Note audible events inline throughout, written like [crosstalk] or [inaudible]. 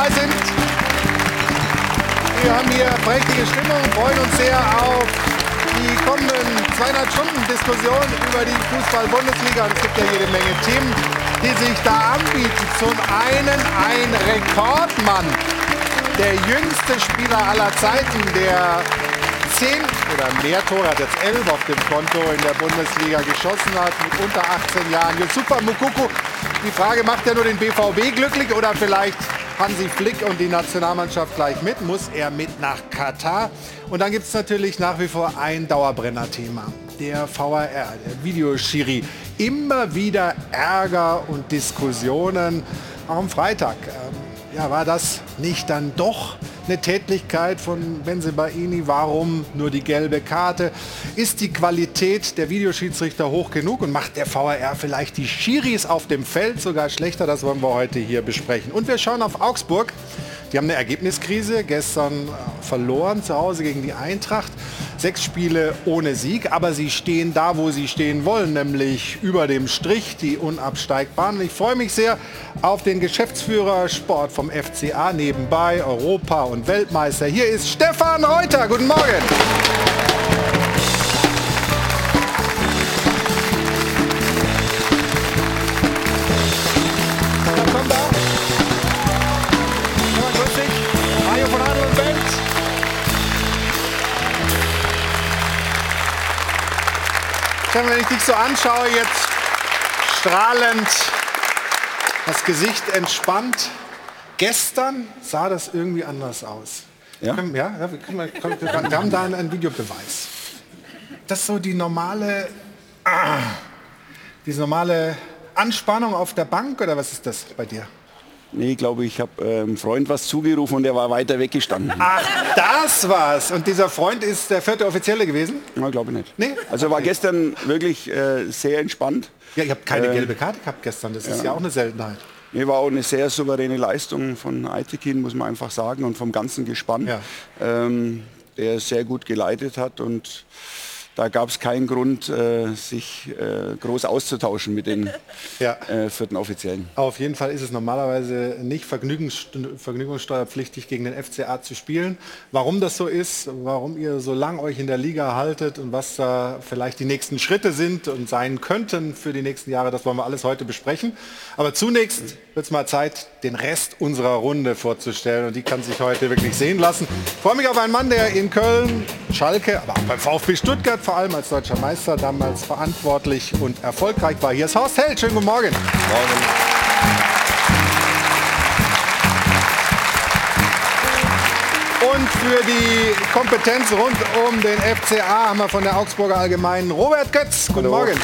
dabei sind. Wir haben hier prächtige Stimmung, freuen uns sehr auf die kommenden 200 Stunden Diskussion über die Fußball-Bundesliga. Und es gibt ja jede Menge Themen, die sich da anbieten. Zum einen ein Rekordmann, der jüngste Spieler aller Zeiten, der 10 oder mehr Tore, hat jetzt 11 auf dem Konto in der Bundesliga geschossen hat, mit unter 18 Jahren. Super Mukoko, die Frage, macht er nur den BVB glücklich oder vielleicht Hansi Flick und die Nationalmannschaft gleich mit? Muss er mit nach Katar? Und dann gibt es natürlich nach wie vor ein Dauerbrenner-Thema. Der VAR, der Videoschiri. Immer wieder Ärger und Diskussionen. Am Freitag. Ähm, ja, war das nicht dann doch eine Tätlichkeit von Benzebaini? Warum nur die gelbe Karte? Ist die Qualität der Videoschiedsrichter hoch genug und macht der VAR vielleicht die Schiris auf dem Feld sogar schlechter? Das wollen wir heute hier besprechen. Und wir schauen auf Augsburg. Die haben eine Ergebniskrise, gestern äh, verloren zu Hause gegen die Eintracht. Sechs Spiele ohne Sieg, aber sie stehen da, wo sie stehen wollen, nämlich über dem Strich, die unabsteigbaren. Ich freue mich sehr auf den Geschäftsführer Sport vom FCA nebenbei, Europa- und Weltmeister. Hier ist Stefan Reuter. Guten Morgen. Stefan, wenn ich dich so anschaue, jetzt strahlend, das Gesicht entspannt. Gestern sah das irgendwie anders aus. Ja? Können, ja, ja wir, können, wir, wir, haben da einen Videobeweis. Das ist so die normale, ah, diese normale Anspannung auf der Bank oder was ist das bei dir? Nee, glaube ich, habe äh, einem Freund was zugerufen und der war weiter weggestanden. Ach, das war's. Und dieser Freund ist der vierte Offizielle gewesen? Ja, glaube ich nicht. Nee? Also war gestern wirklich äh, sehr entspannt. Ja, ich habe keine äh, gelbe Karte gehabt gestern. Das ja. ist ja auch eine Seltenheit. Nee, war auch eine sehr souveräne Leistung von Aitekin, muss man einfach sagen, und vom ganzen Gespann, ja. ähm, der sehr gut geleitet hat und da gab es keinen Grund, äh, sich äh, groß auszutauschen mit den ja. äh, vierten Offiziellen. Auf jeden Fall ist es normalerweise nicht vergnügungssteuerpflichtig gegen den FCA zu spielen. Warum das so ist, warum ihr so lang euch in der Liga haltet und was da vielleicht die nächsten Schritte sind und sein könnten für die nächsten Jahre, das wollen wir alles heute besprechen. Aber zunächst wird es mal Zeit, den Rest unserer Runde vorzustellen und die kann sich heute wirklich sehen lassen. Ich freue mich auf einen Mann, der in Köln, Schalke, aber auch beim VfB Stuttgart vor allem als deutscher Meister damals verantwortlich und erfolgreich war. Hier ist Horst Held. Schönen guten Morgen. Morgen. Und für die Kompetenz rund um den FCA haben wir von der Augsburger Allgemeinen Robert Götz. Guten Hallo. Morgen.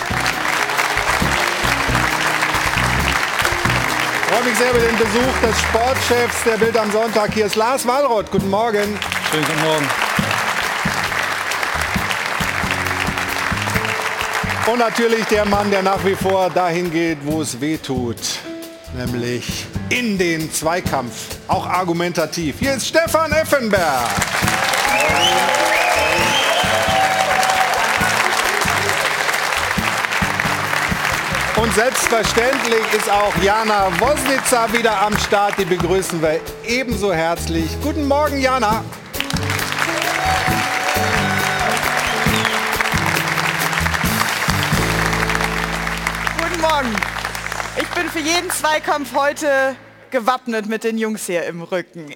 Freue mich sehr über den Besuch des Sportchefs der Bild am Sonntag. Hier ist Lars Wallroth. Guten Morgen. Schönen guten Morgen. Und natürlich der Mann, der nach wie vor dahin geht, wo es weh tut, nämlich in den Zweikampf, auch argumentativ. Hier ist Stefan Effenberg. Und selbstverständlich ist auch Jana Wosnitzer wieder am Start. Die begrüßen wir ebenso herzlich. Guten Morgen, Jana. Morgen. Ich bin für jeden Zweikampf heute gewappnet mit den Jungs hier im Rücken.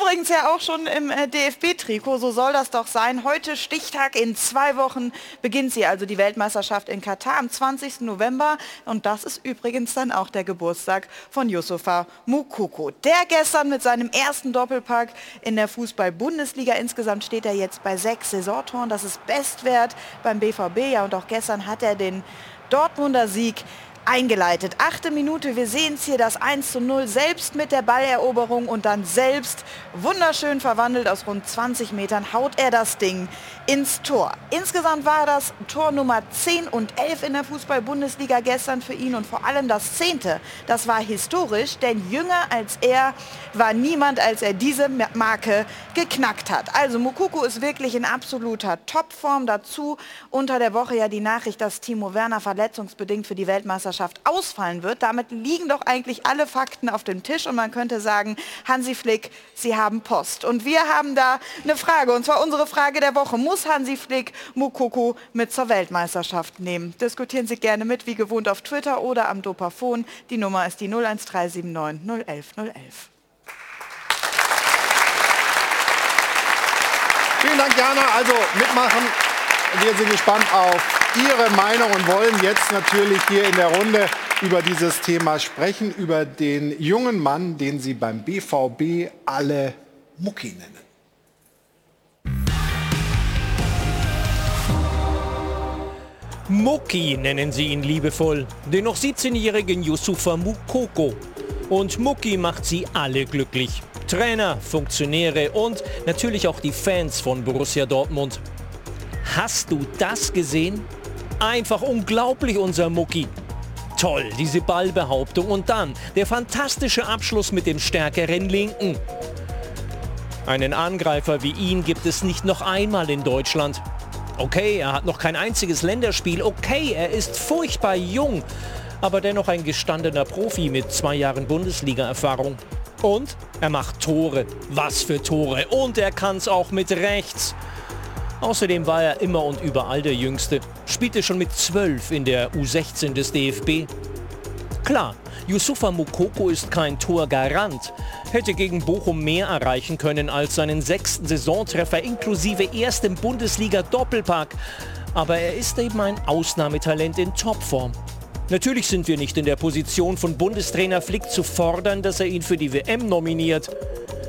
Übrigens ja auch schon im äh, DFB-Trikot, so soll das doch sein. Heute Stichtag, in zwei Wochen beginnt sie, also die Weltmeisterschaft in Katar am 20. November. Und das ist übrigens dann auch der Geburtstag von Yusufa Mukoko. Der gestern mit seinem ersten Doppelpack in der Fußball-Bundesliga. Insgesamt steht er jetzt bei sechs Saisontoren. Das ist Bestwert beim BVB. Ja, und auch gestern hat er den Dortmunder Sieg eingeleitet. Achte Minute, wir sehen es hier, das 1 zu 0, selbst mit der Balleroberung und dann selbst wunderschön verwandelt aus rund 20 Metern, haut er das Ding ins Tor. Insgesamt war das Tor Nummer 10 und 11 in der Fußball-Bundesliga gestern für ihn und vor allem das 10. Das war historisch, denn jünger als er war niemand, als er diese Marke geknackt hat. Also Mukoko ist wirklich in absoluter Topform. Dazu unter der Woche ja die Nachricht, dass Timo Werner verletzungsbedingt für die Weltmeisterschaft Weltmeisterschaft ausfallen wird. Damit liegen doch eigentlich alle Fakten auf dem Tisch und man könnte sagen, Hansi Flick, Sie haben Post. Und wir haben da eine Frage, und zwar unsere Frage der Woche. Muss Hansi Flick Mukoko mit zur Weltmeisterschaft nehmen? Diskutieren Sie gerne mit, wie gewohnt auf Twitter oder am Dopafon. Die Nummer ist die 01379 011 011. Vielen Dank, Jana. Also mitmachen. Wir sind gespannt auf Ihre Meinung und wollen jetzt natürlich hier in der Runde über dieses Thema sprechen, über den jungen Mann, den Sie beim BVB alle Mucki nennen. Mucki nennen sie ihn liebevoll, den noch 17-jährigen Yusufa Mukoko. Und Mucki macht sie alle glücklich. Trainer, Funktionäre und natürlich auch die Fans von Borussia Dortmund. Hast du das gesehen? Einfach unglaublich, unser Mucki. Toll, diese Ballbehauptung und dann der fantastische Abschluss mit dem stärkeren Linken. Einen Angreifer wie ihn gibt es nicht noch einmal in Deutschland. Okay, er hat noch kein einziges Länderspiel. Okay, er ist furchtbar jung, aber dennoch ein gestandener Profi mit zwei Jahren Bundesliga-Erfahrung. Und er macht Tore. Was für Tore. Und er kann es auch mit rechts. Außerdem war er immer und überall der Jüngste. Spielte schon mit 12 in der U16 des DFB. Klar, Yusufa Mukoko ist kein Torgarant. Hätte gegen Bochum mehr erreichen können als seinen sechsten Saisontreffer inklusive erstem Bundesliga-Doppelpack. Aber er ist eben ein Ausnahmetalent in Topform. Natürlich sind wir nicht in der Position von Bundestrainer Flick zu fordern, dass er ihn für die WM nominiert.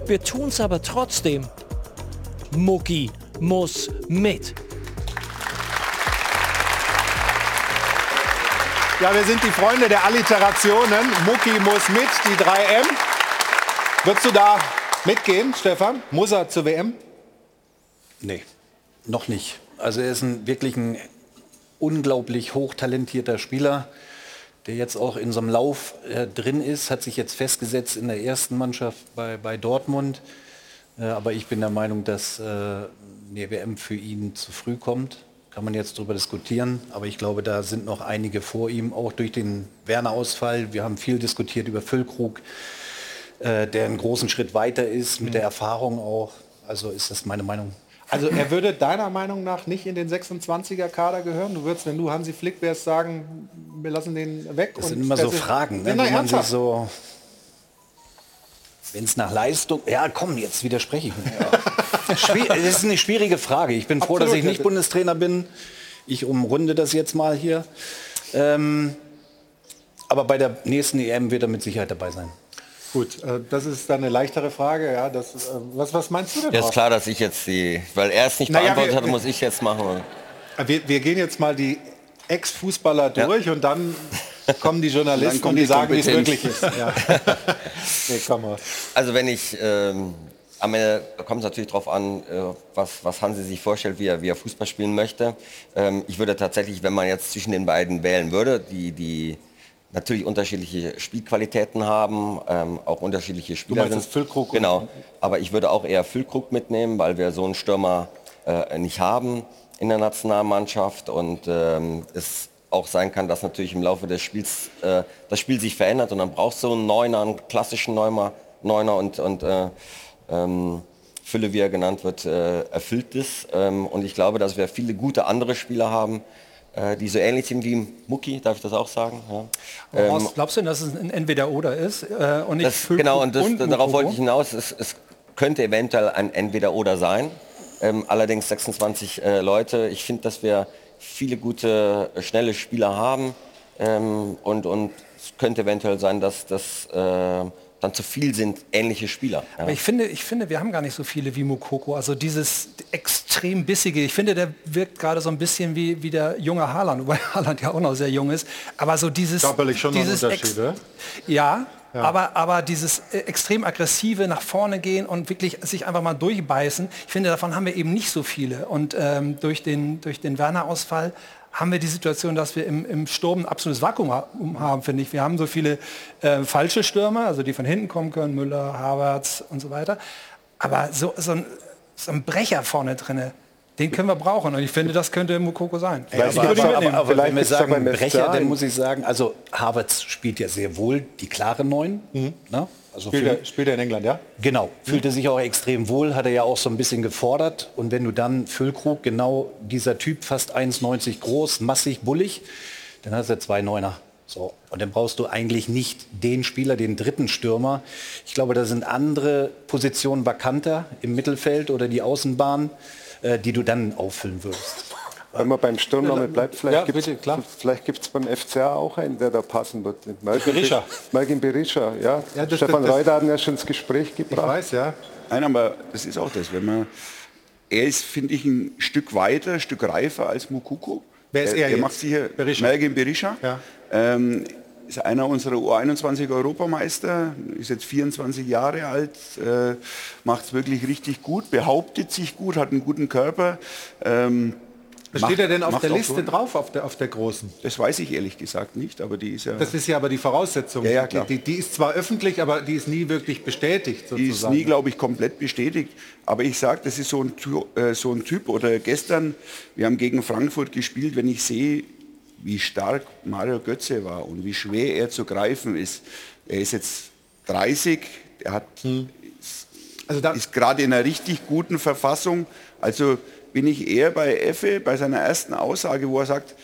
Wir tun's aber trotzdem. Mucki muss mit. Ja, wir sind die Freunde der Alliterationen. Mucki muss mit, die 3M. Würdest du da mitgehen, Stefan? Muss er zur WM? Nee, noch nicht. Also er ist ein, wirklich ein unglaublich hochtalentierter Spieler der jetzt auch in so einem Lauf äh, drin ist, hat sich jetzt festgesetzt in der ersten Mannschaft bei, bei Dortmund. Äh, aber ich bin der Meinung, dass äh, eine WM für ihn zu früh kommt. Kann man jetzt darüber diskutieren. Aber ich glaube, da sind noch einige vor ihm, auch durch den Werner-Ausfall. Wir haben viel diskutiert über Füllkrug, äh, der einen großen Schritt weiter ist, mit mhm. der Erfahrung auch. Also ist das meine Meinung. Also er würde deiner Meinung nach nicht in den 26er Kader gehören? Du würdest, wenn du Hansi Flick wärst, sagen, wir lassen den weg? Das sind immer so Fragen, ne, wo man sich so... Wenn es nach Leistung... Ja, komm, jetzt widerspreche ich mir. Ja. das ist eine schwierige Frage. Ich bin froh, Absolut, dass ich nicht Bundestrainer bin. Ich umrunde das jetzt mal hier. Ähm, aber bei der nächsten EM wird er mit Sicherheit dabei sein. Gut, äh, das ist dann eine leichtere Frage. Ja, das, äh, was, was meinst du denn? Ja, ist klar, dass ich jetzt die, weil er es nicht naja, beantwortet hat, muss ich jetzt machen. Wir, wir gehen jetzt mal die Ex-Fußballer durch ja. und dann kommen die Journalisten und die, die sagen, wie es wirklich ist. Ja. [laughs] nee, also wenn ich, ähm, am Ende kommt es natürlich darauf an, äh, was, was Hansi sich vorstellt, wie er, wie er Fußball spielen möchte. Ähm, ich würde tatsächlich, wenn man jetzt zwischen den beiden wählen würde, die, die natürlich unterschiedliche Spielqualitäten haben, ähm, auch unterschiedliche Spieler. Du meinst sind. Füllkrug? Genau, aber ich würde auch eher Füllkrug mitnehmen, weil wir so einen Stürmer äh, nicht haben in der Nationalmannschaft und ähm, es auch sein kann, dass natürlich im Laufe des Spiels äh, das Spiel sich verändert und dann brauchst du einen Neuner, einen klassischen Neuner, Neuner und, und äh, ähm, Fülle, wie er genannt wird, äh, erfüllt ist. Ähm, und ich glaube, dass wir viele gute andere Spieler haben, äh, die so ähnlich sind wie Mucki, darf ich das auch sagen? Ja. Ähm, glaubst du, dass es ein Entweder-Oder ist? Äh, und nicht das, genau, und, das, und darauf wollte ich hinaus. Es, es, könnte eventuell ein Entweder-Oder sein. Ähm, allerdings 26 äh, Leute. Ich finde, dass wir viele gute, äh, schnelle Spieler haben. Ähm, und, und es könnte eventuell sein, dass das äh, dann zu viel sind ähnliche Spieler. Ja. Aber ich finde, ich finde, wir haben gar nicht so viele wie Mukoko. Also dieses extrem bissige. Ich finde, der wirkt gerade so ein bisschen wie, wie der junge Haaland, [laughs] wobei Haaland ja auch noch sehr jung ist. Aber so dieses... Körperlich schon dieses Unterschied, ja, ja. Aber, aber dieses äh, extrem aggressive nach vorne gehen und wirklich sich einfach mal durchbeißen, ich finde, davon haben wir eben nicht so viele. Und ähm, durch den, durch den Werner-Ausfall haben wir die Situation, dass wir im, im Sturm ein absolutes Vakuum haben, finde ich. Wir haben so viele äh, falsche Stürmer, also die von hinten kommen können, Müller, Havertz und so weiter. Aber so, so, ein, so ein Brecher vorne drinne, Den können wir brauchen und ich finde, das könnte Mukoko sein. Ja, aber, aber, aber, aber wenn wir sagen Brecher, dann muss ich sagen, also Havertz spielt ja sehr wohl die klare Neun. Mhm. Ne? Also spielt, er, spielt er in England, ja? Genau, fühlte mhm. sich auch extrem wohl, hat er ja auch so ein bisschen gefordert. Und wenn du dann Füllkrug, genau dieser Typ, fast 1,90 groß, massig, bullig, dann hast du zwei Neuner. So, und dann brauchst du eigentlich nicht den Spieler, den dritten Stürmer. Ich glaube, da sind andere Positionen vakanter im Mittelfeld oder die Außenbahn, äh, die du dann auffüllen würdest. Wenn man beim Sturm noch mit bleibt, vielleicht ja, gibt es beim FCA auch einen, der da passen wird. Malkin Berisha. Malkin Berisha, ja. ja das, Stefan das, Reuter hat ja schon ins Gespräch gebracht. Ich weiß, ja. Nein, aber das ist auch das. Wenn man, er ist, finde ich, ein Stück weiter, ein Stück reifer als Mukuko. Wer ist er, er jetzt? macht sich hier Berisha. Malkin Berisha. Ja. Ähm, ist einer unserer U21 Europameister, ist jetzt 24 Jahre alt, äh, macht es wirklich richtig gut, behauptet sich gut, hat einen guten Körper. Ähm, was steht er denn auf der Liste so? drauf, auf der, auf der großen? Das weiß ich ehrlich gesagt nicht, aber die ist ja... Das ist ja aber die Voraussetzung. Ja, ja, klar. Die, die, ist zwar öffentlich, aber die ist nie wirklich bestätigt. Sozusagen. Die ist nie, glaube ich, komplett bestätigt. Aber ich sage, das ist so ein, äh, so ein Typ. Oder gestern, wir haben gegen Frankfurt gespielt, wenn ich sehe, wie stark Mario Götze war und wie schwer er zu greifen ist. Er ist jetzt 30, er hat, hm. also ist gerade in einer richtig guten Verfassung. Also bin ich eher bei Effe, bei seiner ersten Aussage, wo er sagt,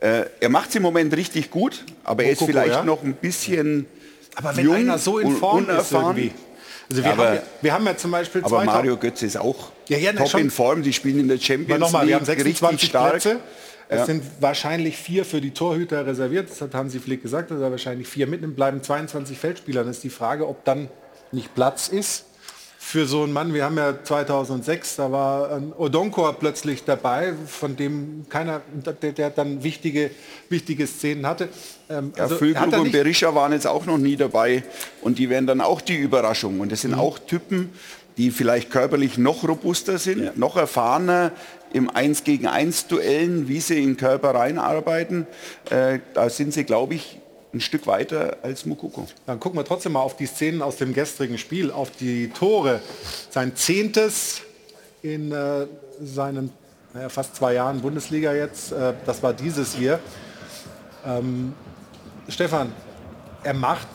äh, er macht es im Moment richtig gut, aber er ist vielleicht ja? noch ein bisschen aber wenn jung, einer so in Form unerfahren, ist Also wir, aber, haben ja, wir haben ja zum Beispiel Aber Mario Götze ist auch ja, ja, top schon. in Form. Die spielen in der Champions League haben 26 stark. Es ja. sind wahrscheinlich vier für die Torhüter reserviert. Das hat Hansi Flick gesagt, dass er wahrscheinlich vier mitnimmt. Bleiben 22 Feldspieler. Dann ist die Frage, ob dann nicht Platz ist für so einen Mann, wir haben ja 2006, da war ein Odonkor plötzlich dabei, von dem keiner, der, der dann wichtige, wichtige Szenen hatte. Ähm, ja, also Füllkrug und Berisha waren jetzt auch noch nie dabei und die wären dann auch die Überraschung. Und das sind mhm. auch Typen, die vielleicht körperlich noch robuster sind, ja. noch erfahrener im 1 gegen 1 Duellen, wie sie in Körper reinarbeiten. Äh, da sind sie, glaube ich, ein Stück weiter als Mukoko. Dann gucken wir trotzdem mal auf die Szenen aus dem gestrigen Spiel, auf die Tore. Sein zehntes in äh, seinen naja, fast zwei Jahren Bundesliga jetzt, äh, das war dieses hier. Ähm, Stefan, er macht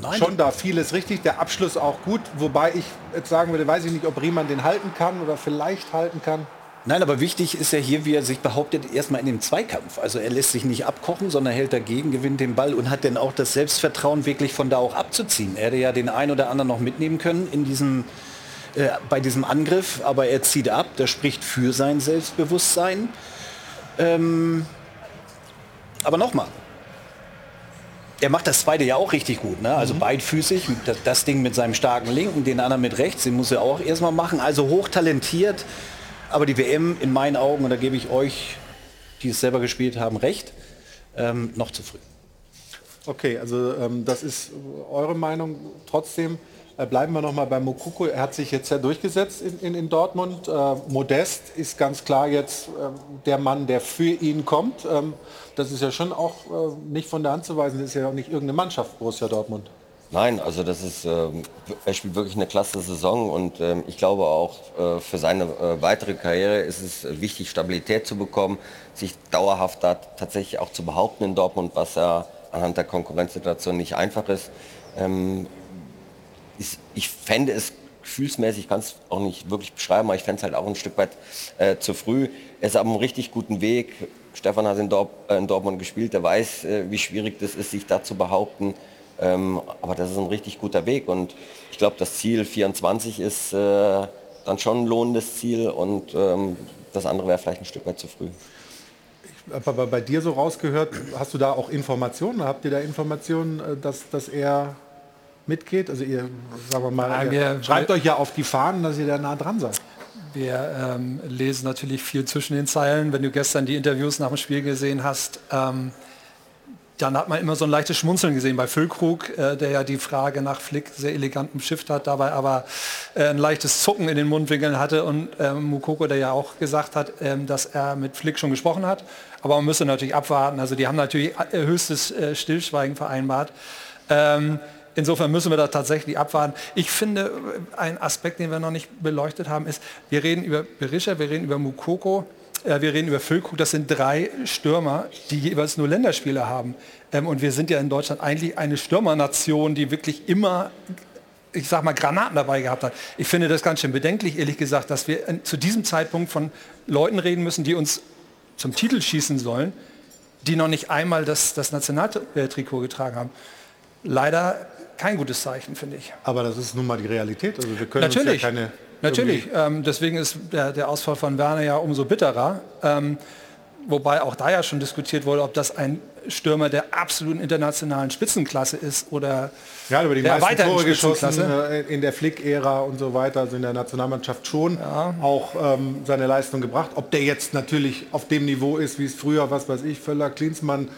Nein. schon da vieles richtig, der Abschluss auch gut, wobei ich jetzt sagen würde, weiß ich nicht, ob Riemann den halten kann oder vielleicht halten kann. Nein, aber wichtig ist ja hier, wie er sich behauptet, erstmal in dem Zweikampf. Also er lässt sich nicht abkochen, sondern hält dagegen, gewinnt den Ball und hat dann auch das Selbstvertrauen, wirklich von da auch abzuziehen. Er hätte ja den einen oder anderen noch mitnehmen können in diesem, äh, bei diesem Angriff, aber er zieht ab. Das spricht für sein Selbstbewusstsein. Ähm, aber nochmal, er macht das zweite ja auch richtig gut. Ne? Also mhm. beidfüßig, das, das, Ding mit seinem starken Linken, den anderen mit rechts, den muss er auch erstmal machen. Also hochtalentiert. Aber die WM in meinen Augen, und da gebe ich euch, die es selber gespielt haben, recht, ähm, noch zu früh. Okay, also ähm, das ist eure Meinung. Trotzdem äh, bleiben wir noch mal bei Mokoko. Er hat sich jetzt ja durchgesetzt in, in, in Dortmund. Äh, Modest ist ganz klar jetzt äh, der Mann, der für ihn kommt. Ähm, das ist ja schon auch äh, nicht von der Hand zu weisen. Das ist ja auch nicht irgendeine Mannschaft, Borussia Dortmund. Nein, also das ist, äh, er spielt wirklich eine klasse Saison und äh, ich glaube auch äh, für seine äh, weitere Karriere ist es wichtig, Stabilität zu bekommen, sich dauerhaft da tatsächlich auch zu behaupten in Dortmund, was ja anhand der Konkurrenzsituation nicht einfach ist. Ähm, ist ich fände es gefühlsmäßig, ich kann es auch nicht wirklich beschreiben, aber ich fände es halt auch ein Stück weit äh, zu früh. Er ist auf einem richtig guten Weg. Stefan hat in, Dort, äh, in Dortmund gespielt, der weiß, wie schwierig das ist, sich da zu behaupten. Ähm, aber das ist ein richtig guter Weg und ich glaube, das Ziel 24 ist äh, dann schon ein lohnendes Ziel und ähm, das andere wäre vielleicht ein Stück weit zu früh. Ich habe aber bei dir so rausgehört, hast du da auch Informationen? Habt ihr da Informationen, äh, dass, dass er mitgeht? Also ihr, sagen wir mal, ja, wir, schreibt wir, euch ja auf die Fahnen, dass ihr da nah dran seid. Wir ähm, lesen natürlich viel zwischen den Zeilen. Wenn du gestern die Interviews nach dem Spiel gesehen hast, ähm, dann hat man immer so ein leichtes Schmunzeln gesehen bei Füllkrug, äh, der ja die Frage nach Flick sehr elegant beschifft hat, dabei aber äh, ein leichtes Zucken in den Mundwinkeln hatte und äh, Mukoko, der ja auch gesagt hat, ähm, dass er mit Flick schon gesprochen hat. Aber man müsste natürlich abwarten. Also die haben natürlich äh, höchstes äh, Stillschweigen vereinbart. Ähm, Insofern müssen wir da tatsächlich abwarten. Ich finde, ein Aspekt, den wir noch nicht beleuchtet haben, ist, wir reden über Berisha, wir reden über Mukoko, äh, wir reden über Füllkrug. Das sind drei Stürmer, die jeweils nur Länderspiele haben. Ähm, und wir sind ja in Deutschland eigentlich eine Stürmernation, die wirklich immer ich sag mal, Granaten dabei gehabt hat. Ich finde das ganz schön bedenklich, ehrlich gesagt, dass wir zu diesem Zeitpunkt von Leuten reden müssen, die uns zum Titel schießen sollen, die noch nicht einmal das, das Nationaltrikot getragen haben. Leider kein gutes Zeichen, finde ich. Aber das ist nun mal die Realität. Also wir können Natürlich. uns ja keine Natürlich, ähm, deswegen ist der, der, Ausfall von Werner ja umso bitterer. Ähm, wobei auch da ja schon diskutiert wurde, ob das ein Stürmer der absoluten internationalen Spitzenklasse ist oder ja, über die der meisten Tore geschossen äh, in der Flick-Ära und so weiter, also in der Nationalmannschaft schon ja. auch ähm, seine Leistung gebracht. Ob der jetzt natürlich auf dem Niveau ist, wie es früher, was weiß ich, Völler, Klinsmann,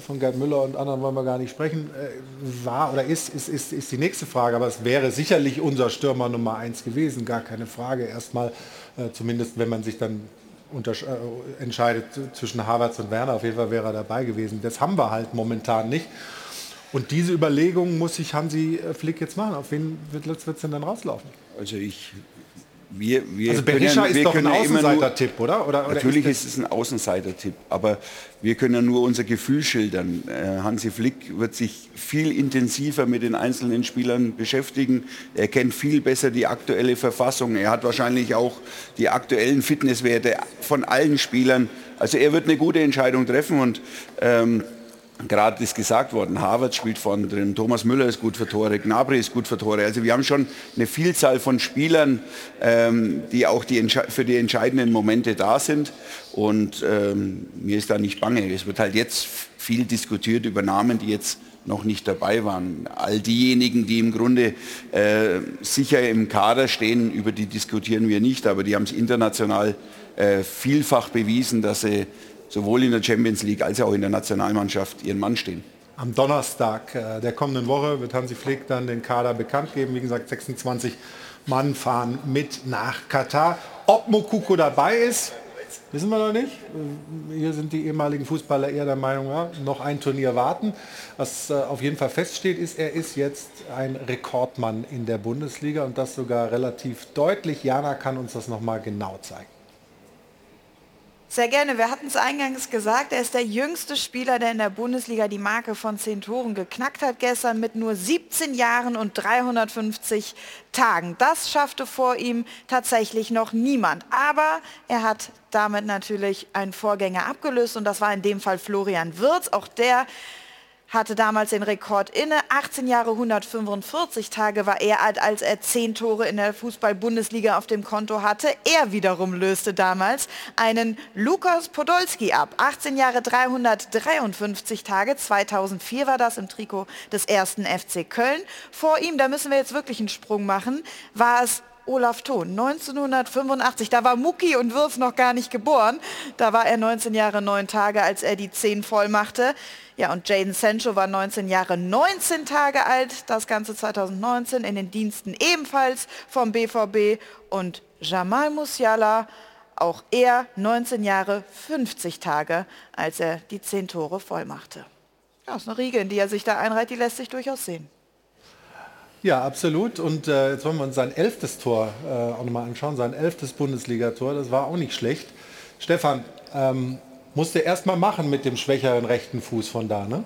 von Gerd Müller und anderen wollen wir gar nicht sprechen, äh, war oder ist, ist, ist, ist die nächste Frage. Aber es wäre sicherlich unser Stürmer Nummer eins gewesen, gar keine Frage. Erstmal, äh, zumindest wenn man sich dann entscheidet zwischen Havertz und Werner, auf jeden Fall wäre er dabei gewesen. Das haben wir halt momentan nicht. Und diese Überlegung muss sich Hansi Flick jetzt machen. Auf wen wird es denn dann rauslaufen? Also ich wir, wir also Berisha ist doch ein Außenseiter-Tipp, oder? oder? oder? Natürlich ist, ist, es ein Außenseiter-Tipp, aber wir können ja nur unser Gefühl schildern. Äh, Hansi Flick wird sich viel intensiver mit den einzelnen Spielern beschäftigen. Er kennt viel besser die aktuelle Verfassung. Er hat wahrscheinlich auch die aktuellen Fitnesswerte von allen Spielern. Also er wird eine gute Entscheidung treffen und ähm, gerade ist gesagt worden, Harvard spielt vorne drin, Thomas Müller ist gut für Tore, Gnabry ist gut für Tore. Also wir haben schon eine Vielzahl von Spielern, ähm, die auch die für die entscheidenden Momente da sind. Und ähm, mir ist da nicht bange. Es wird halt jetzt viel diskutiert über Namen, die jetzt noch nicht dabei waren. All diejenigen, die im Grunde äh, sicher im Kader stehen, über die diskutieren wir nicht, aber die haben es international äh, vielfach bewiesen, dass sie sowohl in der Champions League als auch in der Nationalmannschaft ihren Mann stehen. Am Donnerstag äh, der kommenden Woche wird Hansi Flick dann den Kader bekannt geben. Wie gesagt, 26 Mann fahren mit nach Katar. Ob Mokuko dabei ist, wissen wir noch nicht. Äh, hier sind die ehemaligen Fußballer eher der Meinung, ja, noch ein Turnier warten. Was äh, auf jeden Fall feststeht, ist, er ist jetzt ein Rekordmann in der Bundesliga und das sogar relativ deutlich. Jana kann uns das nochmal genau zeigen. Sehr gerne. Wir hatten es eingangs gesagt, er ist der jüngste Spieler, der in der Bundesliga die Marke von 10 Toren geknackt hat gestern mit nur 17 Jahren und 350 Tagen. Das schaffte vor ihm tatsächlich noch niemand. Aber er hat damit natürlich einen Vorgänger abgelöst und das war in dem Fall Florian Wirz. Auch der hatte damals den Rekord inne. 18 Jahre, 145 Tage war er alt, als er 10 Tore in der Fußball-Bundesliga auf dem Konto hatte. Er wiederum löste damals einen Lukas Podolski ab. 18 Jahre, 353 Tage. 2004 war das im Trikot des ersten FC Köln. Vor ihm, da müssen wir jetzt wirklich einen Sprung machen, war es Olaf Thon, 1985. Da war Mucki und Wirf noch gar nicht geboren. Da war er 19 Jahre, 9 Tage, als er die 10 voll machte. Ja, und Jaden Sancho war 19 Jahre, 19 Tage alt. Das Ganze 2019 in den Diensten ebenfalls vom BVB. Und Jamal Musiala, auch er 19 Jahre, 50 Tage, als er die 10 Tore voll machte. Ja, ist eine Riege, in die er sich da einreiht, die lässt sich durchaus sehen. Ja, absolut. Und äh, jetzt wollen wir uns sein elftes Tor äh, auch nochmal anschauen, sein elftes Bundesligator. Das war auch nicht schlecht. Stefan, ähm, musste erst mal machen mit dem schwächeren rechten Fuß von da, ne?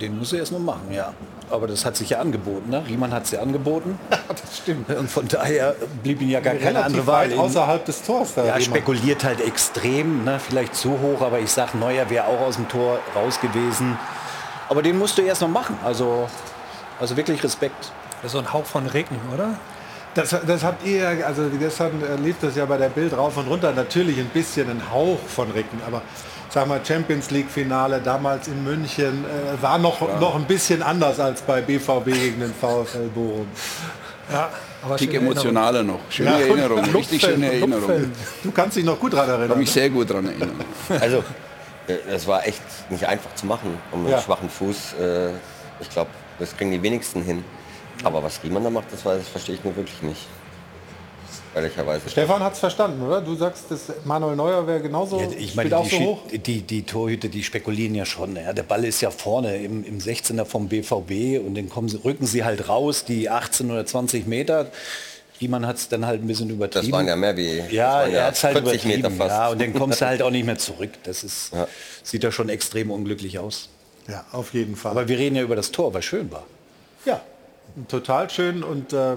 Den muss er erst mal machen, ja. Aber das hat sich ja angeboten. Ne? Riemann hat es ja angeboten. [laughs] Ja, das stimmt. Und von daher blieb ihm ja gar keine andere Wahl. außerhalb des Tors. Da ja, Riemann. spekuliert halt extrem. Ne? Vielleicht zu hoch, aber ich sage, Neuer wäre auch aus dem Tor raus gewesen. Aber den musst du erst mal machen. Also also wirklich Respekt. Das ist so ein Hauch von Regen, oder? Das, das habt ihr, also gestern lief das ja bei der Bild rauf und runter, natürlich ein bisschen ein Hauch von Regen, aber sag mal Champions League Finale damals in München äh, war noch, ja. noch ein bisschen anders als bei BVB gegen den VfL Bochum. Ja, aber Tick emotionaler noch. Schöne ja, Erinnerung, richtig schöne Erinnerung. Du kannst dich noch gut daran erinnern. Ich kann mich sehr gut daran erinnern. Also, es war echt nicht einfach zu machen, um einen ja. schwachen Fuß. Äh, ich glaube, das kriegen die wenigsten hin. Aber was Riemann da macht, das, das verstehe ich nur wirklich nicht. ehrlicherweise. Stefan hat es verstanden, oder? Du sagst, dass Manuel Neuer wäre genauso, ja, ich meine, die, so die, die, Torhüter, die spekulieren ja schon. Ja, der Ball ist ja vorne im, im 16er vom BVB und dann kommen sie, rücken sie halt raus, die 18 oder 20 Meter. Riemann hat es dann halt ein bisschen übertrieben. Das waren ja mehr wie ja, er hat halt 40 Meter fast. Ja, und dann kommst du halt [laughs] auch nicht mehr zurück. Das ist, ja. sieht ja schon extrem unglücklich aus. Ja, auf jeden Fall. Aber wir reden ja über das Tor, was schön war. Ja, total schön und äh,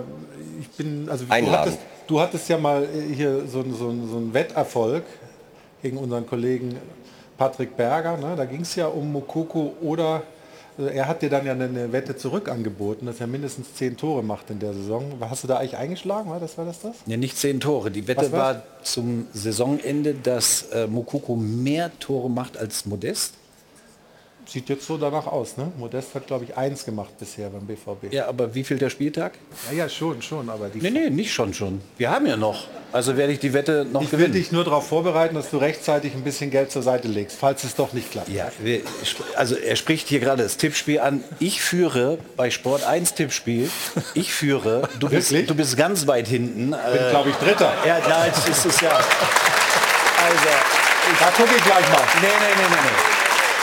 ich bin, also du hattest, du hattest, ja mal äh, hier so, so, so einen Wetterfolg gegen unseren Kollegen Patrick Berger. Ne? Da ging es ja um Mokoko oder also er hat dir dann ja eine Wette zurück angeboten, dass er mindestens zehn Tore macht in der Saison. Hast du da eigentlich eingeschlagen? War das war das? das? Ja, nicht zehn Tore. Die Wette war zum Saisonende, dass äh, Mokoko mehr Tore macht als Modest sieht jetzt so danach aus. Ne? Modest hat, glaube ich, eins gemacht bisher beim BVB. Ja, aber wie viel der Spieltag? Ja, ja, schon, schon. Aber die nee, nee, nicht schon, schon. Wir haben ja noch. Also werde ich die Wette noch ich gewinnen. Ich will dich nur darauf vorbereiten, dass du rechtzeitig ein bisschen Geld zur Seite legst, falls es doch nicht klappt. Ja, also er spricht hier gerade das Tippspiel an. Ich führe bei Sport 1 Tippspiel. Ich führe. Du, bist, du bist ganz weit hinten. Ich bin, glaube ich, Dritter. Ja, na, es ist ja... Also, da gucke ich gleich mal. Nee, nee, nee, nee, nee.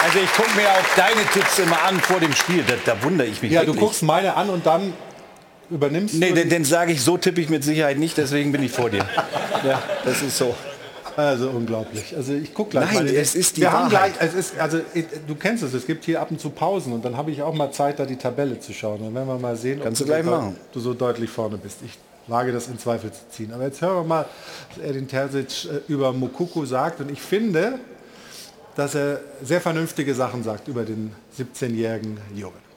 Also ich gucke mir auch deine Tipps immer an vor dem Spiel. Da, da wundere ich mich Ja, wirklich. du guckst meine an und dann übernimmst nee, du... Nee, den sage ich, so tippe ich mit Sicherheit nicht, deswegen bin ich vor dir. [laughs] ja, das ist so. Also unglaublich. Also ich gucke gleich Nein, mal. es ist die Wir Wahrheit. haben gleich, es ist, also du kennst es, es gibt hier ab und zu Pausen und dann habe ich auch mal Zeit, da die Tabelle zu schauen. Dann werden wir mal sehen, Kannst ob du, gleich machen. du so deutlich vorne bist. Ich wage das in Zweifel zu ziehen. Aber jetzt hören wir mal, was Edin Terzic äh, über Mukuku sagt. Und ich finde, dass er sehr vernünftige Sachen sagt über den 17-jährigen Jungen.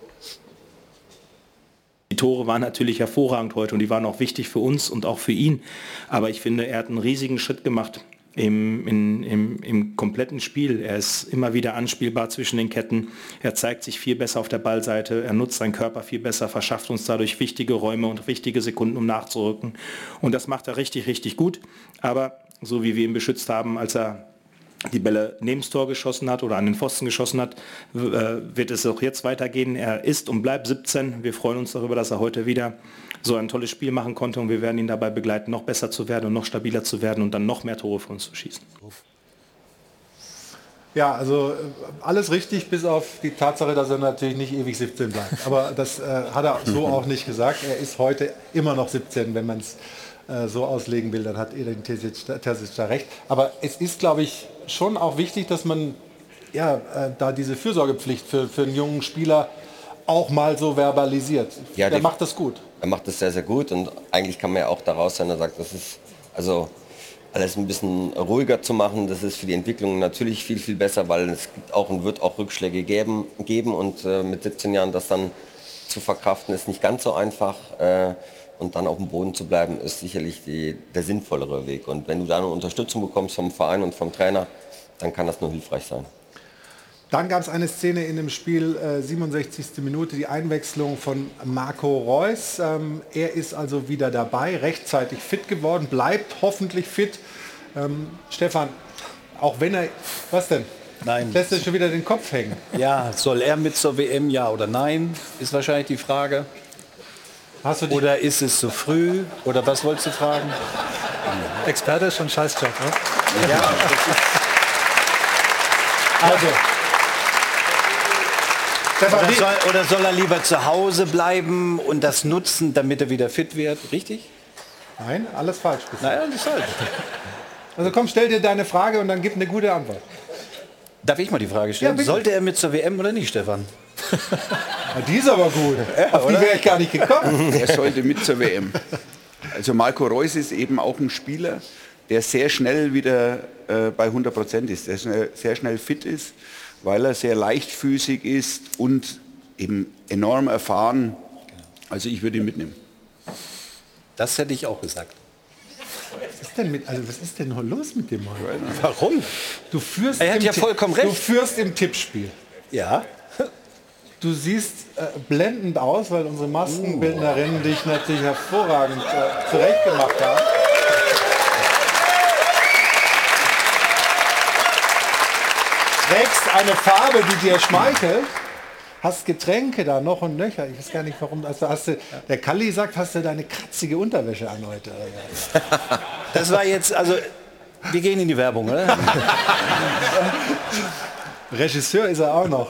Die Tore waren natürlich hervorragend heute und die waren auch wichtig für uns und auch für ihn. Aber ich finde, er hat einen riesigen Schritt gemacht im, in, im, im kompletten Spiel. Er ist immer wieder anspielbar zwischen den Ketten. Er zeigt sich viel besser auf der Ballseite. Er nutzt seinen Körper viel besser, verschafft uns dadurch wichtige Räume und wichtige Sekunden, um nachzurücken. Und das macht er richtig, richtig gut. Aber so wie wir ihn beschützt haben, als er die Bälle neben das Tor geschossen hat oder an den Pfosten geschossen hat, äh, wird es auch jetzt weitergehen. Er ist und bleibt 17. Wir freuen uns darüber, dass er heute wieder so ein tolles Spiel machen konnte und wir werden ihn dabei begleiten, noch besser zu werden und noch stabiler zu werden und dann noch mehr Tore für uns zu schießen. Ja, also äh, alles richtig, bis auf die Tatsache, dass er natürlich nicht ewig 17 bleibt. Aber das äh, hat er so auch nicht gesagt. Er ist heute immer noch 17, wenn man es äh, so auslegen will, dann hat Edin Terzic da recht. Aber es ist, glaube ich, schon auch wichtig, dass man ja, äh, da diese Fürsorgepflicht für, für einen jungen Spieler auch mal so verbalisiert. Ja, der macht das gut. Er macht das sehr, sehr gut und eigentlich kann man ja auch daraus sein, er sagt, das ist also alles ein bisschen ruhiger zu machen. Das ist für die Entwicklung natürlich viel, viel besser, weil es gibt auch und wird auch Rückschläge geben, geben und äh, mit 17 Jahren das dann zu verkraften ist nicht ganz so einfach. Äh, und dann auf dem Boden zu bleiben, ist sicherlich die, der sinnvollere Weg. Und wenn du da eine Unterstützung bekommst vom Verein und vom Trainer, dann kann das nur hilfreich sein. Dann gab es eine Szene in dem Spiel, äh, 67. Minute, die Einwechslung von Marco Reus. Ähm, er ist also wieder dabei, rechtzeitig fit geworden, bleibt hoffentlich fit. Ähm, Stefan, auch wenn er, was denn? Nein. Lässt er schon wieder den Kopf hängen? Ja, soll er mit zur WM, ja oder nein, ist wahrscheinlich die Frage. Oder ist es zu früh? Oder was wolltest du fragen? Experte ist schon ein Scheißjob, ne? Ja, also. Oder soll, oder soll er lieber zu Hause bleiben und das nutzen, damit er wieder fit wird? Richtig? Nein, alles falsch. Nein, alles falsch. Also komm, stell dir deine Frage und dann gib eine gute Antwort. Darf ich mal die Frage stellen? Ja, Sollte er mit zur WM oder nicht, Stefan? Ja, die ist aber gut. Ja, Auf die wäre ich gar nicht gekommen. Er sollte mit zur WM. Also Marco Reus ist eben auch ein Spieler, der sehr schnell wieder äh, bei 100 Prozent ist, der schnell, sehr schnell fit ist, weil er sehr leichtfüßig ist und eben enorm erfahren. Also ich würde ihn mitnehmen. Das hätte ich auch gesagt. Was ist denn, mit, also was ist denn los mit dem Mann? Warum? Du führst er hat ja vollkommen recht. Du führst im Tippspiel. Ja. Du siehst äh, blendend aus, weil unsere Maskenbildnerinnen dich natürlich hervorragend äh, zurechtgemacht haben. Trägst eine Farbe, die dir schmeichelt, hast Getränke da noch und nöcher. Ich weiß gar nicht, warum. Also hast du, der Kalli sagt, hast du deine kratzige Unterwäsche an heute. Das war jetzt, also wir gehen in die Werbung, oder? [laughs] Regisseur ist er auch noch.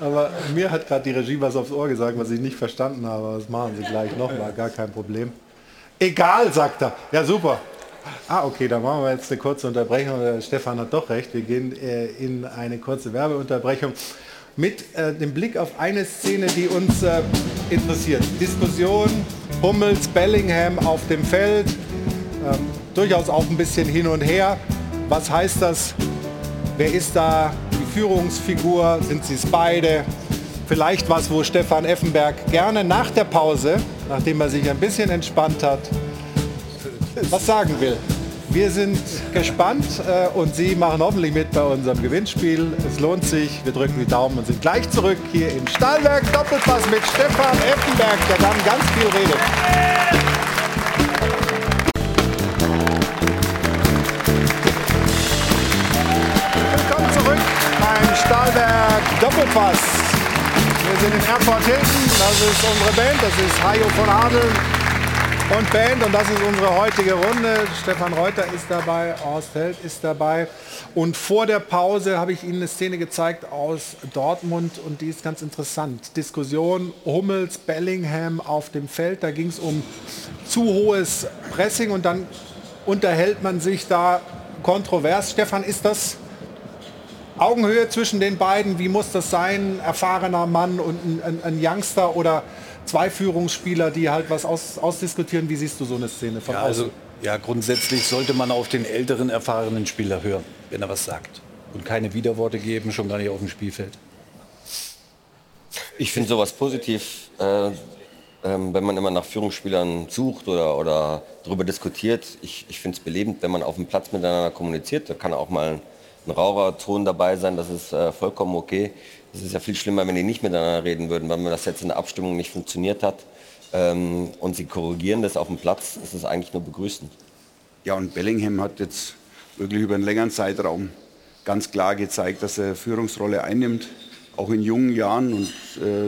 Aber mir hat gerade die Regie was aufs Ohr gesagt, was ich nicht verstanden habe. Das machen sie gleich nochmal, gar kein Problem. Egal, sagt er. Ja, super. Ah, okay, dann machen wir jetzt eine kurze Unterbrechung. Stefan hat doch recht. Wir gehen äh, in eine kurze Werbeunterbrechung mit äh, dem Blick auf eine Szene, die uns äh, interessiert. Diskussion Hummels, Bellingham auf dem Feld. Ähm, durchaus auch ein bisschen hin und her. Was heißt das? Wer ist da Führungsfigur? Sind sie es beide? Vielleicht was, wo Stefan Effenberg gerne nach der Pause, nachdem er sich ein bisschen entspannt hat, was sagen will. Wir sind gespannt äh, und Sie machen hoffentlich mit bei unserem Gewinnspiel. Es lohnt sich. Wir drücken die Daumen und sind gleich zurück hier in Stahlwerk Doppelpass mit Stefan Effenberg, der dann ganz viel redet. Doppelpass. Wir sind in Erfurt Hilton. Das ist unsere Band. Das ist Hajo von Adeln und Band. Und das ist unsere heutige Runde. Stefan Reuter ist dabei, Horst Held ist dabei. Und vor der Pause habe ich Ihnen eine Szene gezeigt aus Dortmund und die ist ganz interessant. Diskussion Hummels, Bellingham auf dem Feld. Da ging es um zu hohes Pressing und dann unterhält man sich da kontrovers. Stefan, ist das Augenhöhe zwischen den beiden? Wie muss das sein? Erfahrener Mann und ein, ein, ein Youngster oder zwei Führungsspieler, die halt was aus, ausdiskutieren. Wie siehst du so eine Szene von ja, also, ja, grundsätzlich sollte man auf den älteren, erfahrenen Spieler hören, wenn er was sagt. Und keine Widerworte geben, schon gar nicht auf dem Spielfeld. Ich finde sowas positiv, äh, äh, wenn man immer nach Führungsspielern sucht oder, oder darüber diskutiert. Ich, ich finde es belebend, wenn man auf dem Platz miteinander kommuniziert. Da kann auch mal ein, raurer Ton dabei sein, das ist äh, vollkommen okay. Es ist ja viel schlimmer, wenn die nicht miteinander reden würden, weil mir das jetzt in der Abstimmung nicht funktioniert hat. Ähm, und sie korrigieren das auf dem Platz, ist es eigentlich nur begrüßend. Ja, und Bellingham hat jetzt wirklich über einen längeren Zeitraum ganz klar gezeigt, dass er Führungsrolle einnimmt, auch in jungen Jahren. Und äh,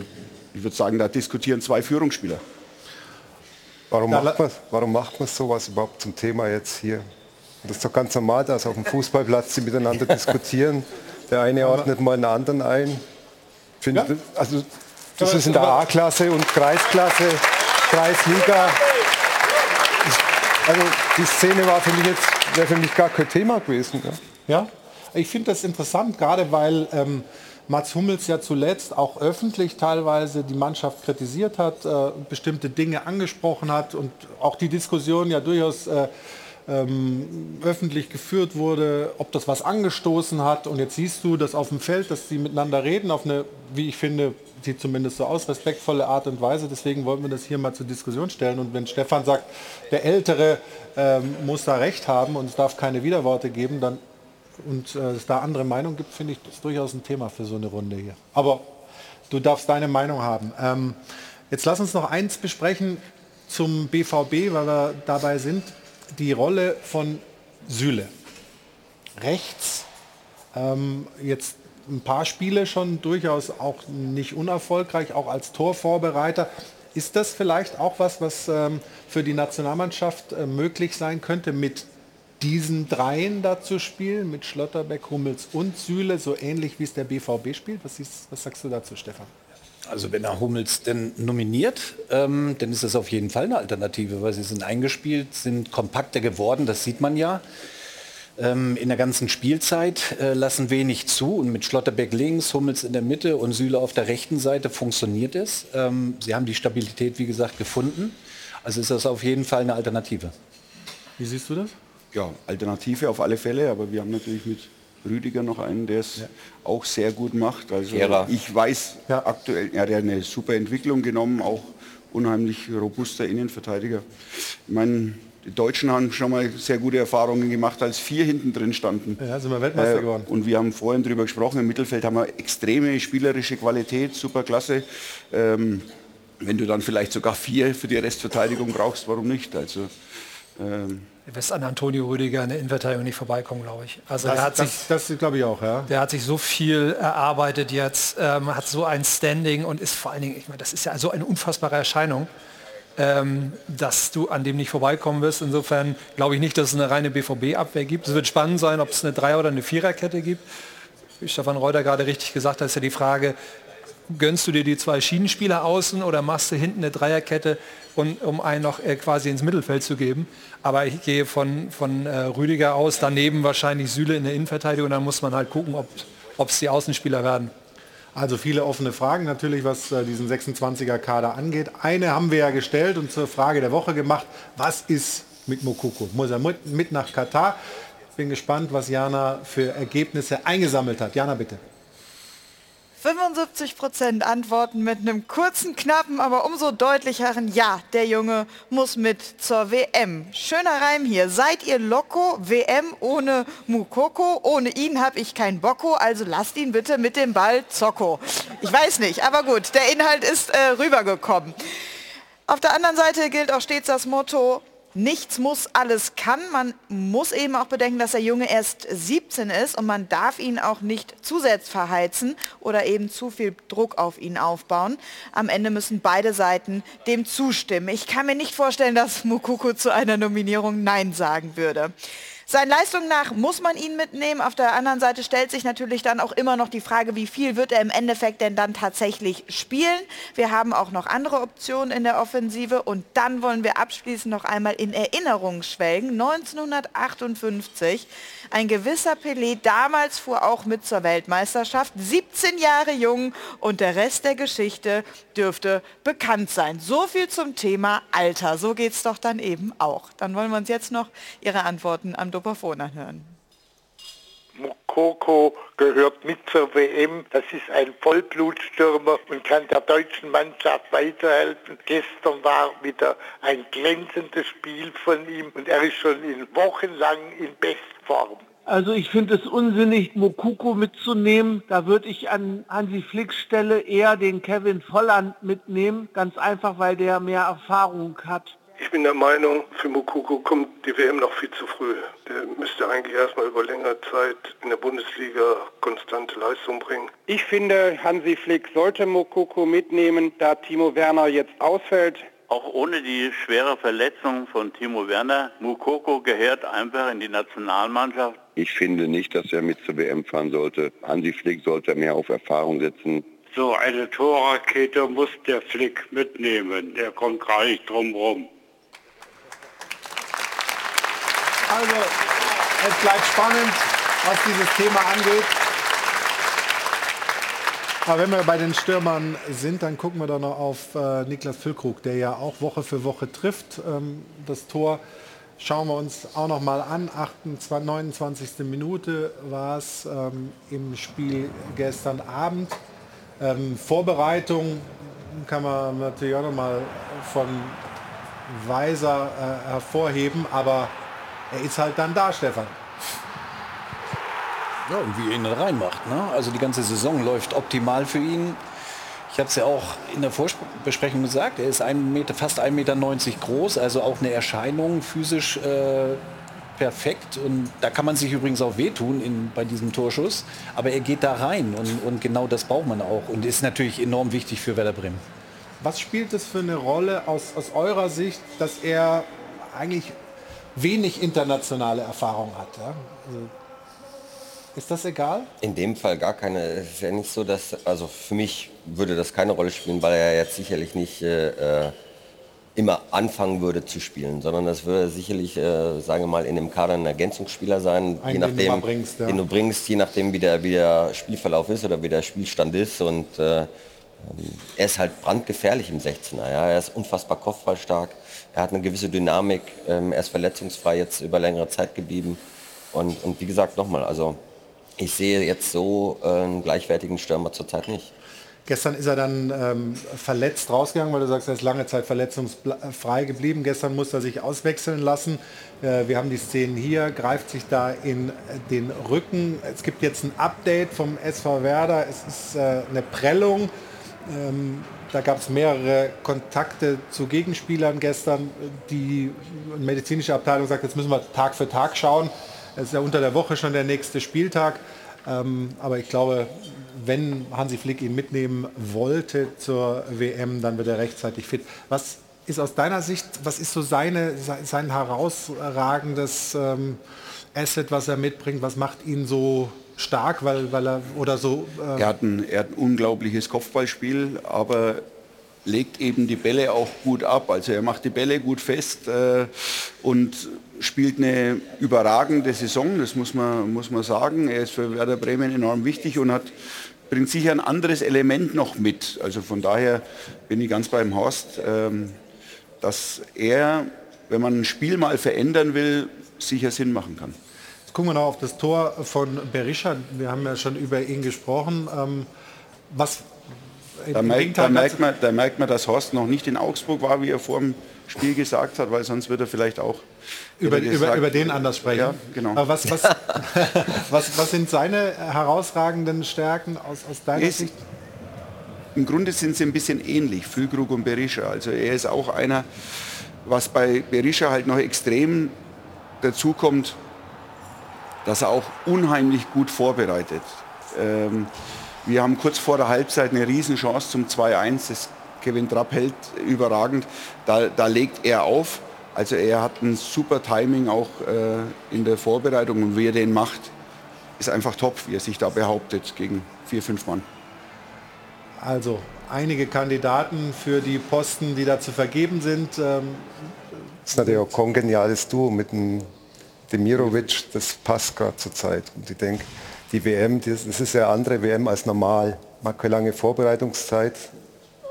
ich würde sagen, da diskutieren zwei Führungsspieler. Warum macht, man, warum macht man sowas überhaupt zum Thema jetzt hier? Das ist doch ganz normal, dass auf dem Fußballplatz sie miteinander diskutieren. Der eine ordnet mal einen anderen ein. Finde, ja. Also das ist in der A-Klasse und Kreisklasse, Kreisliga. Also die Szene war für mich jetzt wäre für mich gar kein Thema gewesen. Ja, ja? ich finde das interessant, gerade weil ähm, Mats Hummels ja zuletzt auch öffentlich teilweise die Mannschaft kritisiert hat, äh, bestimmte Dinge angesprochen hat und auch die Diskussion ja durchaus äh, ähm, öffentlich geführt wurde, ob das was angestoßen hat. Und jetzt siehst du, dass auf dem Feld, dass sie miteinander reden, auf eine, wie ich finde, sieht zumindest so aus, respektvolle Art und Weise. Deswegen wollten wir das hier mal zur Diskussion stellen. Und wenn Stefan sagt, der Ältere ähm, muss da recht haben und es darf keine Widerworte geben, dann und äh, es da andere Meinung gibt, finde ich das durchaus ein Thema für so eine Runde hier. Aber du darfst deine Meinung haben. Ähm, jetzt lass uns noch eins besprechen zum BVB, weil wir dabei sind die Rolle von Süle. Rechts, ähm, jetzt ein paar Spiele schon durchaus auch nicht unerfolgreich, auch als Torvorbereiter. Ist das vielleicht auch was, was ähm, für die Nationalmannschaft äh, möglich sein könnte, mit diesen dreien da zu spielen, mit Schlotterbeck, Hummels und Süle, so ähnlich wie es der BVB spielt? Was, ist, was sagst du dazu, Stefan? Also wenn er Hummels denn nominiert, ähm, dann ist das auf jeden Fall eine Alternative, weil sie sind eingespielt, sind kompakter geworden, das sieht man ja. Ähm, in der ganzen Spielzeit äh, lassen wenig zu und mit Schlotterbeck links, Hummels in der Mitte und Süle auf der rechten Seite funktioniert es. Ähm, sie haben die Stabilität, wie gesagt, gefunden. Also ist das auf jeden Fall eine Alternative. Wie siehst du das? Ja, Alternative auf alle Fälle, aber wir haben natürlich mit Rüdiger noch einen, der es ja. auch sehr gut macht. Also Gera. ich weiß ja. aktuell, ja, der hat eine super Entwicklung genommen, auch unheimlich robuster Innenverteidiger. Ich meine, die Deutschen haben schon mal sehr gute Erfahrungen gemacht, als vier hinten drin standen. Ja, sind wir Weltmeister äh, geworden. Und wir haben vorhin darüber gesprochen, im Mittelfeld haben wir extreme spielerische Qualität, super klasse. Ähm, wenn du dann vielleicht sogar vier für die Restverteidigung brauchst, warum nicht? Also ähm, wirst an Antonio Rüdiger in der Innenverteidigung nicht vorbeikommen, glaube ich. Also das, der hat das, sich, das glaube ich auch, ja. Der hat sich so viel erarbeitet jetzt, ähm, hat so ein Standing und ist vor allen Dingen, ich meine, das ist ja so eine unfassbare Erscheinung, ähm, dass du an dem nicht vorbeikommen wirst. Insofern glaube ich nicht, dass es eine reine BVB-Abwehr gibt. Es wird spannend sein, ob es eine Dreier- oder eine Viererkette gibt. Wie Stefan Reuter gerade richtig gesagt hat, ist ja die Frage, gönnst du dir die zwei Schienenspieler außen oder machst du hinten eine Dreierkette, und, um einen noch äh, quasi ins Mittelfeld zu geben. Aber ich gehe von, von äh, Rüdiger aus, daneben wahrscheinlich Süle in der Innenverteidigung. Dann muss man halt gucken, ob es die Außenspieler werden. Also viele offene Fragen natürlich, was äh, diesen 26er Kader angeht. Eine haben wir ja gestellt und zur Frage der Woche gemacht. Was ist mit Mokoko? Muss er mit nach Katar? Bin gespannt, was Jana für Ergebnisse eingesammelt hat. Jana, bitte. 75 Prozent antworten mit einem kurzen, knappen, aber umso deutlicheren Ja. Der Junge muss mit zur WM. Schöner Reim hier. Seid ihr Loco? WM ohne Mukoko? Ohne ihn habe ich kein Bocco, also lasst ihn bitte mit dem Ball Zocco. Ich weiß nicht, aber gut, der Inhalt ist äh, rübergekommen. Auf der anderen Seite gilt auch stets das Motto, nichts muss, alles kann. Man muss eben auch bedenken, dass der Junge erst 17 ist und man darf ihn auch nicht zusätzlich verheizen oder eben zu viel Druck auf ihn aufbauen. Am Ende müssen beide Seiten dem zustimmen. Ich kann mir nicht vorstellen, dass Mukoko zu einer Nominierung Nein sagen würde. Seinen Leistungen nach muss man ihn mitnehmen. Auf der anderen Seite stellt sich natürlich dann auch immer noch die Frage, wie viel wird er im Endeffekt denn dann tatsächlich spielen. Wir haben auch noch andere Optionen in der Offensive und dann wollen wir abschließend noch einmal in Erinnerung schwelgen. 1958, ein gewisser Pelé, damals fuhr auch mit zur Weltmeisterschaft, 17 Jahre jung und der Rest der Geschichte dürfte bekannt sein. So viel zum Thema Alter. So geht es doch dann eben auch. Dann wollen wir uns jetzt noch Ihre Antworten am Dopafon anhören. Mukoko gehört mit zur WM. Das ist ein Vollblutstürmer und kann der deutschen Mannschaft weiterhelfen. Gestern war wieder ein glänzendes Spiel von ihm und er ist schon in wochenlang in Bestform. Also ich finde es unsinnig, Mokuko mitzunehmen. Da würde ich an Hansi Flicks Stelle eher den Kevin Volland mitnehmen. Ganz einfach, weil der mehr Erfahrung hat. Ich bin der Meinung, für Mukoko kommt die WM noch viel zu früh. Der müsste eigentlich erstmal über längere Zeit in der Bundesliga konstante Leistung bringen. Ich finde, Hansi Flick sollte Mukoko mitnehmen, da Timo Werner jetzt ausfällt. Auch ohne die schwere Verletzung von Timo Werner, Mukoko gehört einfach in die Nationalmannschaft. Ich finde nicht, dass er mit zur WM fahren sollte. Hansi Flick sollte mehr auf Erfahrung setzen. So eine Torrakete muss der Flick mitnehmen. Der kommt gar nicht drum rum. Also, es bleibt spannend, was dieses Thema angeht. Aber wenn wir bei den Stürmern sind, dann gucken wir doch noch auf äh, Niklas Füllkrug, der ja auch Woche für Woche trifft. Ähm, das Tor schauen wir uns auch noch mal an. 28, 29. Minute war es ähm, im Spiel gestern Abend. Ähm, Vorbereitung kann man natürlich auch noch mal von Weiser äh, hervorheben, aber er ist halt dann da, Stefan. Ja, und wie er ihn reinmacht. Ne? Also die ganze Saison läuft optimal für ihn. Ich habe es ja auch in der Vorbesprechung gesagt, er ist ein Meter, fast 1,90 Meter groß, also auch eine Erscheinung physisch äh, perfekt. Und da kann man sich übrigens auch wehtun in, bei diesem Torschuss. Aber er geht da rein und, und genau das braucht man auch und ist natürlich enorm wichtig für Werder Bremen. Was spielt es für eine Rolle aus, aus eurer Sicht, dass er eigentlich wenig internationale Erfahrung hat. Ja? Also, ist das egal? In dem Fall gar keine. Es ist ja nicht so, dass, also für mich würde das keine Rolle spielen, weil er jetzt sicherlich nicht äh, immer anfangen würde zu spielen, sondern das würde sicherlich, äh, sagen wir mal, in dem Kader ein Ergänzungsspieler sein, Einen, je nachdem, den du, bringst, ja. den du bringst, je nachdem, wie der, wie der Spielverlauf ist oder wie der Spielstand ist. Und äh, er ist halt brandgefährlich im 16er. Ja? Er ist unfassbar kopfballstark er hat eine gewisse Dynamik, ähm, er ist verletzungsfrei jetzt über längere Zeit geblieben. Und, und wie gesagt, nochmal, also ich sehe jetzt so äh, einen gleichwertigen Stürmer zurzeit nicht. Gestern ist er dann ähm, verletzt rausgegangen, weil du sagst, er ist lange Zeit verletzungsfrei geblieben. Gestern musste er sich auswechseln lassen. Äh, wir haben die Szenen hier, greift sich da in den Rücken. Es gibt jetzt ein Update vom SV Werder. Es ist äh, eine Prellung Ähm, da gab es mehrere Kontakte zu Gegenspielern gestern. Die medizinische Abteilung sagt, jetzt müssen wir Tag für Tag schauen. Es ist ja unter der Woche schon der nächste Spieltag. Ähm, aber ich glaube, wenn Hansi Flick ihn mitnehmen wollte zur WM, dann wird er rechtzeitig fit. Was ist aus deiner Sicht, was ist so seine, sein herausragendes ähm, Asset, was er mitbringt? Was macht ihn so stark, weil, weil er oder so? Äh er, hat ein, er hat ein unglaubliches Kopfballspiel, aber legt eben die Bälle auch gut ab. Also er macht die Bälle gut fest äh, und spielt eine überragende Saison, das muss man, muss man sagen. Er ist für Werder Bremen enorm wichtig und hat, bringt sicher ein anderes Element noch mit. Also von daher bin ich ganz beim Horst, ähm, dass er, wenn man ein Spiel mal verändern will, sicher Sinn machen kann. Gucken wir noch auf das Tor von Berisha. Wir haben ja schon über ihn gesprochen. Ähm, was da merkt, da, merkt man, da merkt man, dass Horst noch nicht in Augsburg war, wie er vor dem Spiel gesagt hat, weil sonst wird er vielleicht auch über, über, über den anders sprechen. Ja, genau. Aber was, was, [laughs] was, was sind seine herausragenden Stärken aus, aus deiner ist, Sicht? Im Grunde sind sie ein bisschen ähnlich, Füllkrug und Berisha. Also er ist auch einer, was bei Berisha halt noch extrem dazu kommt, dass er auch unheimlich gut vorbereitet. Ähm, wir haben kurz vor der Halbzeit eine Riesenchance zum 2-1. Das Kevin Trapp hält überragend. Da, da legt er auf. Also er hat ein super Timing auch äh, in der Vorbereitung und wie er den macht, ist einfach top, wie er sich da behauptet gegen vier, fünf Mann. Also einige Kandidaten für die Posten, die da zu vergeben sind. Ähm, das ist natürlich auch ein kongeniales Duo mit dem Demirovic, das passt gerade zur Zeit. Und ich denke, die WM, das ist ja andere WM als normal. Man hat keine lange Vorbereitungszeit.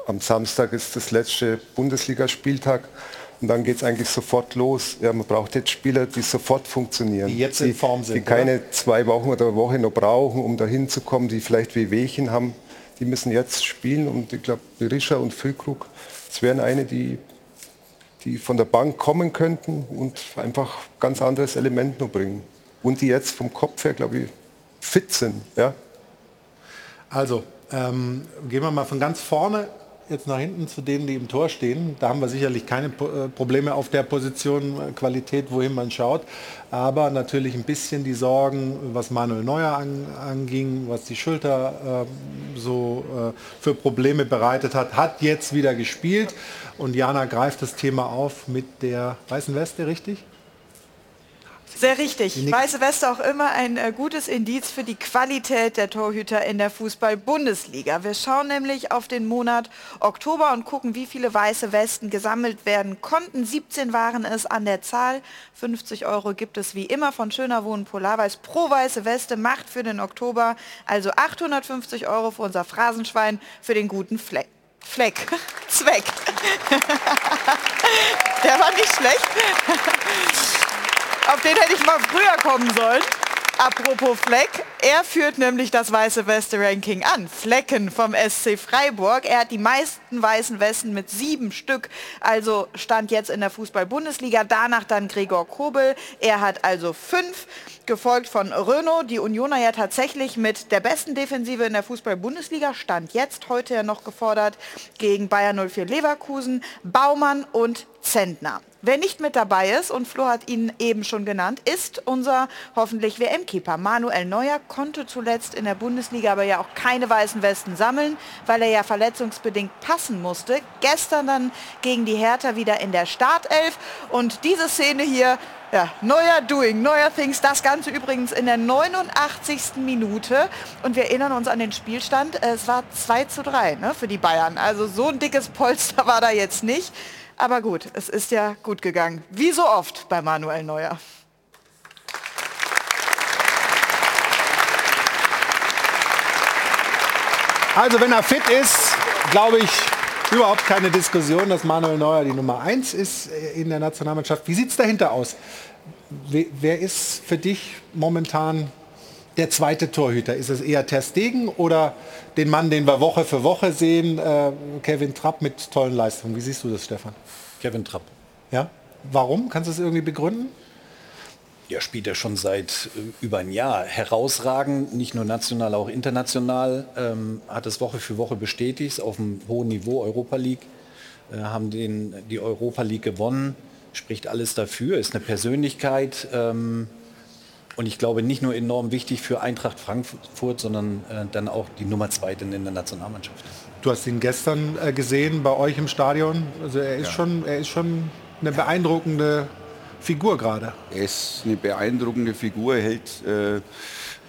Am Samstag ist das letzte Bundesligaspieltag und dann geht es eigentlich sofort los. Ja, man braucht jetzt Spieler, die sofort funktionieren. Die jetzt in Form sind. Die keine oder? zwei Wochen oder eine Woche noch brauchen, um dahin zu kommen, die vielleicht Wehwehchen haben. Die müssen jetzt spielen und ich glaube, Berisha und Füllkrug, das wären eine, die, die von der Bank kommen könnten und einfach ganz anderes Element noch bringen. Und die jetzt vom Kopf her, glaube ich, fit sind. Ja? Also, ähm, gehen wir mal von ganz vorne jetzt nach hinten zu denen, die im Tor stehen. Da haben wir sicherlich keine äh, Probleme auf der Position äh, Qualität, wohin man schaut. Aber natürlich ein bisschen die Sorgen, was Manuel Neuer an, anging, was die Schulter äh, so äh, für Probleme bereitet hat, hat jetzt wieder gespielt. Und Jana greift das Thema auf mit der weißen Weste, richtig? Sehr richtig. Weiße Weste auch immer ein äh, gutes Indiz für die Qualität der Torhüter in der Fußball-Bundesliga. Wir schauen nämlich auf den Monat Oktober und gucken, wie viele weiße Westen gesammelt werden konnten. 17 waren es an der Zahl. 50 Euro gibt es wie immer von Schöner Wohnen Polarweiß pro weiße Weste. Macht für den Oktober also 850 Euro für unser Phrasenschwein für den guten Fleck. Fleck. [laughs] Zweck. [laughs] der war nicht schlecht. [laughs] Auf den hätte ich mal früher kommen sollen. Apropos Fleck, er führt nämlich das weiße Weste-Ranking an. Flecken vom SC Freiburg. Er hat die meisten weißen Westen mit sieben Stück. Also stand jetzt in der Fußball-Bundesliga. Danach dann Gregor Kobel. Er hat also fünf, gefolgt von Renault. Die Unioner ja tatsächlich mit der besten Defensive in der Fußball-Bundesliga. Stand jetzt, heute ja noch gefordert, gegen Bayern 04 Leverkusen, Baumann und Zentner. Wer nicht mit dabei ist, und Flo hat ihn eben schon genannt, ist unser hoffentlich WM-Keeper. Manuel Neuer konnte zuletzt in der Bundesliga aber ja auch keine weißen Westen sammeln, weil er ja verletzungsbedingt passen musste. Gestern dann gegen die Hertha wieder in der Startelf. Und diese Szene hier, ja, neuer Doing, neuer Things. Das Ganze übrigens in der 89. Minute. Und wir erinnern uns an den Spielstand. Es war 2 zu 3 ne, für die Bayern. Also so ein dickes Polster [laughs] war da jetzt nicht. Aber gut, es ist ja gut gegangen. Wie so oft bei Manuel Neuer. Also wenn er fit ist, glaube ich, überhaupt keine Diskussion, dass Manuel Neuer die Nummer 1 ist in der Nationalmannschaft. Wie sieht es dahinter aus? Wer ist für dich momentan der zweite Torhüter? Ist es eher Ter Stegen oder den Mann, den wir Woche für Woche sehen, äh, Kevin Trapp mit tollen Leistungen? Wie siehst du das, Stefan? Kevin Trapp. Ja? Warum? Kannst du es irgendwie begründen? Ja, spielt er schon seit äh, über ein Jahr herausragend, nicht nur national, auch international. Ähm, hat es Woche für Woche bestätigt, auf einem hohen Niveau Europa League. Äh, haben den, die Europa League gewonnen, spricht alles dafür, ist eine Persönlichkeit. Ähm, und ich glaube nicht nur enorm wichtig für Eintracht Frankfurt, sondern äh, dann auch die Nummer zwei in der Nationalmannschaft. Du hast ihn gestern äh, gesehen bei euch im Stadion. Also er ist, ja. schon, er ist schon eine beeindruckende Figur gerade. Er ist eine beeindruckende Figur, er hält äh,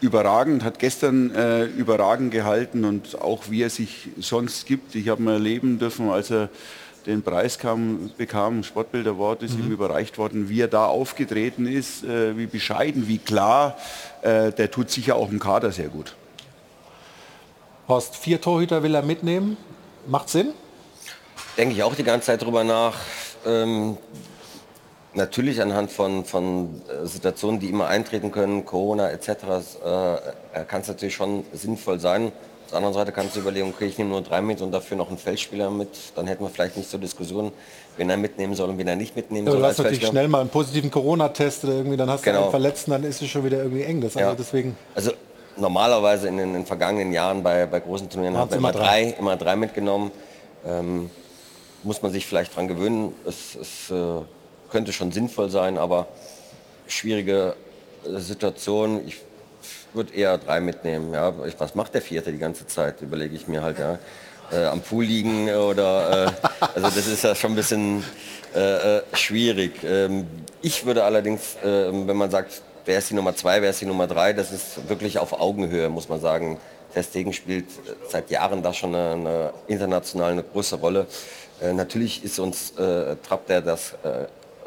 überragend, hat gestern äh, überragend gehalten und auch wie er sich sonst gibt. Ich habe mal erleben dürfen, als er den Preis kam, bekam, Sportbild Award ist mhm. ihm überreicht worden, wie er da aufgetreten ist, äh, wie bescheiden, wie klar, äh, der tut sicher auch im Kader sehr gut. Horst, vier Torhüter will er mitnehmen. Macht Sinn? Denke ich auch die ganze Zeit drüber nach. Ähm, natürlich anhand von, von äh, Situationen, die immer eintreten können, Corona etc., äh, kann es natürlich schon sinnvoll sein. Auf der anderen Seite kannst du überlegen, okay, ich nehme nur drei mit und dafür noch einen Feldspieler mit. Dann hätten wir vielleicht nicht so Diskussionen, wen er mitnehmen soll und wen er nicht mitnehmen ja, soll. Du hast natürlich schnell mal einen positiven Corona-Test oder irgendwie, dann hast genau. du einen Verletzten, dann ist es schon wieder irgendwie eng. Das ja. also deswegen also normalerweise in den, in den, vergangenen Jahren bei, bei großen Turnieren haben wir immer drei, immer drei mitgenommen. Ähm, muss man sich vielleicht dran gewöhnen. Es, es äh, könnte schon sinnvoll sein, aber schwierige Situation. Ich würde eher drei mitnehmen. Ja. Was macht der Vierte die ganze Zeit, überlege ich mir halt. Ja. Äh, am Pool liegen oder äh, also das ist ja schon ein bisschen äh, äh schwierig. Ähm, ich würde allerdings, ähm, wenn man sagt, wer ist die Nummer zwei, wer ist die Nummer drei, das ist wirklich auf Augenhöhe, muss man sagen. Testegen spielt äh, seit Jahren da schon eine, eine international eine große Rolle. Äh, natürlich ist uns Trapp, der das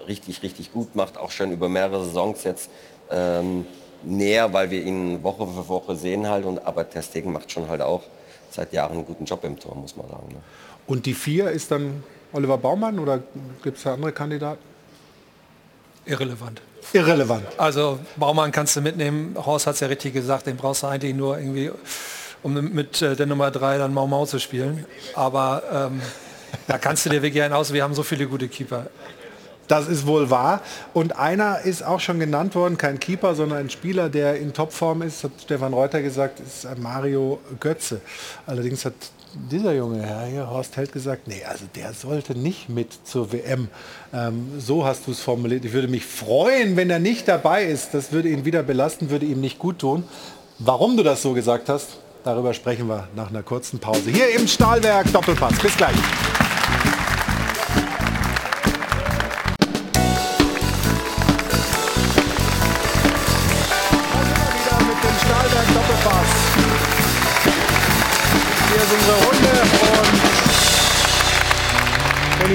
richtig, richtig gut macht, auch schon über mehrere Saisons jetzt ähm, näher, weil wir ihn Woche für Woche sehen halt. Und, aber Ter Stegen macht schon halt auch seit Jahren einen guten Job im Tor, muss man sagen. Ne? Und die vier ist dann Oliver Baumann oder gibt es da andere Kandidaten? Irrelevant. Irrelevant. Also Baumann kannst du mitnehmen. Horst hat es ja richtig gesagt, den brauchst du eigentlich nur irgendwie, um mit äh, der Nummer drei dann Mau Mau zu spielen. Aber ähm, da kannst du dir wirklich einen aus. Wir haben so viele gute Keeper. Das ist wohl wahr. Und einer ist auch schon genannt worden, kein Keeper, sondern ein Spieler, der in Topform ist, hat Stefan Reuter gesagt, ist Mario Götze. Allerdings hat dieser junge Herr hier, Horst Held, gesagt, nee, also der sollte nicht mit zur WM. Ähm, so hast du es formuliert. Ich würde mich freuen, wenn er nicht dabei ist. Das würde ihn wieder belasten, würde ihm nicht gut tun. Warum du das so gesagt hast, darüber sprechen wir nach einer kurzen Pause. Hier im Stahlwerk Doppelpass. Bis gleich.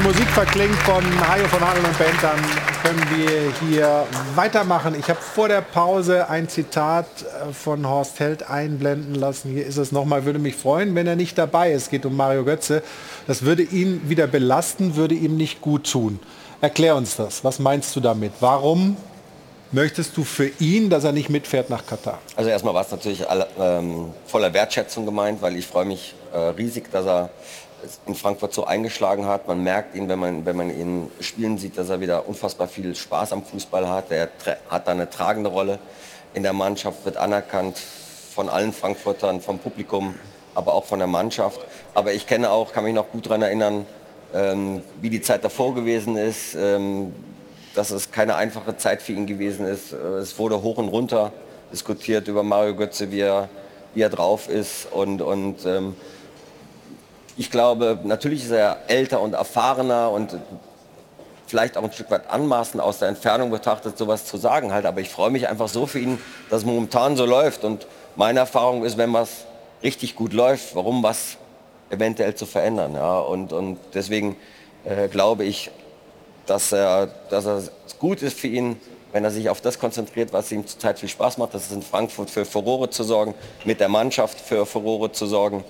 Musik verklingt von Hajo von Hagel und Band, dann können wir hier weitermachen. Ich habe vor der Pause ein Zitat äh, von Horst Held einblenden lassen. Hier ist es nochmal. Würde mich freuen, wenn er nicht dabei ist. Es geht um Mario Götze. Das würde ihn wieder belasten, würde ihm nicht gut tun. Erklär uns das. Was meinst du damit? Warum möchtest du für ihn, dass er nicht mitfährt nach Katar? Also erstmal war es natürlich alle, ähm, voller Wertschätzung gemeint, weil ich freue mich äh, riesig, dass er in Frankfurt so eingeschlagen hat. Man merkt ihn, wenn man, wenn man ihn spielen sieht, dass er wieder unfassbar viel Spaß am Fußball hat. Er hat da eine tragende Rolle in der Mannschaft, wird anerkannt von allen Frankfurtern, vom Publikum, aber auch von der Mannschaft. Aber ich kenne auch, kann mich noch gut daran erinnern, ähm, wie die Zeit davor gewesen ist, ähm, dass es keine einfache Zeit für ihn gewesen ist. Es wurde hoch und runter diskutiert über Mario Götze, wie er, wie er drauf ist und, und ähm, ich glaube, natürlich ist er älter und erfahrener und vielleicht auch ein Stück weit anmaßend aus der Entfernung betrachtet, sowas zu sagen halt. Aber ich freue mich einfach so für ihn, dass es momentan so läuft. Und meine Erfahrung ist, wenn was richtig gut läuft, warum was eventuell zu verändern. Ja? Und, und deswegen äh, glaube ich, dass er, dass er gut ist für ihn, wenn er sich auf das konzentriert, was ihm zurzeit viel Spaß macht. Das ist in Frankfurt für Furore zu sorgen, mit der Mannschaft für Furore zu sorgen.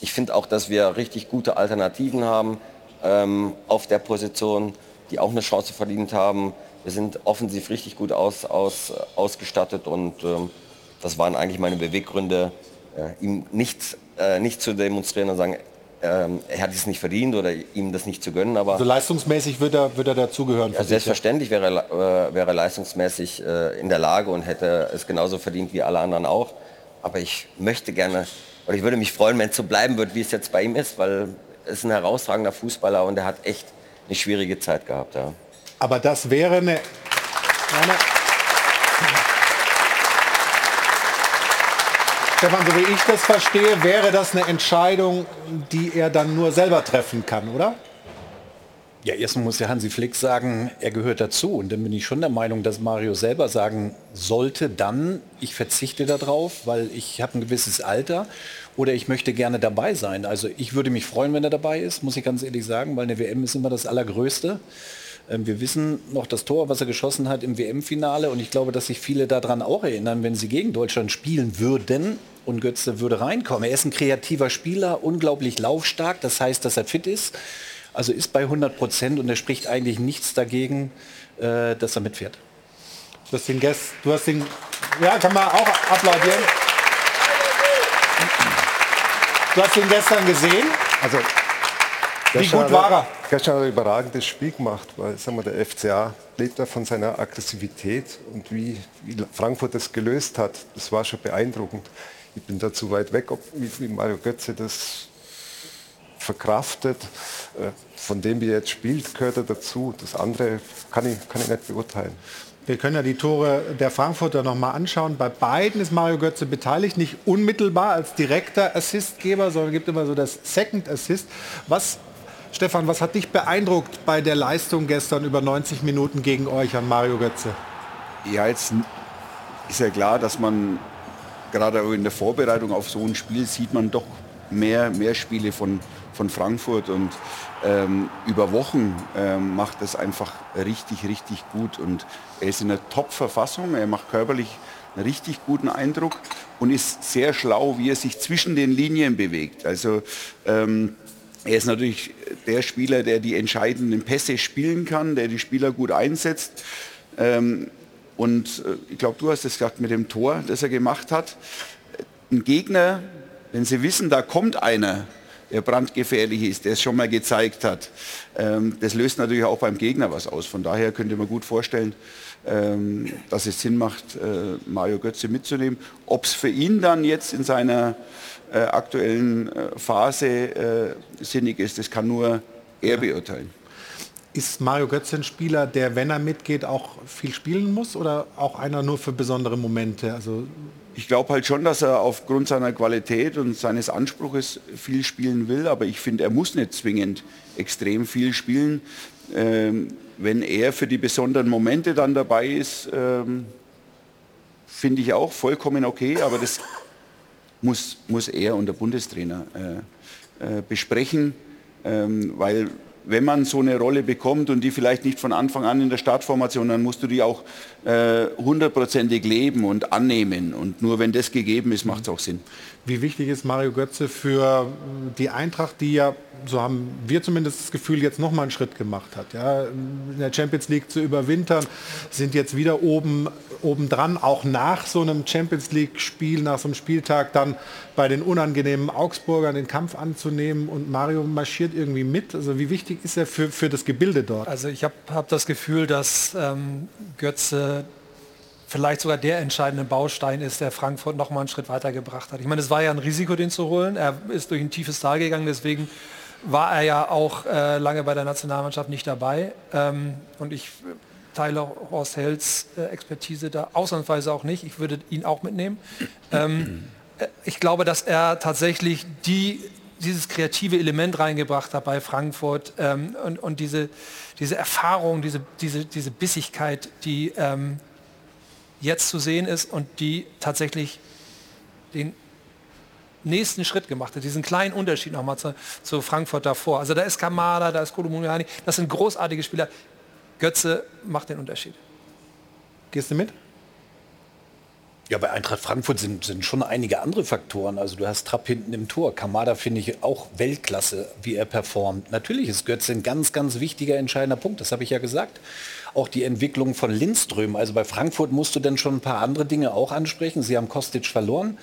Ich finde auch, dass wir richtig gute Alternativen haben ähm, auf der Position, die auch eine Chance verdient haben. Wir sind offensiv richtig gut aus, aus, ausgestattet und ähm, das waren eigentlich meine Beweggründe, äh, ihm nicht, äh, nicht zu demonstrieren und sagen, ähm, er hat es nicht verdient oder ihm das nicht zu gönnen. Aber also leistungsmäßig wird er, wird er dazugehören. Ja, selbstverständlich wäre, äh, wäre leistungsmäßig äh, in der Lage und hätte es genauso verdient wie alle anderen auch. Aber ich möchte gerne, oder ich würde mich freuen, wenn es so bleiben wird, wie es jetzt bei ihm ist, weil es ist ein herausragender Fußballer und er hat echt eine schwierige Zeit gehabt. Ja. Aber das wäre eine Stefan, so wie ich das verstehe, wäre das eine Entscheidung, die er dann nur selber treffen kann, oder? Ja, erstmal muss der Hansi Flick sagen, er gehört dazu. Und dann bin ich schon der Meinung, dass Mario selber sagen sollte, dann, ich verzichte darauf, weil ich habe ein gewisses Alter oder ich möchte gerne dabei sein. Also ich würde mich freuen, wenn er dabei ist, muss ich ganz ehrlich sagen, weil eine WM ist immer das Allergrößte. Ähm, wir wissen noch das Tor, was er geschossen hat im WM-Finale und ich glaube, dass sich viele daran auch erinnern, wenn sie gegen Deutschland spielen würden, und Götze würde reinkommen. Er ist ein kreativer Spieler, unglaublich laufstark, das heißt, dass er fit ist. Also ist bei 100 Prozent und er spricht eigentlich nichts dagegen, äh, dass er mitfährt. Du hast den Gast, du hast den, ja, kann man auch applaudieren. Du hast ihn gestern gesehen. Also, wie gut war er? Gestern hat er ein überragendes Spiel gemacht, weil sagen wir, der FCA lebt er von seiner Aggressivität und wie, wie Frankfurt das gelöst hat, das war schon beeindruckend ich bin da zu weit weg, ob, wie Mario Götze das verkraftet. Äh, von dem, wie er jetzt spielt, gehört er dazu. Das andere kann ich, kann ich nicht beurteilen. Wir können ja die Tore der Frankfurter noch mal anschauen. Bei beiden ist Mario Götze beteiligt, nicht unmittelbar als direkter Assistgeber, sondern gibt immer so das Second Assist. Was, Stefan, was hat dich beeindruckt bei der Leistung gestern über 90 Minuten gegen euch an Mario Götze? Ja, jetzt ist ja klar, dass man gerade auch in der Vorbereitung auf so ein Spiel sieht man doch mehr, mehr Spiele von, von Frankfurt und ähm, über Wochen ähm, macht das einfach richtig, richtig gut und er ist in einer Top-Verfassung, er macht körperlich einen richtig guten Eindruck und ist sehr schlau, wie er sich zwischen den Linien bewegt. Also ähm, er ist natürlich der Spieler, der die entscheidenden Pässe spielen kann, der die Spieler gut einsetzt. Ähm, und äh, ich glaube, du hast es gesagt mit dem Tor, das er gemacht hat. Ein Gegner, wenn sie wissen, da kommt einer, brandgefährlich ist, der es schon mal gezeigt hat, ähm, das löst natürlich auch beim Gegner was aus. Von daher könnte man gut vorstellen, ähm, dass es Sinn macht, äh, Mario Götze mitzunehmen. Ob es für ihn dann jetzt in seiner äh, aktuellen Phase sinnig ist, das kann nur er beurteilen. Ist Mario Götze ein Spieler, der, wenn er mitgeht, auch viel spielen muss oder auch einer nur für besondere Momente? Also ich glaube halt schon, dass er aufgrund seiner Qualität und seines Anspruches viel spielen will, aber ich finde, er muss nicht zwingend extrem viel spielen. Ähm, wenn er für die besonderen Momente dann dabei ist, ähm, finde ich auch vollkommen okay, aber das muss, muss er und der Bundestrainer äh, äh, besprechen, ähm, weil wenn man so eine Rolle bekommt und die vielleicht nicht von Anfang an in der Startformation, dann musst du die auch äh, hundertprozentig äh, leben und annehmen. Und nur wenn das gegeben ist, macht es auch Sinn. Wie wichtig ist Mario Götze für die Eintracht, die ja, so haben wir zumindest das Gefühl, jetzt noch mal einen Schritt gemacht hat. Ja, in der Champions League zu überwintern, sind jetzt wieder oben, oben auch nach so einem Champions League-Spiel, nach so einem Spieltag dann bei den unangenehmen Augsburgern den Kampf anzunehmen und Mario marschiert irgendwie mit. Also wie wichtig ist er für, für das Gebilde dort? Also ich habe hab das Gefühl, dass ähm, Götze vielleicht sogar der entscheidende Baustein ist, der Frankfurt noch mal einen Schritt weiter gebracht hat. Ich meine, es war ja ein Risiko, den zu holen. Er ist durch ein tiefes Tal gegangen, deswegen war er ja auch äh, lange bei der Nationalmannschaft nicht dabei. Ähm, und ich teile Horst Hells äh, Expertise da ausnahmsweise auch nicht. Ich würde ihn auch mitnehmen. Ähm, äh, ich glaube, dass er tatsächlich die, dieses kreative Element reingebracht hat bei Frankfurt ähm, und, und diese, diese Erfahrung, diese, diese, diese Bissigkeit, die ähm, jetzt zu sehen ist und die tatsächlich den nächsten Schritt gemacht hat, diesen kleinen Unterschied nochmal zu, zu Frankfurt davor. Also da ist Kamada, da ist Kolomuniani, das sind großartige Spieler. Götze macht den Unterschied. Gehst du mit? Ja, bei Eintracht Frankfurt sind, sind schon einige andere Faktoren. Also du hast Trapp hinten im Tor. Kamada finde ich auch Weltklasse, wie er performt. Natürlich ist Götze ein ganz, ganz wichtiger, entscheidender Punkt. Das habe ich ja gesagt auch die Entwicklung von Lindström. Also bei Frankfurt musst du dann schon ein paar andere Dinge auch ansprechen. Sie haben Kostic verloren.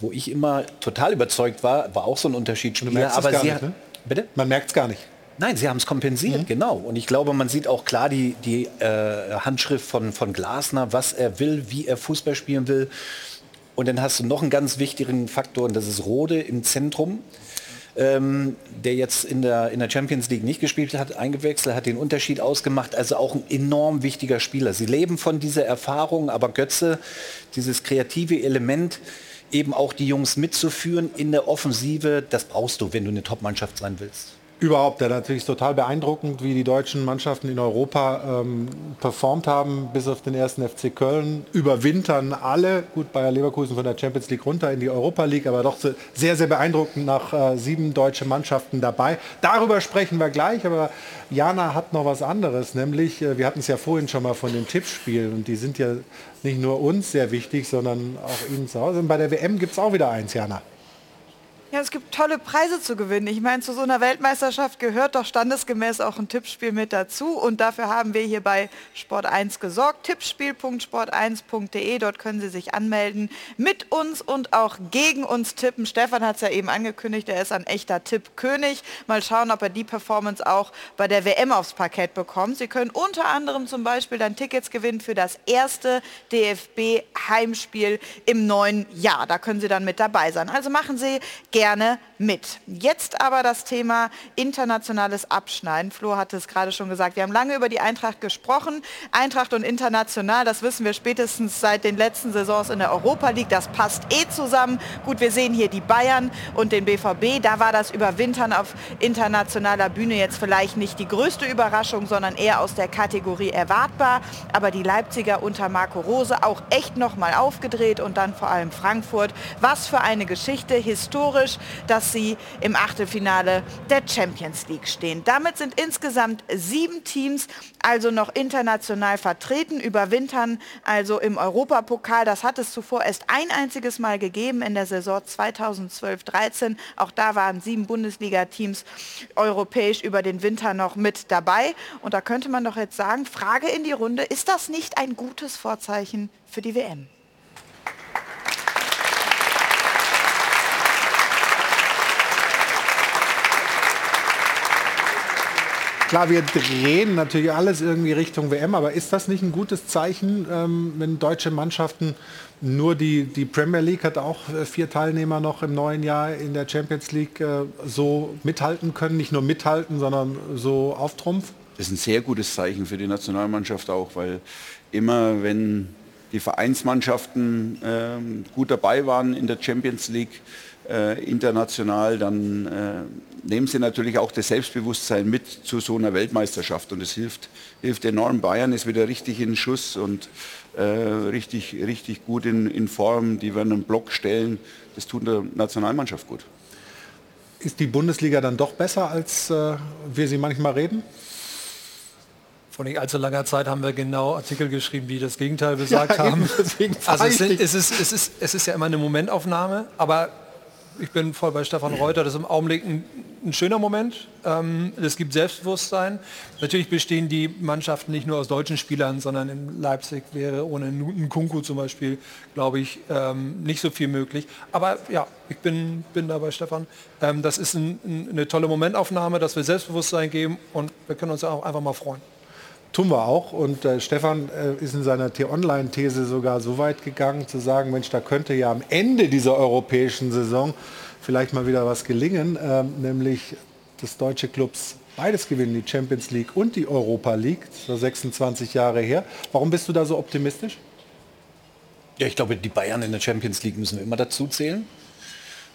Wo ich immer total überzeugt war, war auch so ein Unterschiedsspieler. Aber sie nicht, ne? Bitte? Man merkt es gar nicht. Nein, sie haben es kompensiert, mhm. genau. Und ich glaube, man sieht auch klar die, die äh, Handschrift von, von Glasner, was er will, wie er Fußball spielen will. Und dann hast du noch einen ganz wichtigen Faktor, und das ist Rode im Zentrum ähm, der jetzt in der, in der Champions League nicht gespielt hat, eingewechselt, hat den Unterschied ausgemacht. Also auch ein enorm wichtiger Spieler. Sie leben von dieser Erfahrung, aber Götze, dieses kreative Element, eben auch die Jungs mitzuführen in der Offensive, das brauchst du, wenn du eine Top-Mannschaft sein willst. Überhaupt, ja, natürlich total beeindruckend, wie die deutschen Mannschaften in Europa ähm, performt haben, bis auf den ersten FC Köln. Überwintern alle, gut, Bayer Leverkusen von der Champions League runter in die Europa League, aber doch sehr, sehr beeindruckend nach äh, sieben deutsche Mannschaften dabei. Darüber sprechen wir gleich, aber Jana hat noch was anderes, nämlich, äh, wir hatten es ja vorhin schon mal von den Tippspielen und die sind ja nicht nur uns sehr wichtig, sondern auch Ihnen zu Hause. Und bei der WM gibt es auch wieder eins, Jana. Ja, es gibt tolle Preise zu gewinnen. Ich meine, zu so einer Weltmeisterschaft gehört doch standesgemäß auch ein Tippspiel mit dazu. Und dafür haben wir hier bei Sport 1 gesorgt. Tippspiel.sport1.de, dort können Sie sich anmelden, mit uns und auch gegen uns tippen. Stefan hat es ja eben angekündigt, er ist ein echter Tippkönig. Mal schauen, ob er die Performance auch bei der WM aufs Parkett bekommt. Sie können unter anderem zum Beispiel dann Tickets gewinnen für das erste DFB-Heimspiel im neuen Jahr. Da können Sie dann mit dabei sein. Also machen Sie gerne mit. Jetzt aber das Thema internationales Abschneiden. Flo hatte es gerade schon gesagt. Wir haben lange über die Eintracht gesprochen. Eintracht und international, das wissen wir spätestens seit den letzten Saisons in der Europa League. Das passt eh zusammen. Gut, wir sehen hier die Bayern und den BVB. Da war das Überwintern auf internationaler Bühne jetzt vielleicht nicht die größte Überraschung, sondern eher aus der Kategorie erwartbar. Aber die Leipziger unter Marco Rose auch echt nochmal aufgedreht und dann vor allem Frankfurt. Was für eine Geschichte, historisch historisch, dass sie im Achtelfinale der Champions League stehen. Damit sind insgesamt sieben Teams also noch international vertreten, überwintern also im Europapokal. Das hat es zuvor erst ein einziges Mal gegeben in der Saison 2012-13. Auch da waren sieben Bundesliga-Teams europäisch über den Winter noch mit dabei. Und da könnte man doch jetzt sagen, Frage in die Runde, ist das nicht ein gutes Vorzeichen für die WM? Klar, wir drehen natürlich alles irgendwie Richtung WM, aber ist das nicht ein gutes Zeichen, ähm, wenn deutsche Mannschaften nur die, die Premier League hat auch äh, vier Teilnehmer noch im neuen Jahr in der Champions League äh, so mithalten können, nicht nur mithalten, sondern so auftrumpfen? Das ist ein sehr gutes Zeichen für die Nationalmannschaft auch, weil immer wenn die Vereinsmannschaften äh, gut dabei waren in der Champions League, äh, international, dann äh, nehmen sie natürlich auch das Selbstbewusstsein mit zu so einer Weltmeisterschaft und es hilft, hilft enorm. Bayern ist wieder richtig in Schuss und äh, richtig, richtig gut in, in Form. Die werden einen Block stellen. Das tut der Nationalmannschaft gut. Ist die Bundesliga dann doch besser, als äh, wir sie manchmal reden? Vor nicht allzu langer Zeit haben wir genau Artikel geschrieben, die das Gegenteil [laughs] besagt ja, haben. Also es, sind, es, ist, es, ist, es ist ja immer eine Momentaufnahme, aber ich bin voll bei Stefan Reuter. Das ist im Augenblick ein, ein schöner Moment. Ähm, es gibt Selbstbewusstsein. Natürlich bestehen die Mannschaften nicht nur aus deutschen Spielern, sondern in Leipzig wäre ohne Nkunku zum Beispiel, glaube ich, ähm, nicht so viel möglich. Aber ja, ich bin, bin da bei Stefan. Ähm, das ist ein, ein, eine tolle Momentaufnahme, dass wir Selbstbewusstsein geben und wir können uns auch einfach mal freuen. Tun wir auch. Und äh, Stefan äh, ist in seiner T-Online-These sogar so weit gegangen, zu sagen, Mensch, da könnte ja am Ende dieser europäischen Saison vielleicht mal wieder was gelingen, äh, nämlich dass deutsche Clubs beides gewinnen, die Champions League und die Europa League, so 26 Jahre her. Warum bist du da so optimistisch? Ja, ich glaube, die Bayern in der Champions League müssen wir immer dazu zählen.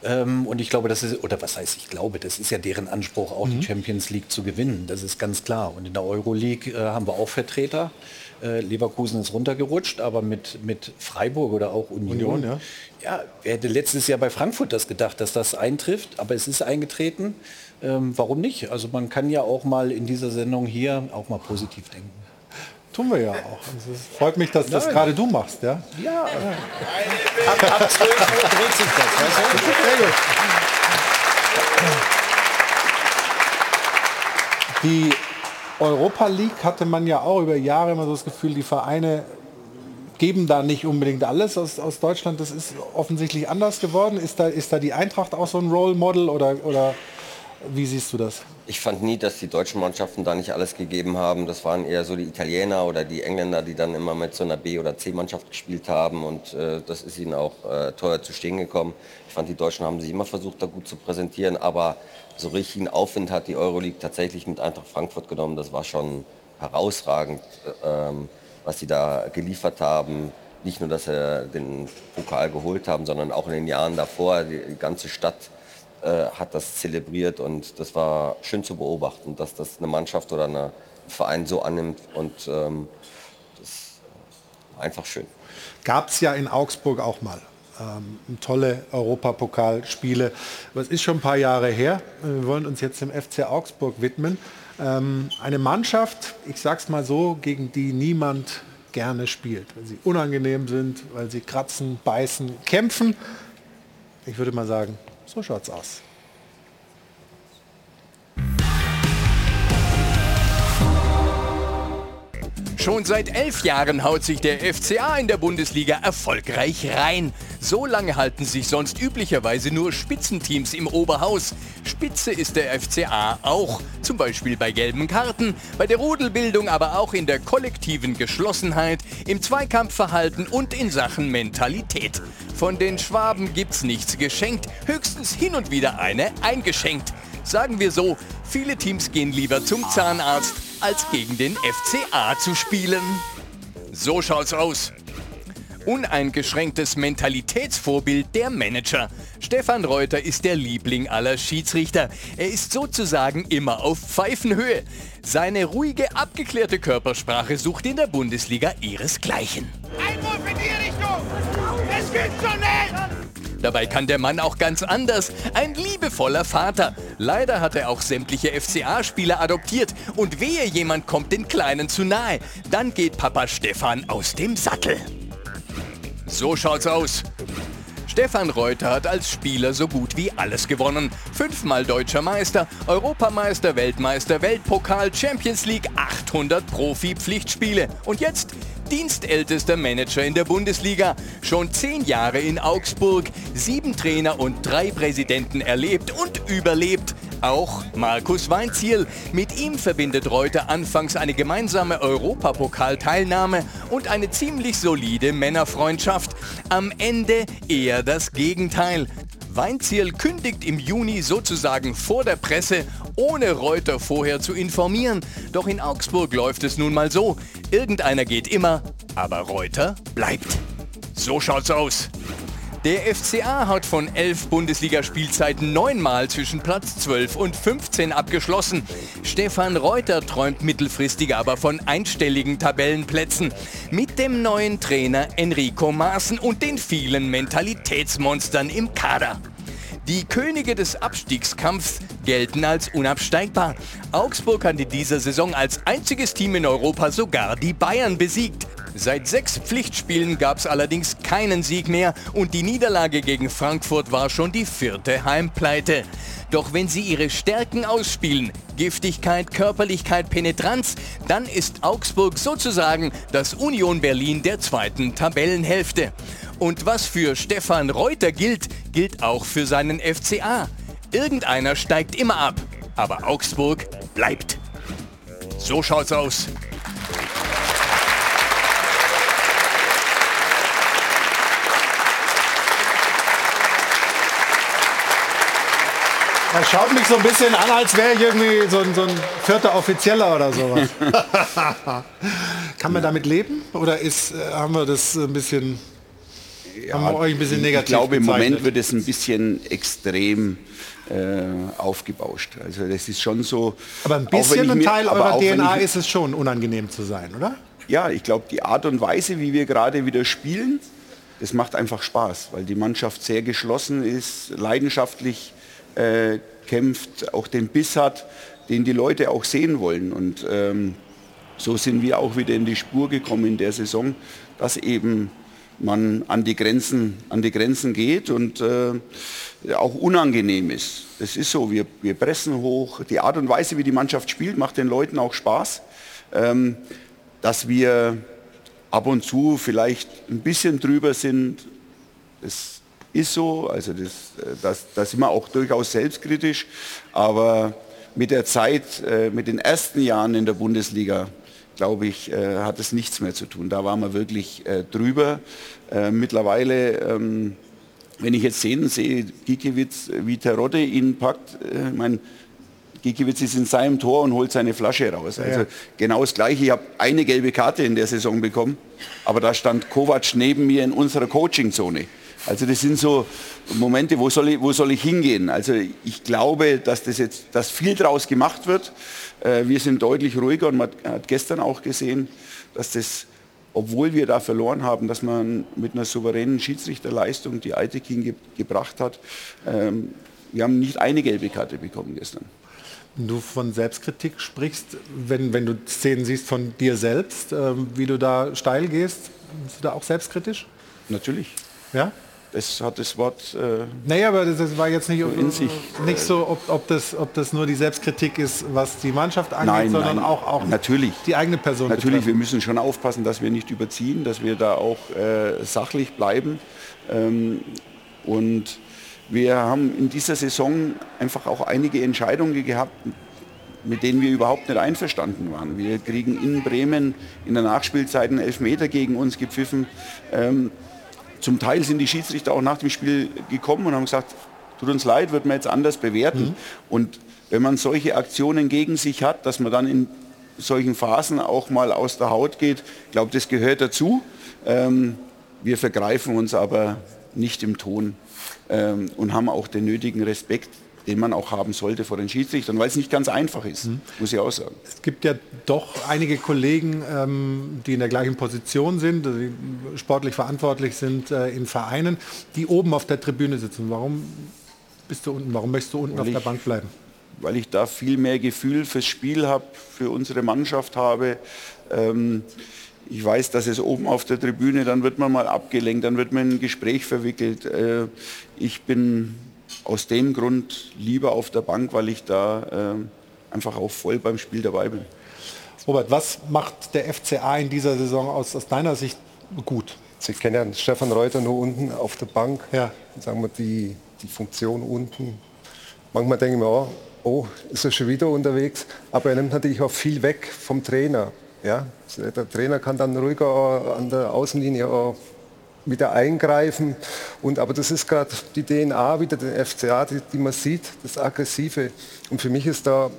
Ähm, und ich glaube, das ist, oder was heißt ich glaube, das ist ja deren Anspruch, auch mhm. die Champions League zu gewinnen. Das ist ganz klar. Und in der Euroleague äh, haben wir auch Vertreter. Äh, Leverkusen ist runtergerutscht, aber mit, mit Freiburg oder auch Union. Union ja. ja, wer hätte letztes Jahr bei Frankfurt das gedacht, dass das eintrifft, aber es ist eingetreten. Ähm, warum nicht? Also man kann ja auch mal in dieser Sendung hier auch mal positiv denken. Tun wir ja auch. Also es freut mich, dass Nein. das gerade du machst, ja? Ja. Ab, ab 12 Uhr dreht sich das. Sehr gut. Die Europa League hatte man ja auch über Jahre immer so das Gefühl, die Vereine geben da nicht unbedingt alles aus, aus Deutschland. Das ist offensichtlich anders geworden. Ist da, ist da die Eintracht auch so ein Role Model oder, oder wie siehst du das? Ich fand nie, dass die deutschen Mannschaften da nicht alles gegeben haben. Das waren eher so die Italiener oder die Engländer, die dann immer mit so einer B- oder C-Mannschaft gespielt haben. Und äh, das ist ihnen auch äh, teuer zu stehen gekommen. Ich fand, die Deutschen haben sich immer versucht, da gut zu präsentieren. Aber so richtigen Aufwind hat die Euroleague tatsächlich mit Eintracht Frankfurt genommen. Das war schon herausragend, äh, ähm, was sie da geliefert haben. Nicht nur, dass sie den Pokal geholt haben, sondern auch in den Jahren davor. Die ganze Stadt äh, hat das zelebriert und das war schön zu beobachten, dass das eine Mannschaft oder ein Verein so annimmt und ähm, das ist einfach schön. Gab es ja in Augsburg auch mal. Ähm, tolle Europapokalspiele. Das ist schon ein paar Jahre her. Wir wollen uns jetzt dem FC Augsburg widmen. Ähm, eine Mannschaft, ich sag's mal so, gegen die niemand gerne spielt, weil sie unangenehm sind, weil sie kratzen, beißen, kämpfen. Ich würde mal sagen, so schaut's aus. Schon seit elf Jahren haut sich der FCA in der Bundesliga erfolgreich rein. So lange halten sich sonst üblicherweise nur Spitzenteams im Oberhaus. Spitze ist der FCA auch, zum Beispiel bei gelben Karten, bei der Rudelbildung, aber auch in der kollektiven Geschlossenheit, im Zweikampfverhalten und in Sachen Mentalität. Von den Schwaben gibt's nichts geschenkt, höchstens hin und wieder eine eingeschenkt. Sagen wir so, viele Teams gehen lieber zum Zahnarzt, als gegen den FCA zu spielen. So schaut's aus. Uneingeschränktes Mentalitätsvorbild der Manager. Stefan Reuter ist der Liebling aller Schiedsrichter. Er ist sozusagen immer auf Pfeifenhöhe. Seine ruhige, abgeklärte Körpersprache sucht in der Bundesliga ihresgleichen. Einwurf in die Richtung! Es geht so schnell! Dabei kann der Mann auch ganz anders. Ein liebevoller Vater. Leider hat er auch sämtliche FCA-Spieler adoptiert. Und wehe, jemand kommt den Kleinen zu nahe. Dann geht Papa Stefan aus dem Sattel. So schaut's aus. Stefan Reuter hat als Spieler so gut wie alles gewonnen. Fünfmal deutscher Meister, Europameister, Weltmeister, Weltpokal, Champions League, 800 Profi-Pflichtspiele. Und jetzt dienstältester Manager in der Bundesliga. Schon zehn Jahre in Augsburg, sieben Trainer und drei Präsidenten erlebt und überlebt. Auch Markus Weinziel. Mit ihm verbindet Reuter anfangs eine gemeinsame Europapokalteilnahme und eine ziemlich solide Männerfreundschaft. Am Ende eher das Gegenteil. Weinziel kündigt im Juni sozusagen vor der Presse, ohne Reuter vorher zu informieren. Doch in Augsburg läuft es nun mal so. Irgendeiner geht immer, aber Reuter bleibt. So schaut's aus. Der FCA hat von elf Bundesligaspielzeiten neunmal zwischen Platz 12 und 15 abgeschlossen. Stefan Reuter träumt mittelfristig aber von einstelligen Tabellenplätzen. Mit dem neuen Trainer Enrico Maaßen und den vielen Mentalitätsmonstern im Kader. Die Könige des Abstiegskampfs gelten als unabsteigbar. Augsburg hat in dieser Saison als einziges Team in Europa sogar die Bayern besiegt. Seit sechs Pflichtspielen gab es allerdings keinen Sieg mehr und die Niederlage gegen Frankfurt war schon die vierte Heimpleite. Doch wenn sie ihre Stärken ausspielen, Giftigkeit, Körperlichkeit, Penetranz, dann ist Augsburg sozusagen das Union Berlin der zweiten Tabellenhälfte. Und was für Stefan Reuter gilt, gilt auch für seinen FCA. Irgendeiner steigt immer ab, aber Augsburg bleibt. So schaut's aus. Er schaut mich so ein bisschen an, als wäre ich irgendwie so ein, so ein vierter Offizieller oder sowas. [laughs] Kann man damit leben? Oder ist, äh, haben wir das ein bisschen, ja, haben wir euch ein bisschen negativ Ich glaube, im Moment wird es ein bisschen extrem äh, aufgebauscht. Also das ist schon so. Aber ein bisschen ein Teil eurer DNA ist es schon, unangenehm zu sein, oder? Ja, ich glaube, die Art und Weise, wie wir gerade wieder spielen, das macht einfach Spaß, weil die Mannschaft sehr geschlossen ist, leidenschaftlich äh, kämpft, auch den Biss hat, den die Leute auch sehen wollen. Und ähm, so sind wir auch wieder in die Spur gekommen in der Saison, dass eben man an die Grenzen, an die Grenzen geht und äh, auch unangenehm ist. Das ist so, wir, wir pressen hoch. Die Art und Weise, wie die Mannschaft spielt, macht den Leuten auch Spaß. Ähm, dass wir ab und zu vielleicht ein bisschen drüber sind. Das ist so, also das, äh, das, da sind wir auch durchaus selbstkritisch, aber mit der Zeit, äh, mit den ersten Jahren in der Bundesliga, glaube ich, äh, hat es nichts mehr zu tun. Da waren wir wirklich drüber. Mittlerweile, ähm, wenn ich jetzt sehen sehe, Gikiewicz, wie Terodde ihn packt, ich meine, Gikiewicz ist in seinem Tor und holt seine Flasche raus. Also ja. genau das Gleiche. Ich habe eine gelbe Karte in der Saison bekommen, aber da stand Kovac neben mir in unserer Coachingzone. Also das sind so Momente, wo soll ich, wo soll ich hingehen? Also ich glaube, dass das jetzt, dass viel draus gemacht wird. Äh, wir sind deutlich ruhiger und man hat gestern auch gesehen, dass das, obwohl wir da verloren haben, dass man mit einer souveränen Schiedsrichterleistung die Eitekin ge gebracht hat. Ähm, wir haben nicht eine gelbe Karte bekommen gestern. Wenn du von Selbstkritik sprichst, wenn, wenn du Szenen siehst von dir selbst, äh, wie du da steil gehst, bist du da auch selbstkritisch? Natürlich. Ja? Das hat das Wort. Äh, naja, aber das war jetzt nicht, in sich, nicht so, ob, ob, das, ob das nur die Selbstkritik ist, was die Mannschaft angeht, nein, sondern nein, auch, auch natürlich. die eigene Person. Natürlich, betreffen. wir müssen schon aufpassen, dass wir nicht überziehen, dass wir da auch äh, sachlich bleiben. Ähm, und wir haben in dieser Saison einfach auch einige Entscheidungen gehabt, mit denen wir überhaupt nicht einverstanden waren. Wir kriegen in Bremen in der Nachspielzeit einen Elfmeter gegen uns gepfiffen. Ähm, zum Teil sind die Schiedsrichter auch nach dem Spiel gekommen und haben gesagt, tut uns leid, wird man jetzt anders bewerten. Mhm. Und wenn man solche Aktionen gegen sich hat, dass man dann in solchen Phasen auch mal aus der Haut geht, ich glaube, das gehört dazu. Ähm, wir vergreifen uns aber nicht im Ton ähm, und haben auch den nötigen Respekt den man auch haben sollte vor den Schiedsrichtern, weil es nicht ganz einfach ist, mhm. muss ich auch sagen. Es gibt ja doch einige Kollegen, ähm, die in der gleichen Position sind, die sportlich verantwortlich sind äh, in Vereinen, die oben auf der Tribüne sitzen. Warum bist du unten? Warum möchtest du unten weil auf der Bank bleiben? Weil ich da viel mehr Gefühl fürs Spiel habe, für unsere Mannschaft habe. Ähm, ich weiß, dass es oben auf der Tribüne, dann wird man mal abgelenkt, dann wird man in ein Gespräch verwickelt. Äh, ich bin aus dem Grund lieber auf der Bank, weil ich da äh, einfach auch voll beim Spiel dabei bin. Robert, was macht der FCA in dieser Saison aus, aus deiner Sicht gut? Sie kennen ja Stefan Reuter nur unten auf der Bank. Ja. Sagen wir die, die Funktion unten. Manchmal denke ich mir, oh, oh, ist er schon wieder unterwegs. Aber er nimmt natürlich auch viel weg vom Trainer. Ja? Der Trainer kann dann ruhiger an der Außenlinie wieder eingreifen. Und, aber das ist gerade die DNA wieder der FCA, die, die, man sieht, das Aggressive. Und für mich ist da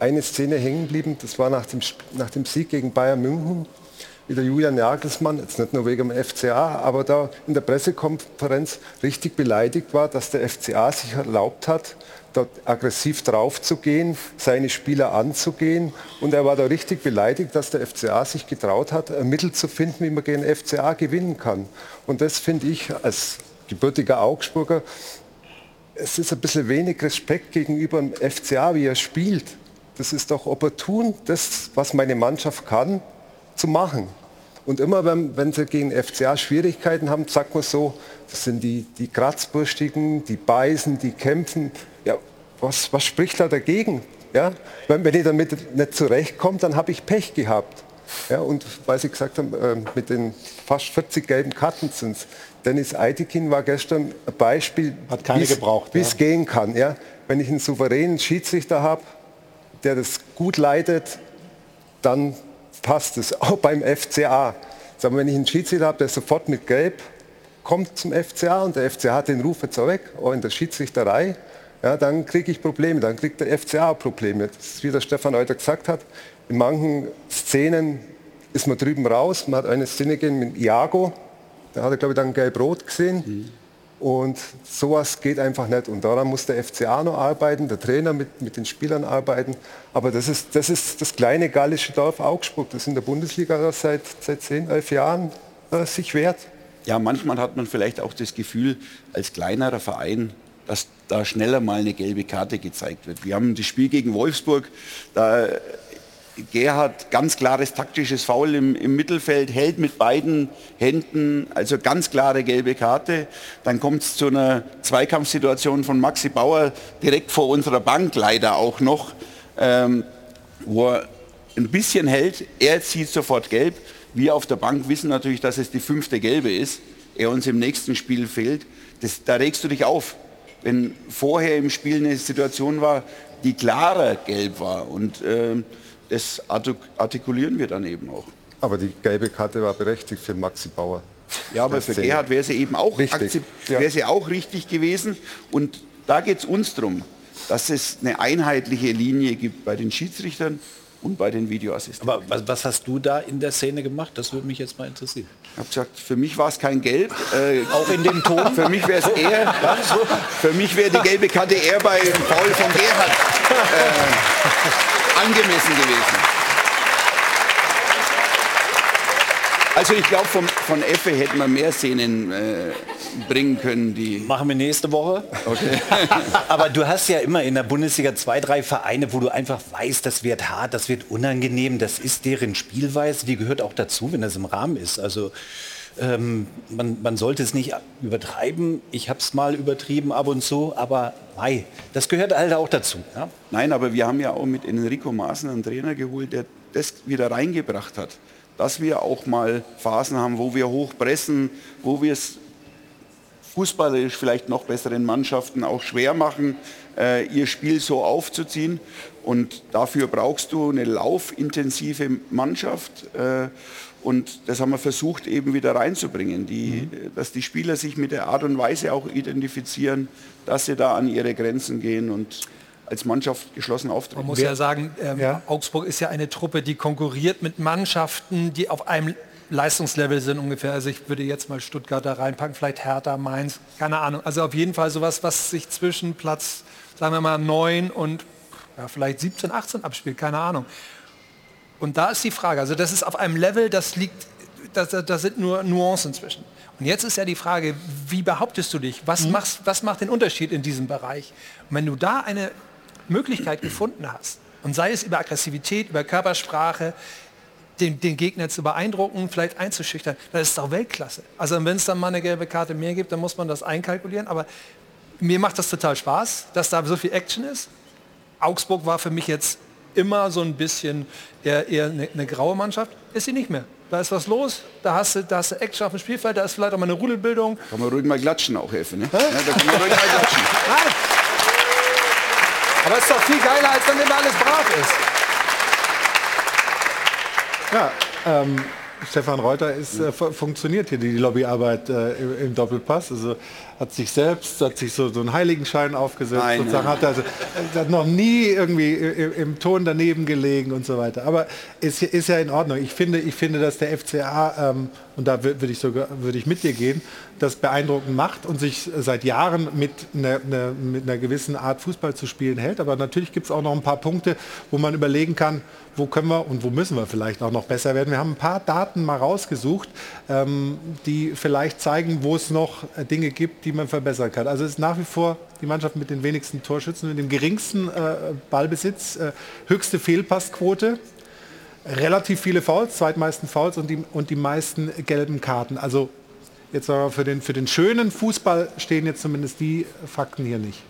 eine Szene hängen geblieben, das war nach dem, nach dem Sieg gegen Bayern München, wie der Julian Nagelsmann, jetzt nicht nur wegen dem FCA, aber da in der Pressekonferenz richtig beleidigt war, dass der FCA sich erlaubt hat, dort aggressiv draufzugehen, seine Spieler anzugehen. Und er war da richtig beleidigt, dass der FCA sich getraut hat, ein Mittel zu finden, wie man gegen den FCA gewinnen kann. Und das finde ich als gebürtiger Augsburger, es ist ein bisschen wenig Respekt gegenüber dem FCA, wie er spielt. Das ist doch opportun, das, was meine Mannschaft kann, zu machen. Und immer wenn, wenn sie gegen FCA Schwierigkeiten haben, sagt man so, das sind die, die Kratzbürstigen, die beißen, die kämpfen was, was spricht da dagegen? Ja? Wenn, wenn ich damit nicht zurechtkomme, dann habe ich Pech gehabt. Ja, und weil Sie gesagt haben, äh, mit den fast 40 gelben Karten sind es. Dennis Eitekin war gestern ein Beispiel, wie es ja. gehen kann. Ja? Wenn ich einen souveränen Schiedsrichter habe, der das gut leitet, dann passt es. [laughs] Auch beim FCA. Sagen wenn ich einen Schiedsrichter habe, der sofort mit Gelb kommt zum FCA und der FCA hat den Ruf jetzt auch weg, auch in der Schiedsrichterei, ja, dann kriege ich Probleme, dann kriegt der FCA Probleme. Das ist, wie der Stefan heute gesagt hat, in manchen Szenen ist man drüben raus. Man hat eine Szene gesehen mit Iago, da hat er, glaube ich, dann gelb-rot gesehen. Mhm. Und sowas geht einfach nicht. Und daran muss der FCA noch arbeiten, der Trainer mit, mit den Spielern arbeiten. Aber das ist, das ist das kleine gallische Dorf Augsburg, das in der Bundesliga seit, seit 10, 11 Jahren äh, sich wehrt. Ja, manchmal hat man vielleicht auch das Gefühl, als kleinerer Verein dass da schneller mal eine gelbe Karte gezeigt wird. Wir haben das Spiel gegen Wolfsburg, da Gerhard ganz klares taktisches Foul im, im, Mittelfeld, hält mit beiden Händen, also ganz klare gelbe Karte. Dann kommt es zu einer Zweikampfsituation von Maxi Bauer direkt vor unserer Bank leider auch noch, ähm, wo er ein bisschen hält, er zieht sofort gelb. Wir auf der Bank wissen natürlich, dass es die fünfte Gelbe ist, er uns im nächsten Spiel fehlt. Das, da regst du dich auf. Wenn vorher im Spiel eine Situation war, die klarer gelb war. Und äh, das artikulieren wir dann eben auch. Aber die gelbe Karte war berechtigt für Maxi Bauer. Ja, aber für Gerhard wäre sie eben auch, richtig. wäre sie auch richtig gewesen. Und da geht es uns darum, dass es eine einheitliche Linie gibt bei den Schiedsrichtern und bei den Videoassistenten. Aber was, was, hast du da in der Szene gemacht? Das würde mich jetzt mal interessieren. Ich habe gesagt, für mich war es kein Gelb. Äh, Auch in dem Ton? Für mich wäre es eher, für mich wäre die gelbe Karte eher bei Paul von Gerhard äh, angemessen gewesen. Also ich glaube, von Effe hätten wir mehr Szenen äh, bringen können, die... Machen wir nächste Woche. Okay. [laughs] Aber du hast ja immer in der Bundesliga zwei, drei Vereine, wo du einfach weißt, das wird hart, das wird unangenehm, das ist deren Spielweise, die gehört auch dazu, wenn das im Rahmen ist. Also ähm, man, man, sollte es nicht übertreiben. Ich habe es mal übertrieben ab und zu, aber mei, das gehört halt auch dazu. Ja? Nein, aber wir haben ja auch mit Enrico Maaßen einen Trainer geholt, der das wieder reingebracht hat dass wir auch mal Phasen haben, wo wir hochpressen, wo wir es fußballerisch vielleicht noch besseren Mannschaften auch schwer machen, äh, ihr Spiel so aufzuziehen. Und dafür brauchst du eine laufintensive Mannschaft. Äh, und das haben wir versucht eben wieder reinzubringen, die, mhm. dass die Spieler sich mit der Art und Weise auch identifizieren, dass sie da an ihre Grenzen gehen. Und als Mannschaft geschlossen auftreten. Man muss ja sagen, ähm, ja. Augsburg ist ja eine Truppe, die konkurriert mit Mannschaften, die auf einem Leistungslevel sind ungefähr. Also ich würde jetzt mal Stuttgart da reinpacken, vielleicht Hertha, Mainz, keine Ahnung. Also auf jeden Fall sowas, was sich zwischen Platz, sagen wir mal, 9 und ja, vielleicht 17, 18 abspielt, keine Ahnung. Und da ist die Frage, also das ist auf einem Level, das liegt, da, da sind nur Nuancen zwischen. Und jetzt ist ja die Frage, wie behauptest du dich? Was, mhm. machst, was macht den Unterschied in diesem Bereich? Und wenn du da eine Möglichkeit gefunden hast, und sei es über Aggressivität, über Körpersprache, den, den, Gegner zu beeindrucken, vielleicht einzuschüchtern, das ist auch Weltklasse. Also wenn es dann mal eine gelbe Karte mehr gibt, dann muss man das einkalkulieren. Aber mir macht das total Spaß, dass da so viel Action ist. Augsburg war für mich jetzt immer so ein bisschen eher, eher eine, eine, graue Mannschaft. Ist sie nicht mehr. Da ist was los, da hast du, da hast du Action auf dem Spielfeld, da ist vielleicht auch mal eine Rudelbildung. Kann man ruhig mal klatschen auch helfen, ne? Ja, da kann man ruhig mal klatschen. [laughs] Nein. Aber es ist doch viel geiler, als wenn immer alles brav ist. Ja, ähm, Stefan Reuter ist, äh, funktioniert hier die Lobbyarbeit äh, im, Doppelpass. Also hat sich selbst, hat sich so, so einen Heiligenschein aufgesetzt, Nein, sozusagen, hat, also, hat noch nie irgendwie im, im, Ton daneben gelegen und so weiter. Aber ist, ist ja in Ordnung. Ich finde, ich finde, dass der FCA, ähm, und da würde ich, sogar, ich mit dir gehen, das beeindruckend macht und sich seit Jahren mit einer, eine, mit einer gewissen Art Fußball zu spielen hält. Aber natürlich gibt es auch noch ein paar Punkte, wo man überlegen kann, wo können wir und wo müssen wir vielleicht auch noch besser werden. Wir haben ein paar Daten mal rausgesucht, die vielleicht zeigen, wo es noch äh, Dinge gibt, die man verbessern kann. Also es ist nach wie vor die Mannschaft mit den wenigsten Torschützen, mit dem geringsten äh, Ballbesitz, äh, höchste Fehlpassquote, relativ viele Fouls, zweitmeisten Fouls und die, und die meisten gelben Karten. Also jetzt aber für den, für den schönen Fußball stehen jetzt zumindest die Fakten hier nicht.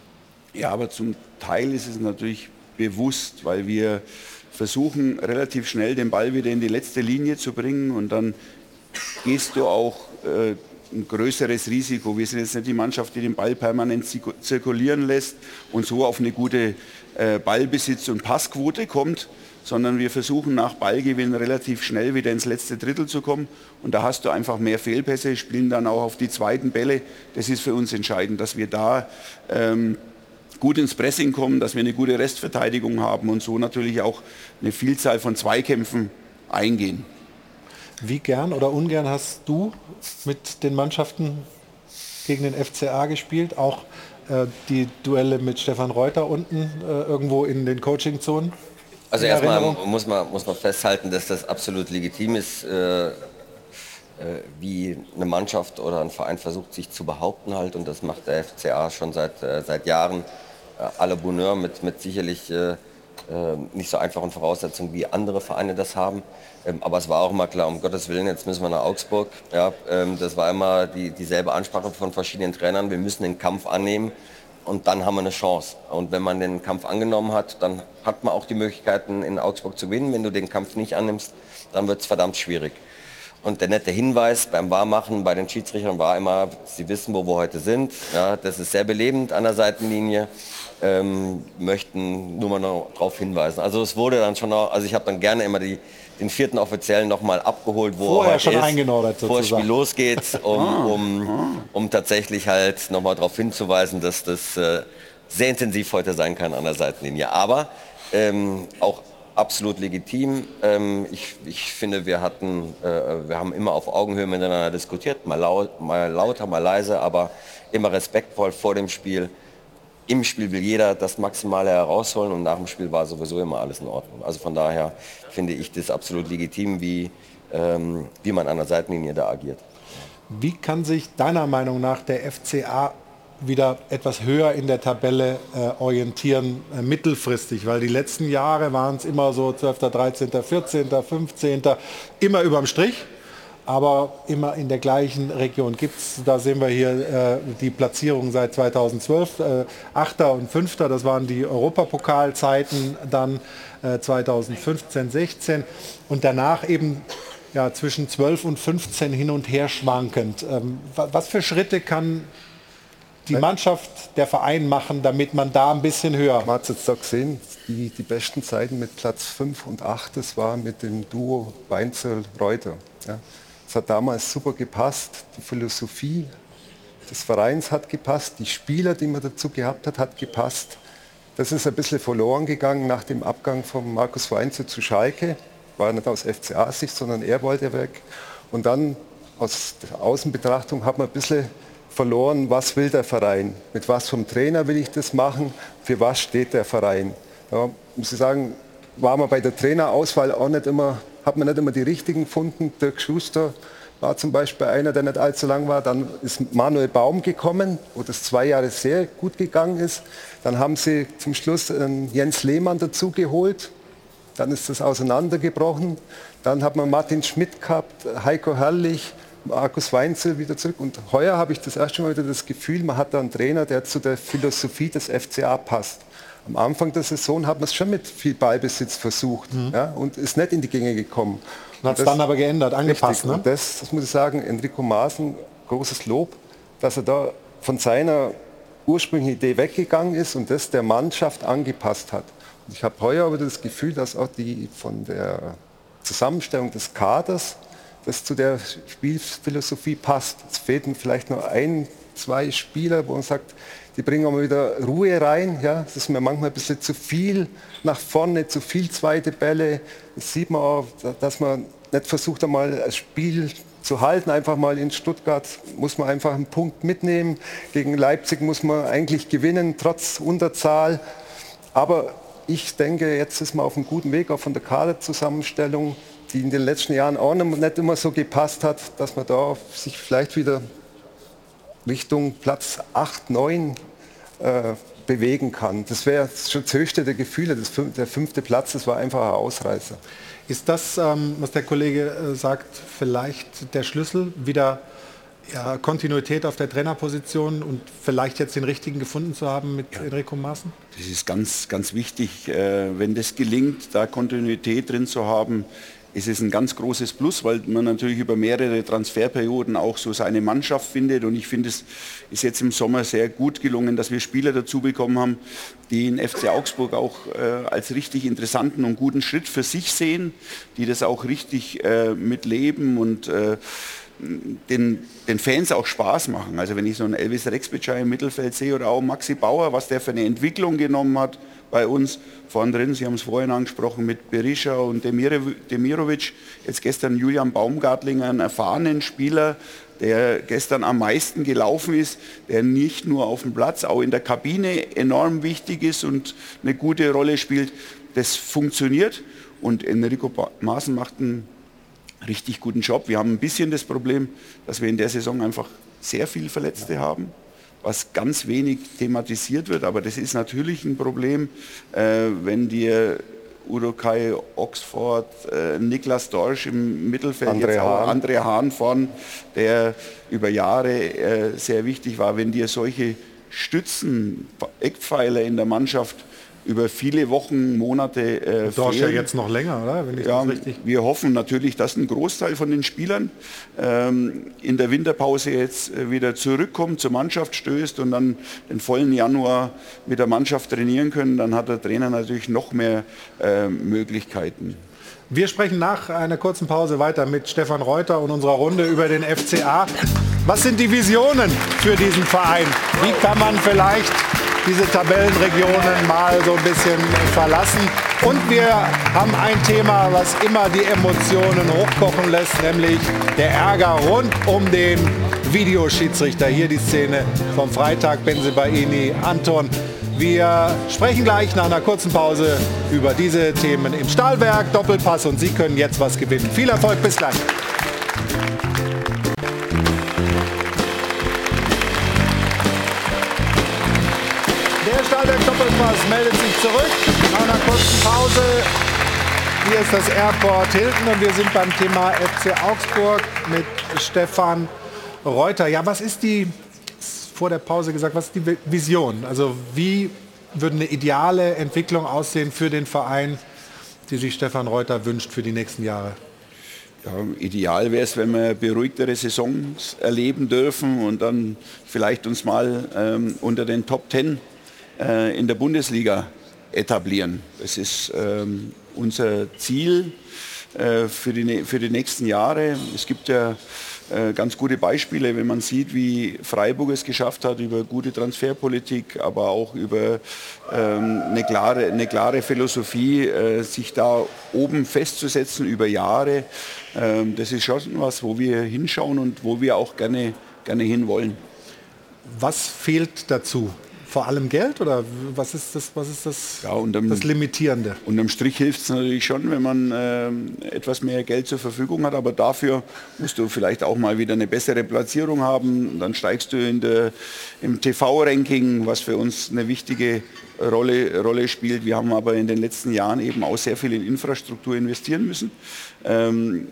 Ja, aber zum Teil ist es natürlich bewusst, weil wir versuchen relativ schnell den Ball wieder in die letzte Linie zu bringen und dann gehst du auch äh, ein größeres Risiko. Wir sind jetzt nicht die Mannschaft, die den Ball permanent zirkulieren lässt und so auf eine gute äh, Ballbesitz- und Passquote kommt, sondern wir versuchen nach Ballgewinn relativ schnell wieder ins letzte Drittel zu kommen. Und da hast du einfach mehr Fehlpässe, spielen dann auch auf die zweiten Bälle. Das ist für uns entscheidend, dass wir da ähm, gut ins Pressing kommen, dass wir eine gute Restverteidigung haben und so natürlich auch eine Vielzahl von Zweikämpfen eingehen. Wie gern oder ungern hast du mit den Mannschaften gegen den FCA gespielt? Auch äh, die Duelle mit Stefan Reuter unten äh, irgendwo in den Coaching-Zonen? Also erstmal muss man, muss man festhalten, dass das absolut legitim ist, äh, äh, wie eine Mannschaft oder ein Verein versucht, sich zu behaupten halt. Und das macht der FCA schon seit, äh, seit Jahren. Äh, à la Bonheur mit, mit sicherlich äh, nicht so einfachen Voraussetzungen, wie andere Vereine das haben. Ähm, aber es war auch immer klar, um Gottes Willen, jetzt müssen wir nach Augsburg. Ja, ähm, das war immer die, dieselbe Ansprache von verschiedenen Trainern. Wir müssen den Kampf annehmen und dann haben wir eine Chance. Und wenn man den Kampf angenommen hat, dann hat man auch die Möglichkeiten, in Augsburg zu gewinnen. Wenn du den Kampf nicht annimmst, dann wird es verdammt schwierig. Und der nette Hinweis beim Wahrmachen bei den Schiedsrichtern war immer, sie wissen, wo wir heute sind. Ja, das ist sehr belebend an der Seitenlinie. Ähm, möchten nur mal noch darauf hinweisen. Also es wurde dann schon noch, also ich habe dann gerne immer die, den vierten Offiziellen noch mal abgeholt, wo Vorher er schon ist, eingenordet bevor das Spiel sozusagen. losgeht, [laughs] um, um, um tatsächlich halt noch mal darauf hinzuweisen, dass das äh, sehr intensiv heute sein kann an der Seitenlinie. Aber ähm, auch absolut legitim. Ähm, ich, ich finde, wir hatten, äh, wir haben immer auf Augenhöhe miteinander diskutiert, mal, laut, mal lauter, mal leise, aber immer respektvoll vor dem Spiel. Im Spiel will jeder das Maximale herausholen und nach dem Spiel war sowieso immer alles in Ordnung. Also von daher finde ich das absolut legitim, wie, ähm, wie man an der Seitenlinie da agiert. Wie kann sich deiner Meinung nach der FCA wieder etwas höher in der Tabelle äh, orientieren, äh, mittelfristig? Weil die letzten Jahre waren es immer so 12., 13., 14., 15., immer überm Strich, aber immer in der gleichen Region. Gibt's, da sehen wir hier äh, die Platzierung seit 2012, äh, Achter und Fünfter, das waren die Europapokalzeiten, dann äh, 2015, 16 und danach eben ja, zwischen 12 und 15 hin und her schwankend. Ähm, wa- was für Schritte kann die Mannschaft, der Verein machen, damit man da ein bisschen höher... Man hat jetzt da gesehen, die, die besten Zeiten mit Platz 5 und 8, das war mit dem Duo Weinzel-Reuter. Ja. Das hat damals super gepasst, die Philosophie des Vereins hat gepasst, die Spieler, die man dazu gehabt hat, hat gepasst. Das ist ein bisschen verloren gegangen nach dem Abgang von Markus Weinzel zu Schalke. War nicht aus FCA-Sicht, sondern er wollte weg. Und dann aus der Außenbetrachtung hat man ein bisschen verloren, was will der Verein? Mit was vom Trainer will ich das machen? Für was steht der Verein? Da muss ich sagen, war man bei der Trainerauswahl auch nicht immer, hat man nicht immer die richtigen gefunden. Dirk Schuster war zum Beispiel einer, der nicht allzu lang war. Dann ist Manuel Baum gekommen, wo das zwei Jahre sehr gut gegangen ist. Dann haben sie zum Schluss ähm, Jens Lehmann dazu geholt. Dann ist das auseinandergebrochen. Dann hat man Martin Schmidt gehabt, Heiko Herrlich, Markus Weinzel wieder zurück. Und heuer habe ich das erste Mal wieder das Gefühl, man hat da einen Trainer, der zu der Philosophie des FCA passt. Am Anfang der Saison hat man es schon mit viel Ballbesitz versucht ja, und ist nicht in die Gänge gekommen. Und hat's das- dann aber geändert, angepasst, ne? Und das, das muss ich sagen, Enrico Maaßen, großes Lob, dass er da von seiner ursprünglichen Idee weggegangen ist und das der Mannschaft angepasst hat. Und ich habe heuer aber das Gefühl, dass auch die von der Zusammenstellung des Kaders das zu der Spielphilosophie passt. Es fehlten vielleicht nur ein, zwei Spieler, wo man sagt, die bringen auch mal wieder Ruhe rein. Ja, das ist mir manchmal ein bisschen zu viel nach vorne, zu viel zweite Bälle. Das sieht man auch, dass man nicht versucht, einmal das Spiel zu halten. Einfach mal in Stuttgart muss man einfach einen Punkt mitnehmen. Gegen Leipzig muss man eigentlich gewinnen, trotz Unterzahl. Aber ich denke, jetzt ist man auf einem guten Weg, auch von der Kaderzusammenstellung, die in den letzten Jahren auch nicht immer so gepasst hat, dass man da sich vielleicht wieder Richtung Platz 8, 9 äh, bewegen kann. Das wäre schon das höchste der Gefühle. Das fün der fünfte Platz, das war einfach ein Ausreißer. Ist das, ähm, was der Kollege äh, sagt, vielleicht der Schlüssel, wieder ja, Kontinuität auf der Trainerposition und vielleicht jetzt den richtigen gefunden zu haben mit Enrico Maaßen? Das ist ganz, ganz wichtig. Äh, wenn das gelingt, da Kontinuität drin zu haben, ist es ein ganz großes Plus, weil man natürlich über mehrere Transferperioden auch so seine Mannschaft findet. Und ich finde, es ist jetzt im Sommer sehr gut gelungen, dass wir Spieler dazu bekommen haben, die in FC Augsburg auch äh, als richtig interessanten und guten Schritt für sich sehen, die das auch richtig äh, mitleben und äh, den, den Fans auch Spaß machen. Also wenn ich so einen Elvis Rexbitschei im Mittelfeld sehe oder auch Maxi Bauer, was der für eine Entwicklung genommen hat bei uns vorn drin, Sie haben es vorhin angesprochen mit Berisha und Demirovic, jetzt gestern Julian Baumgartlinger, einen erfahrenen Spieler, der gestern am meisten gelaufen ist, der nicht nur auf dem Platz, auch in der Kabine enorm wichtig ist und eine gute Rolle spielt. Das funktioniert und Enrico Maaßen macht einen richtig guten Job. Wir haben ein bisschen das Problem, dass wir in der Saison einfach sehr viel Verletzte haben, was ganz wenig thematisiert wird. Aber das ist natürlich ein Problem, äh, wenn dir Urukai, Oxford, äh, Niklas Dorsch im Mittelfeld, André jetzt auch Hahn. André Hahn vorn, der über Jahre äh, sehr wichtig war, wenn dir solche Stützen, Eckpfeiler in der Mannschaft über viele Wochen, Monate äh, Dorsch ja jetzt noch länger, oder? Wenn ich ja, das richtig... Wir hoffen natürlich, dass ein Großteil von den Spielern ähm, in der Winterpause jetzt äh, wieder zurückkommt, zur Mannschaft stößt und dann den vollen Januar mit der Mannschaft trainieren können. Dann hat der Trainer natürlich noch mehr äh, Möglichkeiten. Wir sprechen nach einer kurzen Pause weiter mit Stefan Reuter und unserer Runde über den FCA. Was sind die Visionen für diesen Verein? Wie kann man vielleicht diese Tabellenregionen mal so ein bisschen verlassen? Und wir haben ein Thema, was immer die Emotionen hochkochen lässt, nämlich der Ärger rund um den Videoschiedsrichter. Hier die Szene vom Freitag, Benzebaini, Anton wir sprechen gleich nach einer kurzen Pause über diese Themen im Stahlwerk, Doppelpass und Sie können jetzt was gewinnen. Viel Erfolg, bis gleich. Der Doppelpass meldet sich zurück nach einer kurzen Pause. Hier ist das Airport Hilton und wir sind beim Thema FC Augsburg mit Stefan Reuter. Ja, was ist die vor der Pause gesagt, was ist die Vision? Also wie würde eine ideale Entwicklung aussehen für den Verein, die sich Stefan Reuter wünscht für die nächsten Jahre? Ja, ideal wäre es, wenn wir beruhigtere Saisons erleben dürfen und dann vielleicht uns mal ähm, unter den Top Ten äh, in der Bundesliga etablieren. Das ist ähm, unser Ziel äh, für, die, für die nächsten Jahre. Es gibt ja äh, ganz gute Beispiele, wenn man sieht, wie Freiburg es geschafft hat, über gute Transferpolitik, aber auch über ähm, eine, klare, eine klare Philosophie, äh, sich da oben festzusetzen über Jahre. Ähm, das ist schon was, wo wir hinschauen und wo wir auch gerne, gerne hinwollen. Was fehlt dazu? Vor allem Geld oder was ist das, was ist das, ja, unterm, das Limitierende? Unterm Strich hilft es natürlich schon, wenn man äh, etwas mehr Geld zur Verfügung hat, aber dafür musst du vielleicht auch mal wieder eine bessere Platzierung haben. Dann steigst du in der, im TV-Ranking, was für uns eine wichtige Rolle, Rolle spielt. Wir haben aber in den letzten Jahren eben auch sehr viel in Infrastruktur investieren müssen. Ähm,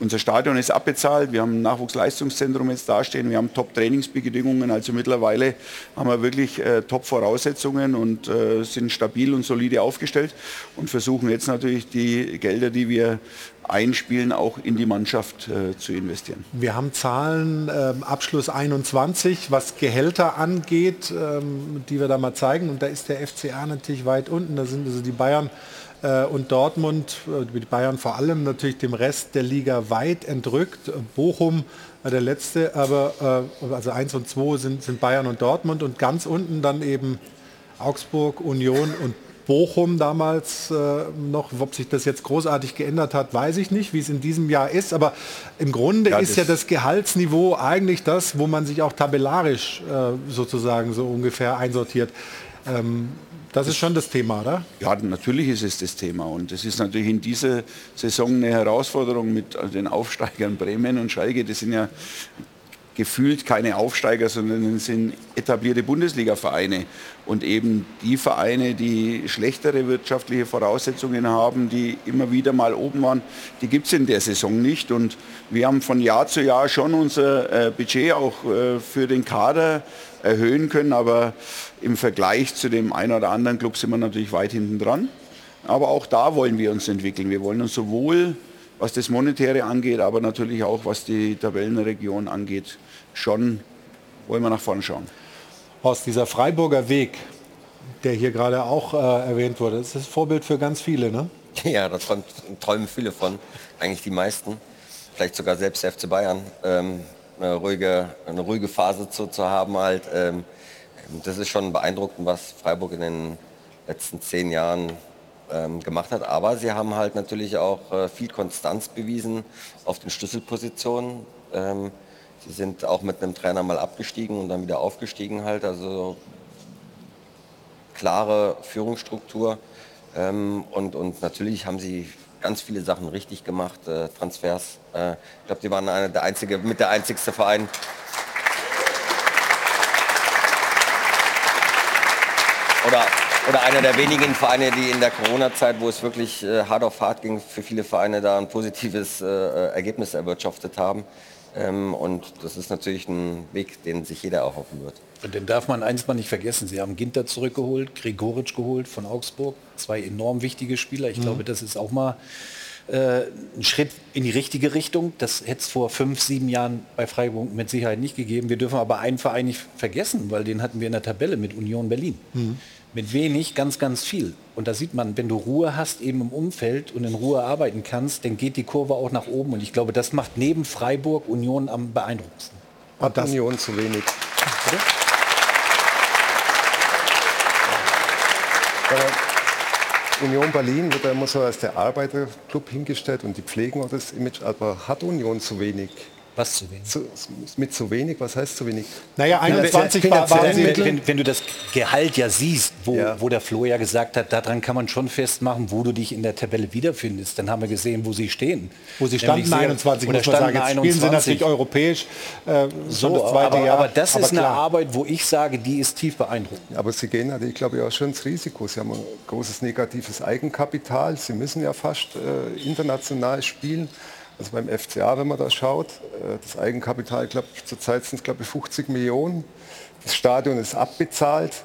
unser Stadion ist abbezahlt, wir haben ein Nachwuchsleistungszentrum jetzt dastehen, wir haben Top-Trainingsbedingungen, also mittlerweile haben wir wirklich äh, Top-Voraussetzungen und äh, sind stabil und solide aufgestellt und versuchen jetzt natürlich die Gelder, die wir einspielen, auch in die Mannschaft äh, zu investieren. Wir haben Zahlen ähm, Abschluss 21, was Gehälter angeht, ähm, die wir da mal zeigen. Und da ist der FCA natürlich weit unten, da sind also die Bayern und Dortmund, äh, die Bayern vor allem natürlich dem Rest der Liga weit entrückt. Bochum war der letzte, aber äh, also 1 und 2 sind, sind Bayern und Dortmund und ganz unten dann eben Augsburg, Union und Bochum damals äh, noch, ob sich das jetzt großartig geändert hat, weiß ich nicht, wie es in diesem Jahr ist. Aber im Grunde ja, ist ja das Gehaltsniveau eigentlich das, wo man sich auch tabellarisch äh, sozusagen so ungefähr einsortiert. Ähm, das ist schon das Thema, oder? Ja, natürlich ist es das Thema. Und es ist natürlich in dieser Saison eine Herausforderung mit den Aufsteigern Bremen und Schalke. Das sind ja gefühlt keine Aufsteiger, sondern sind etablierte Bundesliga-Vereine. Und eben die Vereine, die schlechtere wirtschaftliche Voraussetzungen haben, die immer wieder mal oben waren, die gibt es in der Saison nicht. Und wir haben von Jahr zu Jahr schon unser äh, Budget auch äh, für den Kader erhöhen können. Aber im Vergleich zu dem einen oder anderen Club sind wir natürlich weit hinten dran. Aber auch da wollen wir uns entwickeln. Wir wollen uns sowohl, was das Monetäre angeht, aber natürlich auch, was die Tabellenregion angeht, schon wollen wir nach vorne schauen. Horst, dieser Freiburger Weg, der hier gerade auch äh, erwähnt wurde, das ist Vorbild für ganz viele, ne? [laughs] Ja, da träumen viele von, eigentlich die meisten. Vielleicht sogar selbst der FC Bayern. Ähm, eine ruhige, eine ruhige Phase zu, zu haben halt. Ähm, das ist schon beeindruckend, was Freiburg in den letzten zehn Jahren ähm, gemacht hat. Aber sie haben halt natürlich auch äh, viel Konstanz bewiesen auf den Schlüsselpositionen. Ähm, sie sind auch mit einem Trainer mal abgestiegen und dann wieder aufgestiegen halt. Also klare Führungsstruktur. Ähm, und, und natürlich haben sie ganz viele Sachen richtig gemacht, äh, Transfers. Äh, ich glaube, die waren eine der einzige, mit der einzigste Verein. Oder, oder einer der wenigen Vereine, die in der Corona-Zeit, wo es wirklich äh, hart auf hart ging, für viele Vereine da ein positives äh, Ergebnis erwirtschaftet haben. Ähm, und das ist natürlich ein Weg, den sich jeder auch hoffen wird. Und den darf man eins mal nicht vergessen. Sie haben Ginter zurückgeholt, Gregoritsch geholt von Augsburg. Zwei enorm wichtige Spieler. Ich mhm. glaube, das ist auch mal äh, ein Schritt in die richtige Richtung. Das hätte es vor fünf, sieben Jahren bei Freiburg mit Sicherheit nicht gegeben. Wir dürfen aber einen Verein nicht vergessen, weil den hatten wir in der Tabelle mit Union Berlin. Mhm. Mit wenig ganz, ganz viel. Und da sieht man, wenn du Ruhe hast eben im Umfeld und in Ruhe arbeiten kannst, dann geht die Kurve auch nach oben. Und ich glaube, das macht neben Freiburg Union am beeindruckendsten. Hat Union zu wenig. Oder? Union Berlin wird ja immer so als der Arbeiterclub hingestellt und die pflegen auch das Image, aber hat Union zu wenig? Was zu wenig? Zu, mit zu wenig? Was heißt zu wenig? Naja, 21 war, war wenn, wenn, wenn, du das Gehalt ja siehst, wo, ja. wo der Flo ja gesagt hat, daran kann man schon festmachen, wo du dich in der Tabelle wiederfindest. Dann haben wir gesehen, wo sie stehen. Wo sie standen, 21, muss man sagen. Jetzt 21. spielen sie natürlich europäisch. Äh, so, das aber, Jahr. aber das aber ist klar. eine Arbeit, wo ich sage, die ist tief beeindruckend. Aber sie gehen natürlich, glaube ich, auch schon ins Risiko. Sie haben ein großes negatives Eigenkapital. Sie müssen ja fast äh, international spielen. Also beim FCA, wenn man da schaut, äh, das Eigenkapital, glaube zurzeit sind es glaube ich 50 Millionen. Das Stadion ist abbezahlt.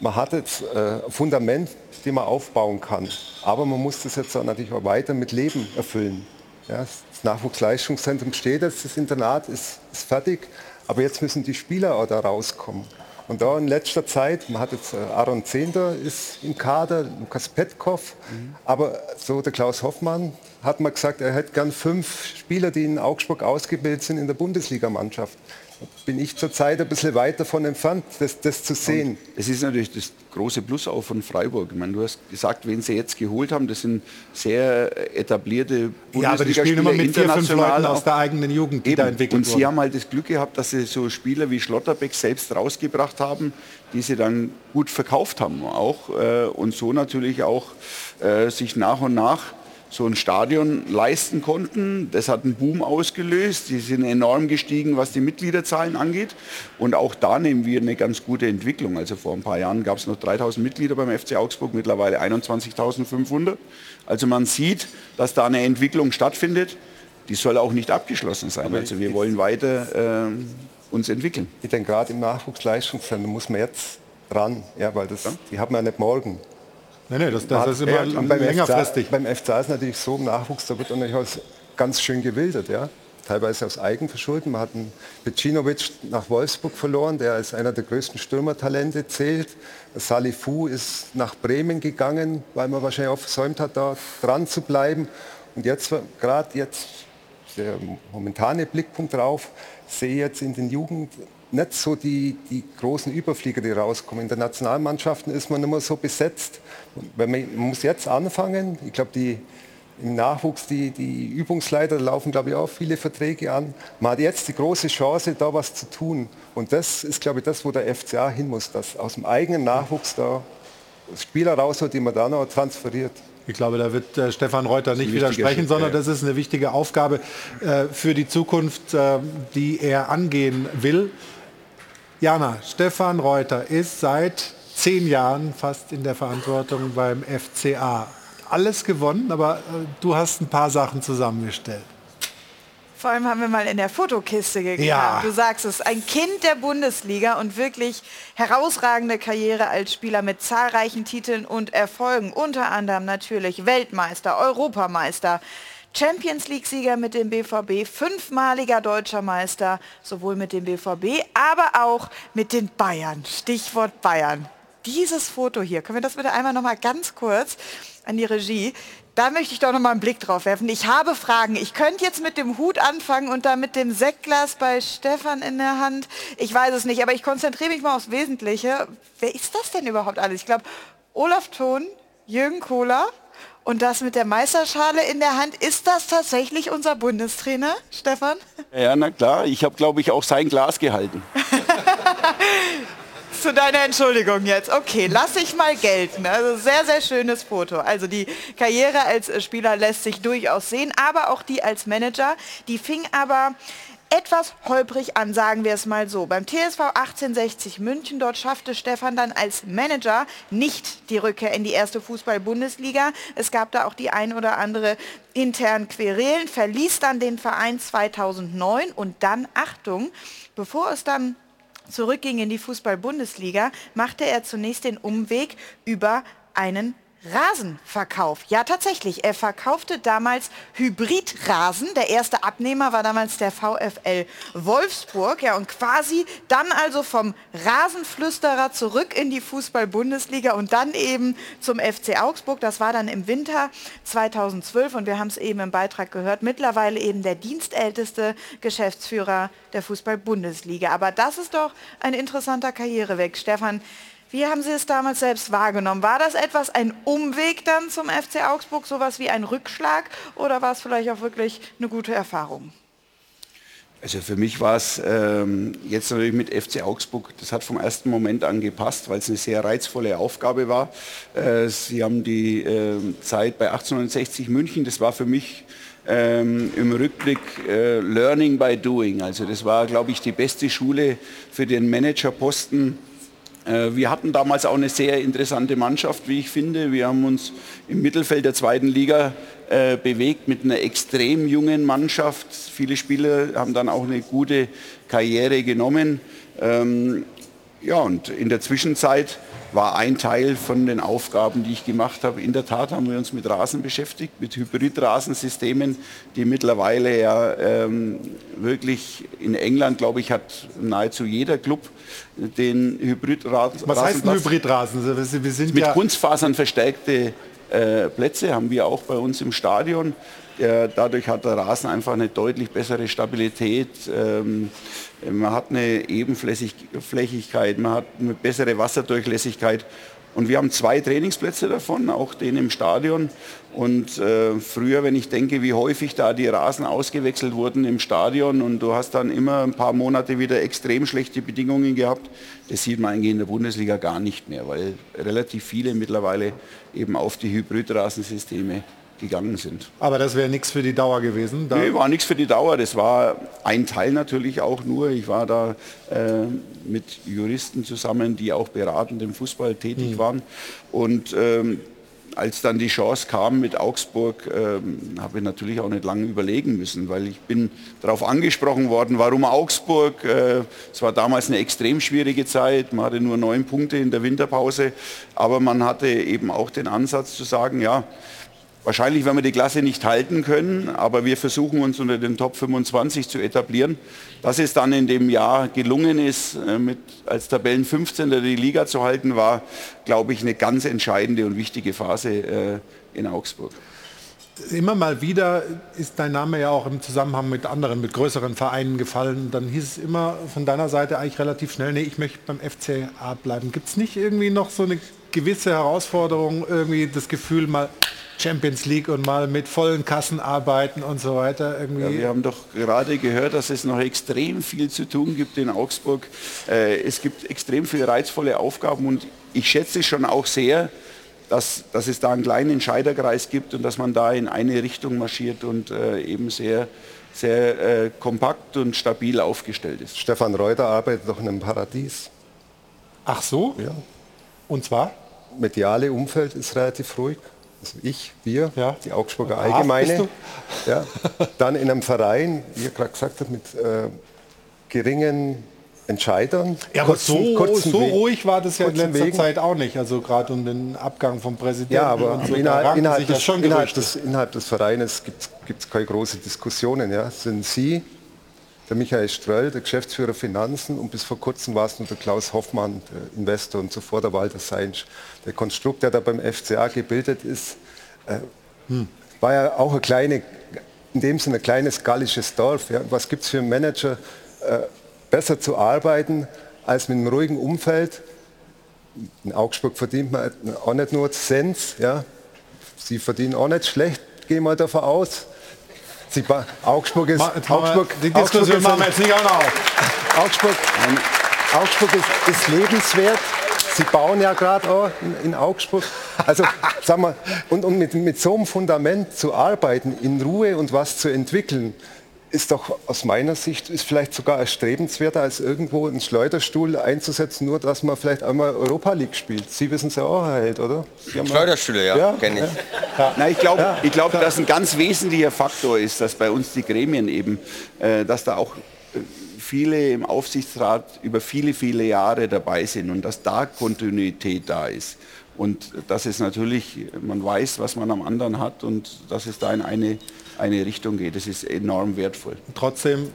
Man hat jetzt äh, ein Fundament, das man aufbauen kann. Aber man muss das jetzt natürlich auch weiter mit Leben erfüllen. Das Nachwuchsleistungszentrum steht jetzt, das Internat ist fertig. Aber jetzt müssen die Spieler auch da rauskommen. Und da in letzter Zeit, man hat jetzt äh, Aaron Zehnder ist im Kader, Lukas Petkov, mhm. aber so der Klaus Hoffmann hat man gesagt, er hätte gern fünf Spieler, die in Augsburg ausgebildet sind in der Bundesligamannschaft bin ich zurzeit ein bisschen weit davon entfernt, das, das zu sehen. Und es ist natürlich das große Plus auch von Freiburg. Ich meine, du hast gesagt, wen sie jetzt geholt haben, das sind sehr etablierte. Ja, aber die spielen immer mit vier, fünf Leuten aus der eigenen Jugend, die Eben. da entwickelt Und sie haben halt das Glück gehabt, dass sie so Spieler wie Schlotterbeck selbst rausgebracht haben, die sie dann gut verkauft haben auch. Äh, und so natürlich auch äh, sich nach und nach so ein Stadion leisten konnten. Das hat einen Boom ausgelöst. Die sind enorm gestiegen, was die Mitgliederzahlen angeht. Und auch da nehmen wir eine ganz gute Entwicklung. Also vor ein paar Jahren gab es noch 3000 Mitglieder beim FC Augsburg, mittlerweile 21.500. Also man sieht, dass da eine Entwicklung stattfindet. Die soll auch nicht abgeschlossen sein. Aber also wir wollen weiter äh, uns entwickeln. Ich denke, gerade im Nachwuchsleistungszentrum muss man jetzt dran, ja, weil das, die haben wir nicht morgen. Nein, nein, das, das ist immer ja, beim längerfristig. FCA, beim FCA ist natürlich so, im Nachwuchs, da wird natürlich ganz schön gewildert. Ja? Teilweise aus Eigenverschulden. Man hat einen Pecinovic nach Wolfsburg verloren, der als einer der größten Stürmertalente zählt. Salifu ist nach Bremen gegangen, weil man wahrscheinlich auch versäumt hat, da dran zu bleiben. Und jetzt, gerade jetzt, der momentane Blickpunkt drauf, sehe jetzt in den Jugend nicht so die, die großen Überflieger, die rauskommen. In den Nationalmannschaften ist man immer so besetzt. Man, man muss jetzt anfangen. Ich glaube, die im Nachwuchs, die, die Übungsleiter laufen, glaube ich, auch viele Verträge an. Man hat jetzt die große Chance, da was zu tun. Und das ist, glaube ich, das, wo der FCA hin muss, dass aus dem eigenen Nachwuchs da Spieler rausholt, die man dann noch transferiert. Ich glaube, da wird äh, Stefan Reuter nicht widersprechen, sondern das ist eine wichtige Aufgabe äh, für die Zukunft, äh, die er angehen will. Jana, Stefan Reuter ist seit zehn Jahren fast in der Verantwortung beim FCA. Alles gewonnen, aber äh, du hast ein paar Sachen zusammengestellt. Vor allem haben wir mal in der Fotokiste gekramt. Ja. Du sagst es, ein Kind der Bundesliga und wirklich herausragende Karriere als Spieler mit zahlreichen Titeln und Erfolgen. Unter anderem natürlich Weltmeister, Europameister, Champions League-Sieger mit dem BVB, fünfmaliger deutscher Meister, sowohl mit dem BVB, aber auch mit den Bayern. Stichwort Bayern. Dieses Foto hier, können wir das bitte einmal noch mal ganz kurz an die Regie? Da möchte ich doch noch mal einen Blick drauf werfen. Ich habe Fragen. Ich könnte jetzt mit dem Hut anfangen und da mit dem Sektglas bei Stefan in der Hand. Ich weiß es nicht, aber ich konzentriere mich mal aufs Wesentliche. Wer ist das denn überhaupt alles? Ich glaube, Olaf Thon, Jürgen Kohler, und das mit der Meisterschale in der Hand, ist das tatsächlich unser Bundestrainer, Stefan? Ja, na klar. Ich habe, glaube ich, auch sein Glas gehalten. [laughs] Zu deiner Entschuldigung jetzt. Okay, lass ich mal gelten. Also sehr, sehr schönes Foto. Also die Karriere als Spieler lässt sich durchaus sehen, aber auch die als Manager. Die fing aber etwas holprig an, sagen wir es mal so. Beim TSV 1860 München, dort schaffte Stefan dann als Manager nicht die Rückkehr in die erste Fußball-Bundesliga. Es gab da auch die ein oder andere internen Querelen, verließ dann den Verein 2009 und dann, Achtung, bevor es dann zurückging in die Fußball-Bundesliga, machte er zunächst den Umweg über einen Rasenverkauf. Ja, tatsächlich. Er verkaufte damals Hybridrasen. Der erste Abnehmer war damals der VfL Wolfsburg. Ja, und quasi dann also vom Rasenflüsterer zurück in die Fußball-Bundesliga und dann eben zum FC Augsburg. Das war dann im Winter 2012 und wir haben es eben im Beitrag gehört. Mittlerweile eben der dienstälteste Geschäftsführer der Fußball-Bundesliga. Aber das ist doch ein interessanter Karriereweg. Stefan, wie haben Sie es damals selbst wahrgenommen? War das etwas ein Umweg dann zum FC Augsburg, sowas wie ein Rückschlag oder war es vielleicht auch wirklich eine gute Erfahrung? Also für mich war es ähm, jetzt natürlich mit FC Augsburg, das hat vom ersten Moment an gepasst, weil es eine sehr reizvolle Aufgabe war. Äh, Sie haben die äh, Zeit bei 1860 München, das war für mich ähm, im Rückblick äh, Learning by Doing. Also das war, glaube ich, die beste Schule für den Managerposten wir hatten damals auch eine sehr interessante Mannschaft, wie ich finde. Wir haben uns im Mittelfeld der zweiten Liga äh, bewegt mit einer extrem jungen Mannschaft. Viele Spieler haben dann auch eine gute Karriere genommen. Ähm, ja, und in der Zwischenzeit war ein Teil von den Aufgaben, die ich gemacht habe. In der Tat haben wir uns mit Rasen beschäftigt, mit Hybridrasensystemen, die mittlerweile ja ähm, wirklich in England, glaube ich, hat nahezu jeder Club den Hybridrasen. Was heißt ein Hybridrasen? Wir sind mit ja Kunstfasern verstärkte äh, Plätze haben wir auch bei uns im Stadion. Der, dadurch hat der Rasen einfach eine deutlich bessere Stabilität. Ähm, man hat eine Ebenflächigkeit, man hat eine bessere Wasserdurchlässigkeit. Und wir haben zwei Trainingsplätze davon, auch den im Stadion. Und äh, früher, wenn ich denke, wie häufig da die Rasen ausgewechselt wurden im Stadion und du hast dann immer ein paar Monate wieder extrem schlechte Bedingungen gehabt, das sieht man eigentlich in der Bundesliga gar nicht mehr, weil relativ viele mittlerweile eben auf die Hybridrasensysteme gegangen sind. Aber das wäre nichts für die Dauer gewesen? Da nee, war nichts für die Dauer. Das war ein Teil natürlich auch nur. Ich war da äh, mit Juristen zusammen, die auch beratend im Fußball tätig hm. waren. Und ähm, als dann die Chance kam mit Augsburg, ähm, habe ich natürlich auch nicht lange überlegen müssen, weil ich bin darauf angesprochen worden, warum Augsburg. Äh, es war damals eine extrem schwierige Zeit, man hatte nur neun Punkte in der Winterpause, aber man hatte eben auch den Ansatz zu sagen, ja, Wahrscheinlich werden wir die Klasse nicht halten können, aber wir versuchen uns unter den Top 25 zu etablieren. Dass es dann in dem Jahr gelungen ist, äh, mit, als Tabellen 15. die Liga zu halten, war, glaube ich, eine ganz entscheidende und wichtige Phase äh, in Augsburg. Immer mal wieder ist dein Name ja auch im Zusammenhang mit anderen, mit größeren Vereinen gefallen. Dann hieß es immer von deiner Seite eigentlich relativ schnell, nee, ich möchte beim FCA bleiben. Gibt es nicht irgendwie noch so eine gewisse Herausforderung, irgendwie das Gefühl mal Champions League und mal mit vollen Kassen arbeiten und so weiter. Irgendwie. Ja, wir haben doch gerade gehört, dass es noch extrem viel zu tun gibt in Augsburg. Äh, es gibt extrem viele reizvolle Aufgaben und ich schätze schon auch sehr, dass, dass es da einen kleinen Entscheiderkreis gibt und dass man da in eine Richtung marschiert und äh, eben sehr, sehr äh, kompakt und stabil aufgestellt ist. Stefan Reuter arbeitet doch in einem Paradies. Ach so? Ja. Und zwar? Mediale Umfeld ist relativ ruhig also ich, wir, ja. die Augsburger Allgemeine, ja, dann in einem Verein, wie ihr gerade gesagt habt, mit äh, geringen Entscheidern. Ja, aber kurzen, so, kurzen so ruhig war das ja in letzter Wegen. Zeit auch nicht. Also gerade um den Abgang vom Präsidenten. Ja, aber so, innerhalb, innerhalb, des, innerhalb, des, innerhalb, des, Vereines gibt es keine großen Diskussionen. Ja. Sind Sie der Michael Ströll, der Geschäftsführer Finanzen und bis vor kurzem war es nur der Klaus Hoffmann, der Investor und zuvor der Walter Seinsch. Der Konstrukt, der da beim FCA gebildet ist, äh, hm. war ja auch ein kleine, in dem Sinne ein kleines gallisches Dorf. Ja. Was gibt es für einen Manager, äh, besser zu arbeiten als mit einem ruhigen Umfeld? In Augsburg verdient man auch nicht nur Cent, ja. Sie verdienen auch nicht schlecht, gehen wir davon aus. Sie, Augsburg ist. Ma, Augsburg, die Diskussion machen wir jetzt nicht auch noch. Augsburg, Augsburg ist, ist lebenswert. Sie bauen ja gerade auch in, Augsburg. Also, sag mal, und, und mit, mit so einem Fundament zu arbeiten, in Ruhe und was zu entwickeln, ist doch aus meiner Sicht ist vielleicht sogar erstrebenswerter, als irgendwo einen Schleuderstuhl einzusetzen, nur dass man vielleicht einmal Europa League spielt. Sie wissen es ja auch, Herr Held, oder? Schleuderstühle, ja, ja kenne ich. Ja. Na, ich glaube, ja. glaub, dass ein ganz wesentlicher Faktor ist, dass bei uns die Gremien eben, äh, dass da auch äh, viele im Aufsichtsrat über viele, viele Jahre dabei sind und dass da Kontinuität da ist. Und das ist natürlich, man weiß, was man am anderen hat und dass es da in eine, eine Richtung geht. Das ist enorm wertvoll. Trotzdem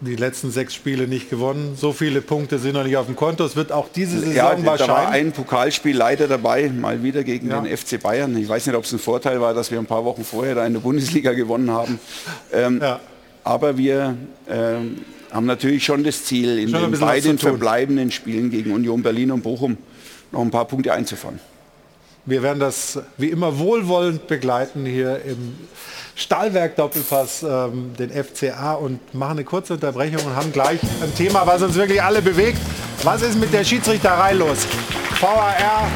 die letzten sechs Spiele nicht gewonnen. So viele Punkte sind noch nicht auf dem Konto. Es wird auch diese Saison ja, wahrscheinlich... Da war ein Pokalspiel leider dabei, mal wieder gegen ja. den FC Bayern. Ich weiß nicht, ob es ein Vorteil war, dass wir ein paar Wochen vorher da in der Bundesliga gewonnen haben. Ähm, ja. Aber wir ähm, haben natürlich schon das Ziel, in den beiden verbleibenden Spielen gegen Union Berlin und Bochum noch ein paar Punkte einzufahren. Wir werden das wie immer wohlwollend begleiten hier im Stahlwerk Doppelpass, ähm, den FCA und machen eine kurze Unterbrechung und haben gleich ein Thema, was uns wirklich alle bewegt. Was ist mit der Schiedsrichterei los? VAR,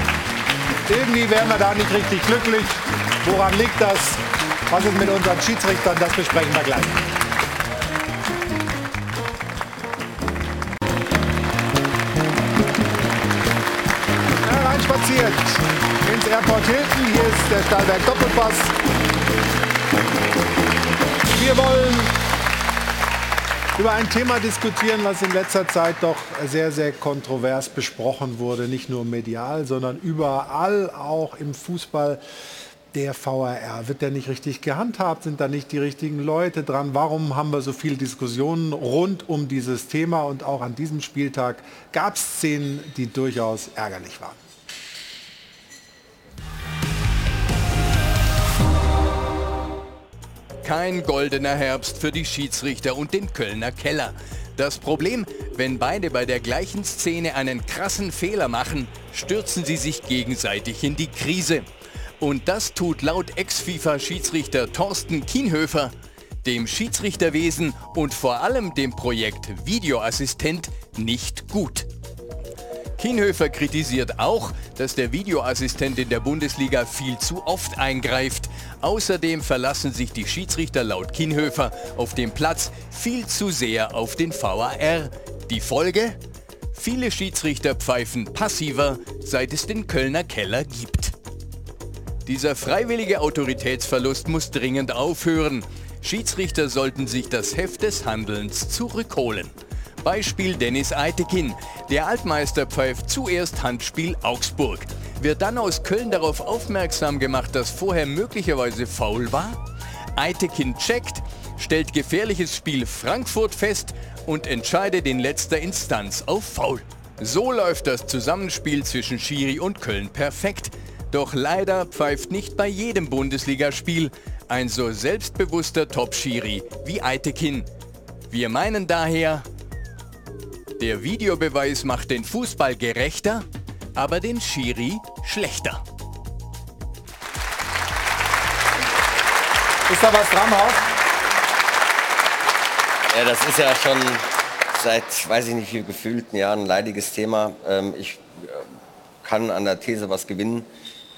irgendwie werden wir da nicht richtig glücklich. Woran liegt das? Was ist mit unseren Schiedsrichtern? Das besprechen wir gleich. spaziert ins Airport Hilton. Hier ist der Stahlberg Doppelpass. Wir wollen über ein Thema diskutieren, was in letzter Zeit doch sehr, sehr kontrovers besprochen wurde. Nicht nur medial, sondern überall, auch im Fußball. Der VAR, wird der nicht richtig gehandhabt? Sind da nicht die richtigen Leute dran? Warum haben wir so viele Diskussionen rund um dieses Thema? Und auch an diesem Spieltag gab es Szenen, die durchaus ärgerlich waren. Kein goldener Herbst für die Schiedsrichter und den Kölner Keller. Das Problem, wenn beide bei der gleichen Szene einen krassen Fehler machen, stürzen sie sich gegenseitig in die Krise. Und das tut laut Ex-FIFA-Schiedsrichter Thorsten Kienhöfer dem Schiedsrichterwesen und vor allem dem Projekt Videoassistent nicht gut. Kienhöfer kritisiert auch, dass der Videoassistent in der Bundesliga viel zu oft eingreift. Außerdem verlassen sich die Schiedsrichter laut Kienhöfer auf dem Platz viel zu sehr auf den VAR. Die Folge? Viele Schiedsrichter pfeifen passiver, seit es den Kölner Keller gibt. Dieser freiwillige Autoritätsverlust muss dringend aufhören. Schiedsrichter sollten sich das Heft des Handelns zurückholen. Beispiel Dennis Eitekin. Der Altmeister pfeift zuerst Handspiel Augsburg. Wird dann aus Köln darauf aufmerksam gemacht, dass vorher möglicherweise faul war? Eitekin checkt, stellt gefährliches Spiel Frankfurt fest und entscheidet in letzter Instanz auf Foul. So läuft das Zusammenspiel zwischen Schiri und Köln perfekt. Doch leider pfeift nicht bei jedem Bundesligaspiel ein so selbstbewusster Top-Schiri wie Eitekin. Wir meinen daher, der Videobeweis macht den Fußball gerechter, aber den Schiri schlechter. Ist da was dran, Haus? Ja, das ist ja schon seit, weiß ich nicht wie gefühlten Jahren ein leidiges Thema. Ähm, ich äh, kann an der These was gewinnen.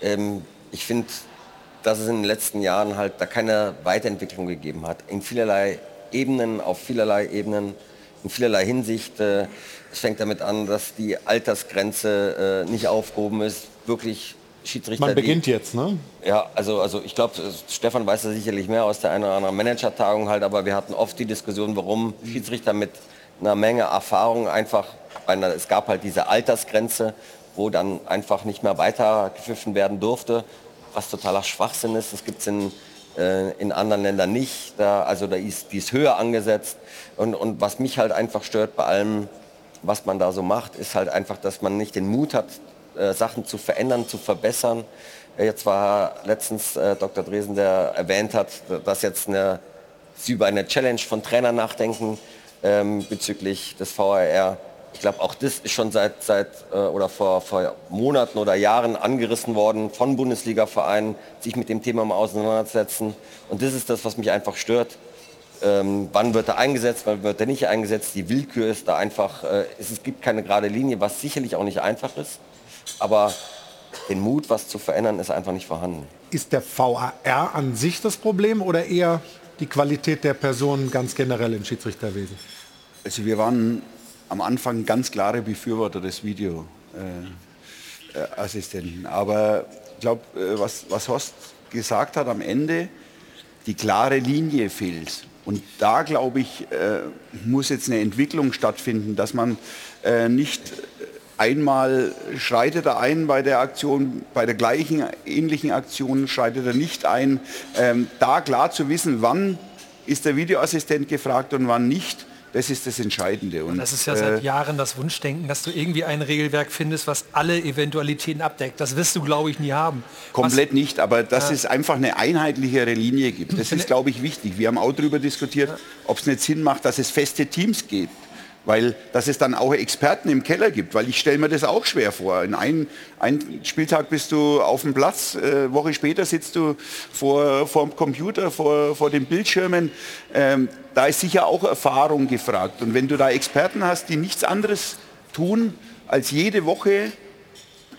Ähm, ich finde, dass es in den letzten Jahren halt da keine Weiterentwicklung gegeben hat. In vielerlei Ebenen, auf vielerlei Ebenen in vielerlei Hinsicht. Äh, es fängt damit an, dass die Altersgrenze äh, nicht aufgehoben ist. Wirklich Schiedsrichter. Man beginnt die, jetzt, ne? Ja, also, also ich glaube, Stefan weiß da sicherlich mehr aus der einen oder anderen Managertagung halt, aber wir hatten oft die Diskussion, warum Schiedsrichter mit einer Menge Erfahrung einfach, einer, es gab halt diese Altersgrenze, wo dann einfach nicht mehr weitergepfiffen werden durfte, was totaler Schwachsinn ist. Das gibt es in äh, in anderen Ländern nicht. Da, also da ist, die ist höher angesetzt. Und, und was mich halt einfach stört bei allem, was man da so macht, ist halt einfach, dass man nicht den Mut hat, äh, Sachen zu verändern, zu verbessern. Jetzt war letztens äh, Dr. Dresen, der erwähnt hat, dass jetzt eine, Sie über eine Challenge von Trainern nachdenken ähm, bezüglich des VAR. Ich glaube, auch das ist schon seit, seit äh, oder vor, vor Monaten oder Jahren angerissen worden von Bundesliga-Vereinen, sich mit dem Thema mal auseinandersetzen. Und das ist das, was mich einfach stört. Ähm, wann wird er eingesetzt, wann wird er nicht eingesetzt? Die Willkür ist da einfach, äh, es, es gibt keine gerade Linie, was sicherlich auch nicht einfach ist. Aber den Mut, was zu verändern, ist einfach nicht vorhanden. Ist der VAR an sich das Problem oder eher die Qualität der Person ganz generell im Schiedsrichterwesen? Also wir waren am Anfang ganz klare Befürworter des Videoassistenten. Äh, Aber ich glaube, äh, was, was Horst gesagt hat am Ende, die klare Linie fehlt. Und da, glaube ich, äh, muss jetzt eine Entwicklung stattfinden, dass man äh, nicht einmal schreitet er ein bei der Aktion, bei der gleichen ähnlichen Aktion schreitet er nicht ein. Ähm, da klar zu wissen, wann ist der Videoassistent gefragt und wann nicht das ist das Entscheidende. Und, das ist ja seit äh, Jahren das Wunschdenken, dass du irgendwie ein Regelwerk findest, was alle Eventualitäten abdeckt. Das wirst du, glaube ich, nie haben. Komplett was, nicht, aber dass ja. es einfach eine einheitlichere Linie gibt. Das [laughs] ist, glaube ich, wichtig. Wir haben auch darüber diskutiert, ob es nicht Sinn macht, dass es feste Teams gibt weil dass es dann auch Experten im Keller gibt, weil ich stelle mir das auch schwer vor. In einem ein Spieltag bist du auf dem Platz, äh, Woche später sitzt du vor, vor dem Computer, vor, vor den Bildschirmen. Ähm, da ist sicher auch Erfahrung gefragt. Und wenn du da Experten hast, die nichts anderes tun, als jede Woche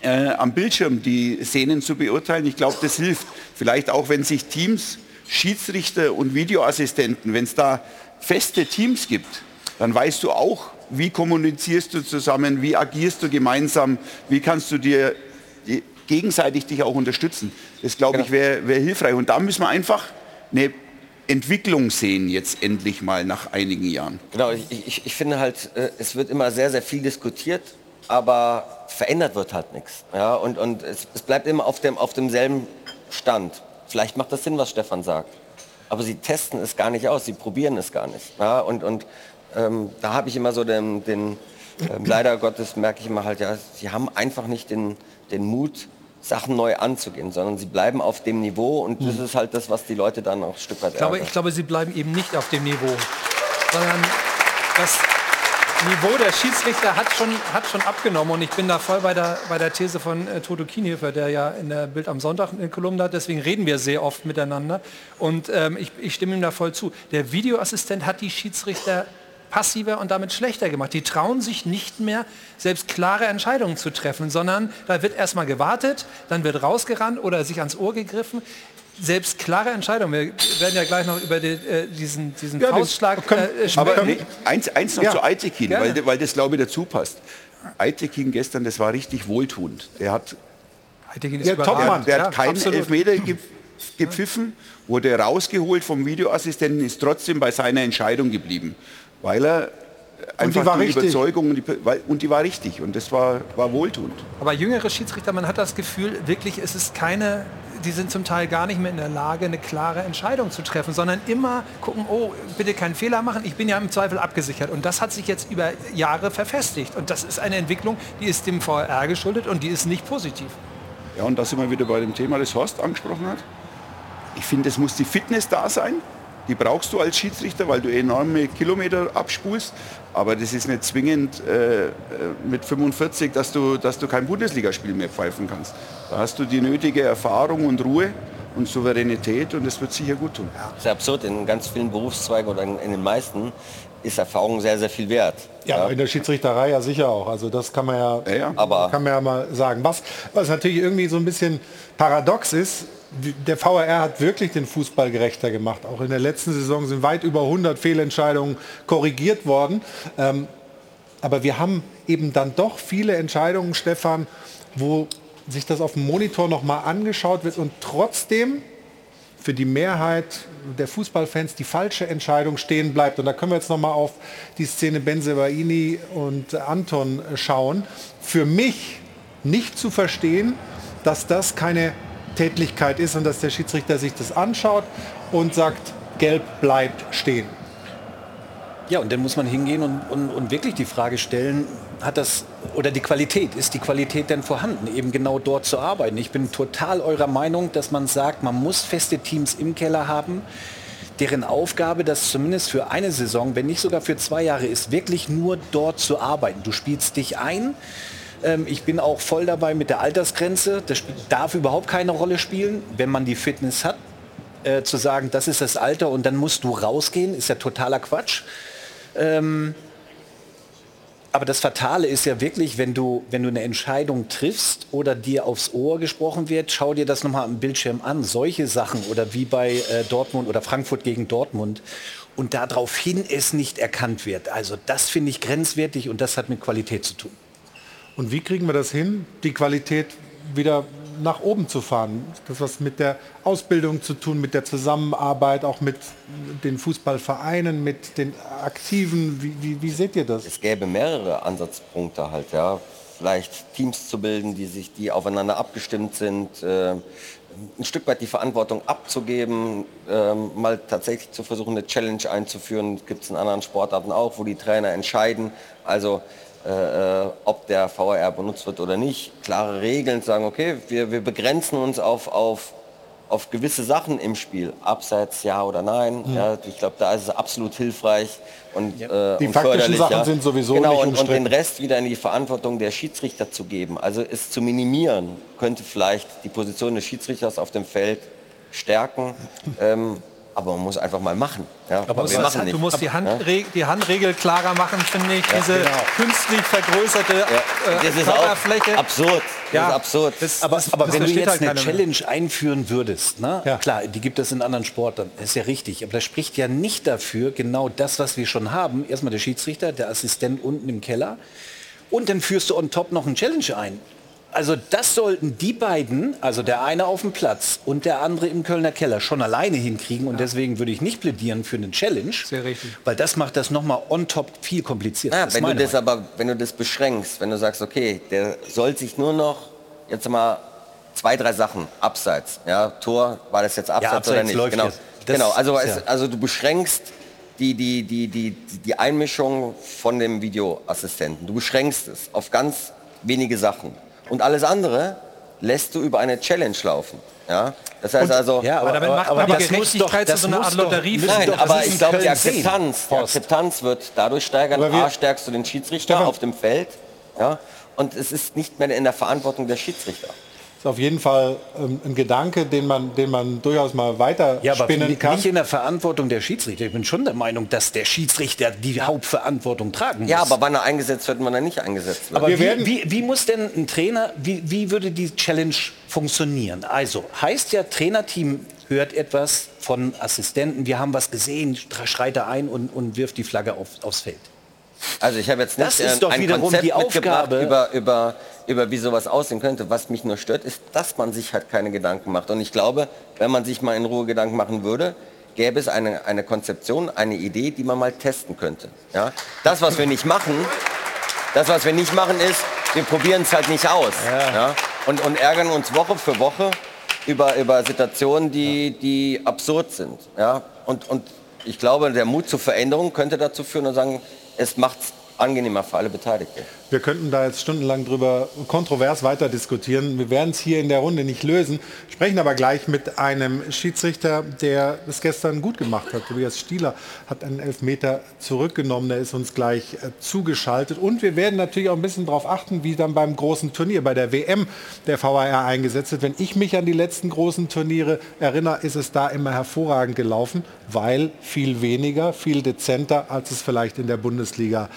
äh, am Bildschirm die Szenen zu beurteilen, ich glaube, das hilft. Vielleicht auch, wenn sich Teams, Schiedsrichter und Videoassistenten, wenn es da feste Teams gibt, dann weißt du auch, wie kommunizierst du zusammen, wie agierst du gemeinsam, wie kannst du dir gegenseitig dich auch unterstützen. Das glaube ich genau. wäre wär hilfreich. Und da müssen wir einfach eine Entwicklung sehen jetzt endlich mal nach einigen Jahren. Genau, ich, ich, ich finde halt, äh, es wird immer sehr, sehr viel diskutiert, aber verändert wird halt nichts. Ja, und und es, es bleibt immer auf, dem, auf demselben Stand. Vielleicht macht das Sinn, was Stefan sagt. Aber sie testen es gar nicht aus, sie probieren es gar nicht. Ja, und, und ähm, da habe ich immer so den, den ähm, leider Gottes merke ich immer halt, ja, sie haben einfach nicht den, den Mut, Sachen neu anzugehen, sondern sie bleiben auf dem Niveau und das hm. ist halt das, was die Leute dann auch ein Stück weit ich glaube, ich glaube, sie bleiben eben nicht auf dem Niveau, sondern das Niveau der Schiedsrichter hat schon, hat schon abgenommen und ich bin da voll bei der, bei der These von äh, Toto Kienhöfer, der ja in der Bild am Sonntag eine Kolumne hat, deswegen reden wir sehr oft miteinander und ähm, ich, ich stimme ihm da voll zu. Der Videoassistent hat die Schiedsrichter passiver und damit schlechter gemacht. Die trauen sich nicht mehr, selbst klare Entscheidungen zu treffen, sondern da wird erstmal gewartet, dann wird rausgerannt oder sich ans Ohr gegriffen. Selbst klare Entscheidungen. Wir werden ja gleich noch über die, äh, diesen, diesen ja, Faustschlag äh, sprechen. Aber nee, eins, eins noch ja. zu Aitekin, weil, weil das glaube ich dazu passt. Aitekin gestern, das war richtig wohltuend. Der hat, Aitekin ist der, Topmann. der hat keinen absolut. Elfmeter gepfiffen, wurde rausgeholt vom Videoassistenten, ist trotzdem bei seiner Entscheidung geblieben weil er einfach die, die Überzeugung und die, und die, war richtig und das war, war wohltuend. Aber jüngere Schiedsrichter, man hat das Gefühl, wirklich ist es keine, die sind zum Teil gar nicht mehr in der Lage, eine klare Entscheidung zu treffen, sondern immer gucken, oh, bitte keinen Fehler machen, ich bin ja im Zweifel abgesichert. Und das hat sich jetzt über Jahre verfestigt. Und das ist eine Entwicklung, die ist dem VR geschuldet und die ist nicht positiv. Ja, und da sind wir wieder bei dem Thema, das Horst angesprochen hat. Ich finde, es muss die Fitness da sein. Die brauchst du als Schiedsrichter, weil du enorme Kilometer abspulst. Aber das ist nicht zwingend äh, äh mit 45, dass du, dass du kein Bundesligaspiel mehr pfeifen kannst. Da hast du die nötige Erfahrung und Ruhe und Souveränität und das wird sicher gut tun. Das ist absurd. In ganz vielen Berufszweigen oder in, in den meisten ist Erfahrung sehr, sehr viel wert. Ja, ja, in der Schiedsrichterei ja sicher auch. Also das kann man ja, ja, ja. Aber kann man ja mal sagen. Was, was natürlich irgendwie so ein bisschen paradox ist, der VRR hat wirklich den Fußball gerechter gemacht. Auch in der letzten Saison sind weit über 100 Fehlentscheidungen korrigiert worden. Ähm, aber wir haben eben dann doch viele Entscheidungen, Stefan, wo sich das auf dem Monitor noch mal angeschaut wird und trotzdem für die Mehrheit der Fußballfans die falsche Entscheidung stehen bleibt. Und da können wir jetzt noch mal auf die Szene Benzebaini und Anton schauen. Für mich nicht zu verstehen, dass das keine Tätlichkeit ist und dass der Schiedsrichter sich das anschaut und sagt, gelb bleibt stehen. Ja, und dann muss man hingehen und, und, und wirklich die Frage stellen, hat das, oder die Qualität, ist die Qualität denn vorhanden, eben genau dort zu arbeiten? Ich bin total eurer Meinung, dass man sagt, man muss feste Teams im Keller haben, deren Aufgabe das zumindest für eine Saison, wenn nicht sogar für zwei Jahre ist, wirklich nur dort zu arbeiten. Du spielst dich ein, ähm, ich bin auch voll dabei mit der Altersgrenze. Das darf überhaupt keine Rolle spielen, wenn man die Fitness hat. Äh, zu sagen, das ist das Alter und dann musst du rausgehen, ist ja totaler Quatsch. Ähm, aber das Fatale ist ja wirklich, wenn du, wenn du eine Entscheidung triffst oder dir aufs Ohr gesprochen wird, schau dir das nochmal am Bildschirm an. Solche Sachen oder wie bei äh, Dortmund oder Frankfurt gegen Dortmund und daraufhin es nicht erkannt wird. Also das finde ich grenzwertig und das hat mit Qualität zu tun. Und wie kriegen wir das hin, die Qualität wieder nach oben zu fahren? Das was mit der Ausbildung zu tun, mit der Zusammenarbeit, auch mit den Fußballvereinen, mit den Aktiven. Wie, wie, wie seht ihr das? Es gäbe mehrere Ansatzpunkte halt, ja. Vielleicht Teams zu bilden, die sich, die aufeinander abgestimmt sind, äh, ein Stück weit die Verantwortung abzugeben, äh, mal tatsächlich zu versuchen, eine Challenge einzuführen. Gibt es in anderen Sportarten auch, wo die Trainer entscheiden. Also äh, äh, ob der VRR benutzt wird oder nicht. Klare Regeln sagen, okay, wir, wir begrenzen uns auf, auf, auf gewisse Sachen im Spiel. Abseits ja oder nein. Mhm. Ja, ich glaube, da ist es absolut hilfreich und, ja. äh, die und faktischen Sachen ja. sind sowieso genau, nicht und, und den Rest wieder in die Verantwortung der Schiedsrichter zu geben. Also es zu minimieren, könnte vielleicht die Position des Schiedsrichters auf dem Feld stärken. [laughs] Ähm, aber man muss einfach mal machen. Ja, aber wir machen du musst die, Handre die, Handregel klarer machen, finde ich. Ja, Diese genau. künstlich vergrößerte ja. äh, Körperfläche. absurd. Ja. Absurd. Das, aber, das, aber das wenn du jetzt halt eine Challenge mehr. einführen würdest, ne? Ja. klar, die gibt es in anderen Sportarten, ist ja richtig. Aber das spricht ja nicht dafür, genau das, was wir schon haben. Erstmal der Schiedsrichter, der Assistent unten im Keller. Und dann führst du on top noch ein Challenge ein also das sollten die beiden, also der eine auf dem Platz und der andere im Kölner Keller, schon alleine hinkriegen. Und deswegen würde ich nicht plädieren für eine Challenge, Sehr richtig. weil das macht das nochmal on top viel komplizierter. Ja, wenn du das aber, wenn du das beschränkst, wenn du sagst, okay, der soll sich nur noch jetzt mal zwei, drei Sachen abseits, ja, Tor, war das jetzt abseits, ja, abseits oder nicht? Genau, genau. Also, ja. es, also du beschränkst die, die, die, die, die Einmischung von dem Videoassistenten. Du beschränkst es auf ganz wenige Sachen. Und alles andere lässt du über eine Challenge laufen. Ja? Das heißt also, ja, aber, damit macht man aber die Gerechtigkeit zu so einer Art Lotterie. Nein, aber ich glaube, die Akzeptanz, die Akzeptanz wird dadurch steigern. A, stärkst du den Schiedsrichter Stefan. auf dem Feld. Ja? Und es ist nicht mehr in der Verantwortung der Schiedsrichter ist auf jeden Fall ähm, ein Gedanke, den man, den man durchaus mal weiter ja, spinnen aber kann. Nicht in der Verantwortung der Schiedsrichter. Ich bin schon der Meinung, dass der Schiedsrichter die Hauptverantwortung tragen muss. Ja, aber wann er eingesetzt wird, wann er nicht eingesetzt wird. Aber wie, wie, wie, muss denn ein Trainer, wie, wie würde die Challenge funktionieren? Also heißt ja, Trainerteam hört etwas von Assistenten, wir haben was gesehen, schreit er ein und, und wirft die Flagge auf, aufs Feld. Also ich habe jetzt nicht das ist doch ein Konzept die Aufgabe über, über, über wie sowas aussehen könnte. Was mich nur stört, ist, dass man sich halt keine Gedanken macht. Und ich glaube, wenn man sich mal in Ruhe Gedanken machen würde, gäbe es eine, eine Konzeption, eine Idee, die man mal testen könnte. Ja? Das, was wir nicht machen, das, was wir nicht machen, ist, wir probieren es halt nicht aus. Ja. Ja? Und, und ärgern uns Woche für Woche über, über Situationen, die, die absurd sind. Ja? Und, und ich glaube, der Mut zur Veränderung könnte dazu führen und sagen, es macht es angenehmer für alle Beteiligten. Wir könnten da jetzt stundenlang drüber kontrovers weiter diskutieren. Wir werden es hier in der Runde nicht lösen, sprechen aber gleich mit einem Schiedsrichter, der es gestern gut gemacht hat. Tobias Stieler hat einen Elfmeter zurückgenommen, der ist uns gleich äh, zugeschaltet. Und wir werden natürlich auch ein bisschen darauf achten, wie dann beim großen Turnier, bei der WM der VAR eingesetzt wird. Wenn ich mich an die letzten großen Turniere erinnere, ist es da immer hervorragend gelaufen, weil viel weniger, viel dezenter, als es vielleicht in der Bundesliga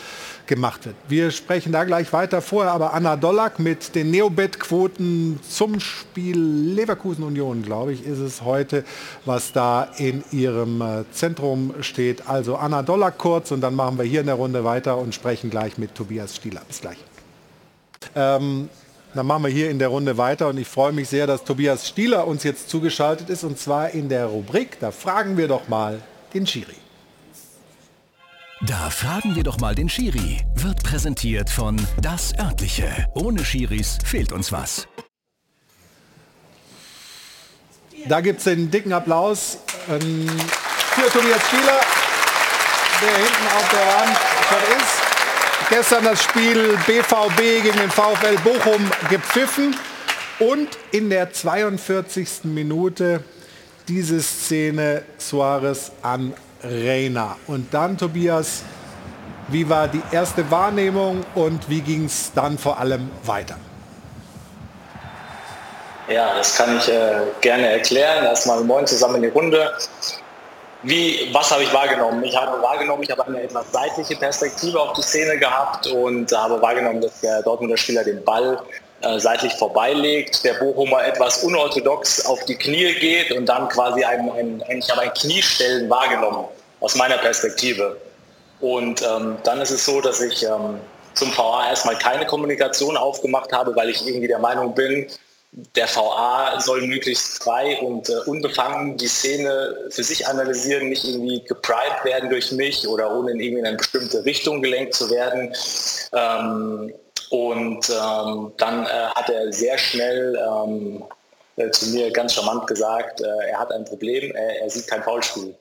gemacht wird. Wir sprechen da gleich weiter. Vorher aber Anna Dollack mit den Neobet-Quoten zum Spiel Leverkusen Union, glaube ich, ist es heute, was da in ihrem äh, Zentrum steht. Also Anna Dollack kurz und dann machen wir hier in der Runde weiter und sprechen gleich mit Tobias Stieler. Bis gleich. Ähm, dann machen wir hier in der Runde weiter und ich freue mich sehr, dass Tobias Stieler uns jetzt zugeschaltet ist und zwar in der Rubrik, da fragen wir doch mal den Schiri. Da fragen wir doch mal den Schiri. Wird präsentiert von Das Örtliche. Ohne Schiris fehlt uns was. Da gibt es den dicken Applaus ähm, für Tobias Spieler, der hinten auf der Wand schon ist. Gestern das Spiel BVB gegen den VfL Bochum gepfiffen und in der 42. Minute diese Szene Suarez an Reina. Und dann, Tobias, wie war die erste Wahrnehmung und wie ging es dann vor allem weiter? Ja, das kann ich äh, gerne erklären. Erstmal moin zusammen in die Runde. wie, was habe ich wahrgenommen? Ich habe wahrgenommen, ich habe eine etwas seitliche Perspektive auf die Szene gehabt und habe wahrgenommen, dass der Dortmunder Spieler den Ball äh, seitlich vorbeilegt, der Bochumer etwas unorthodox auf die Knie geht und dann quasi ein, ein, ein ich habe ein Kniestellen wahrgenommen aus meiner Perspektive. Und ähm, dann ist es so, dass ich ähm, zum VA erstmal keine Kommunikation aufgemacht habe, weil ich irgendwie der Meinung bin, der VA soll möglichst frei und äh, unbefangen die Szene für sich analysieren, nicht irgendwie geprimed werden durch mich oder ohne in eine bestimmte Richtung gelenkt zu werden. Ähm, und ähm, dann äh, hat er sehr schnell ähm, äh, zu mir ganz charmant gesagt, äh, er hat ein Problem, er, sieht kein Foulspiel.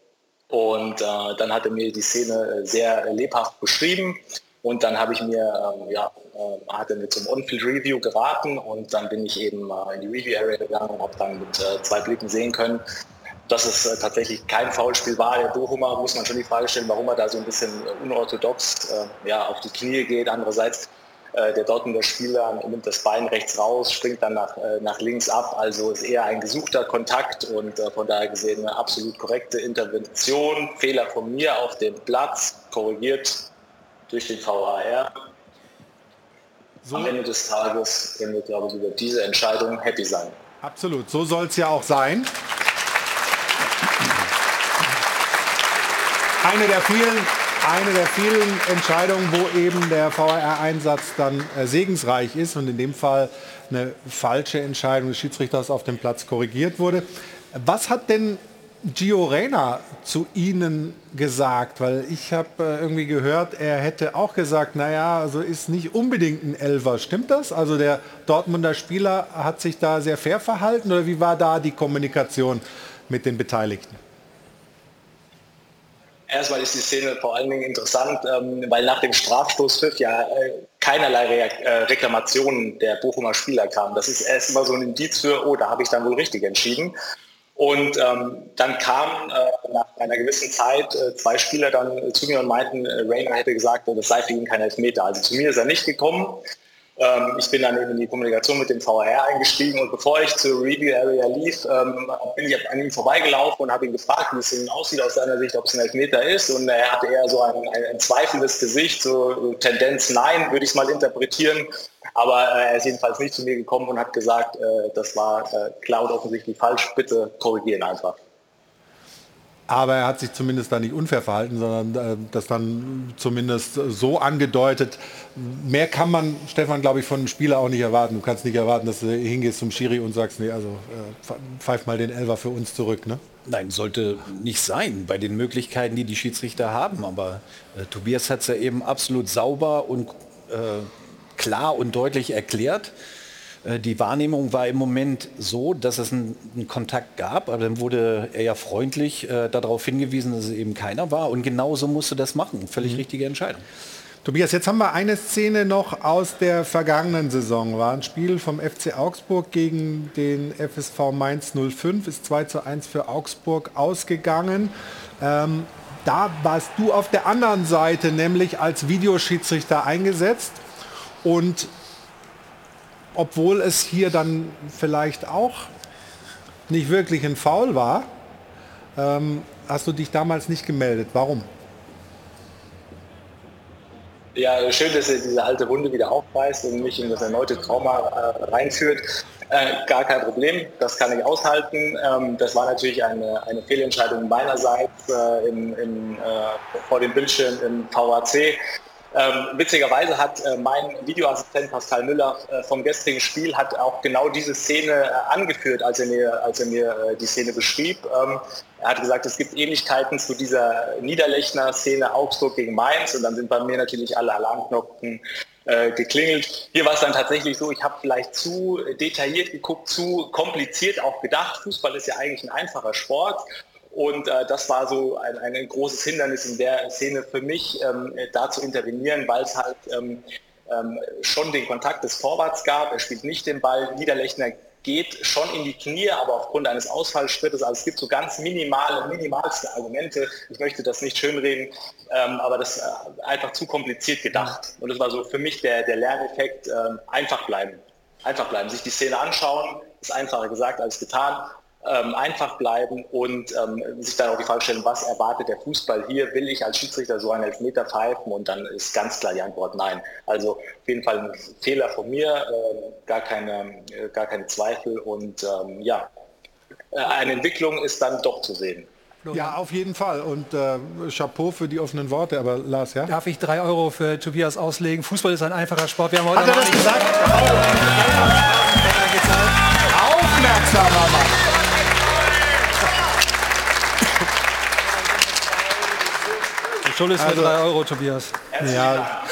Und äh, dann hat er mir die Szene sehr lebhaft beschrieben und dann habe ich mir, ähm, ja, äh, hat er mir zum On-Field-Review geraten und dann bin ich eben äh, in die Review-Area gegangen und habe dann mit äh, zwei Blicken sehen können, dass es äh, tatsächlich kein Foulspiel war. Der Bochumer muss man schon die Frage stellen, warum er da so ein bisschen äh, unorthodox äh, ja, auf die Knie geht. Andererseits der Dortmunder Spieler nimmt das Bein rechts raus, springt dann nach, nach links ab. Also ist eher ein gesuchter Kontakt und von daher gesehen eine absolut korrekte Intervention. Fehler von mir auf dem Platz, korrigiert durch den VAR. So. Am Ende des Tages können wir, glaube ich, über diese Entscheidung happy sein. Absolut, so soll es ja auch sein. Eine der vielen, eine der vielen Entscheidungen, wo eben der VAR-Einsatz dann äh, segensreich ist und in dem Fall eine falsche Entscheidung des Schiedsrichters auf dem Platz korrigiert wurde. Was hat denn Gio Reyna zu Ihnen gesagt? Weil ich habe äh, irgendwie gehört, er hätte auch gesagt, naja, also ist nicht unbedingt ein Elfer. Stimmt das? Also der Dortmunder Spieler hat sich da sehr fair verhalten oder wie war da die Kommunikation mit den Beteiligten? Erstmal ist die Szene vor allen Dingen interessant, ähm, weil nach dem Strafstoßpfiff ja äh, keinerlei Re äh, Reklamationen der Bochumer Spieler kamen. Das ist erst immer so ein Indiz für, oh, da habe ich dann wohl richtig entschieden. Und ähm, dann kamen äh, nach einer gewissen Zeit äh, zwei Spieler dann äh, zu mir und meinten, äh, Rainer hätte gesagt, das sei für ihn kein Elfmeter. Also zu mir ist er nicht gekommen. Ähm, ich bin dann in die Kommunikation mit dem VR eingestiegen und bevor ich zur Review Area lief, ähm, bin ich an ihm vorbeigelaufen und habe ihn gefragt, wie es denn aussieht aus seiner Sicht, ob es ein Elfmeter ist. Und er hatte eher so ein, ein, ein zweifelndes Gesicht, so Tendenz Nein, würde ich es mal interpretieren. Aber äh, er ist jedenfalls nicht zu mir gekommen und hat gesagt, äh, das war äh, klar und offensichtlich falsch, bitte korrigieren einfach. Aber er hat sich zumindest da nicht unfair verhalten, sondern äh, das dann zumindest so angedeutet. Mehr kann man, Stefan, glaube ich, von einem Spieler auch nicht erwarten. Du kannst nicht erwarten, dass du hingehst zum Schiri und sagst, nee, also äh, pfeif mal den Elfer für uns zurück. Ne? Nein, sollte nicht sein bei den Möglichkeiten, die die Schiedsrichter haben. Aber äh, Tobias hat es ja eben absolut sauber und äh, klar und deutlich erklärt. Äh, die Wahrnehmung war im Moment so, dass es einen, einen Kontakt gab, aber dann wurde er ja freundlich äh, darauf hingewiesen, dass es eben keiner war. Und genauso musste das machen. Völlig mhm. richtige Entscheidung. Tobias, jetzt haben wir eine Szene noch aus der vergangenen Saison. War ein Spiel vom FC Augsburg gegen den FSV Mainz 05, ist 2 zu 1 für Augsburg ausgegangen. Ähm, da warst du auf der anderen Seite, nämlich als Videoschiedsrichter eingesetzt. Und obwohl es hier dann vielleicht auch nicht wirklich ein Foul war, ähm, hast du dich damals nicht gemeldet. Warum? Ja, schön, dass ihr diese alte Wunde wieder aufreißt und mich in das erneute Trauma äh, reinführt. Äh, gar kein Problem, das kann ich aushalten. Ähm, das war natürlich eine, eine Fehlentscheidung meinerseits äh, in, in, äh, vor dem Bildschirm im VAC. Ähm, witzigerweise hat äh, mein Videoassistent Pascal Müller äh, vom gestrigen Spiel hat auch genau diese Szene äh, angeführt, als er mir, als er mir äh, die Szene beschrieb. Ähm, er hat gesagt, es gibt Ähnlichkeiten zu dieser Niederlechner Szene Augsburg gegen Mainz und dann sind bei mir natürlich alle Alarmknopfen äh, geklingelt. Hier war es dann tatsächlich so, ich habe vielleicht zu detailliert geguckt, zu kompliziert auch gedacht. Fußball ist ja eigentlich ein einfacher Sport und äh, das war so ein, ein, großes Hindernis in der Szene für mich, ähm, da zu intervenieren, weil es halt ähm, ähm, schon den Kontakt des Vorwärts gab. Er spielt nicht den Ball. Niederlechner geht schon in die Knie, aber aufgrund eines Ausfallschrittes. Also es gibt so ganz minimale, minimalste Argumente. Ich möchte das nicht schönreden, ähm, aber das äh, einfach zu kompliziert gedacht. Und das war so für mich der, der Lerneffekt, ähm, einfach bleiben. Einfach bleiben, sich die Szene anschauen, ist einfacher gesagt als getan ähm, einfach bleiben und ähm, sich dann auch die Frage stellen, was erwartet der Fußball hier? Will ich als Schiedsrichter so einen Elfmeter pfeifen? Und dann ist ganz klar die Antwort nein. Also auf jeden Fall ein Fehler von mir, äh, gar, keine, äh, gar keine Zweifel und ähm, ja, äh, eine Entwicklung ist dann doch zu sehen. Ja, auf jeden Fall. Und äh, Chapeau für die offenen Worte. Aber Lars, ja? Darf ich drei Euro für Tobias auslegen? Fußball ist ein einfacher Sport. Wir haben heute Hat er das gesagt? Aufmerksamer Mann. Schuld ist Also- für drei Euro, Tobias. Ja,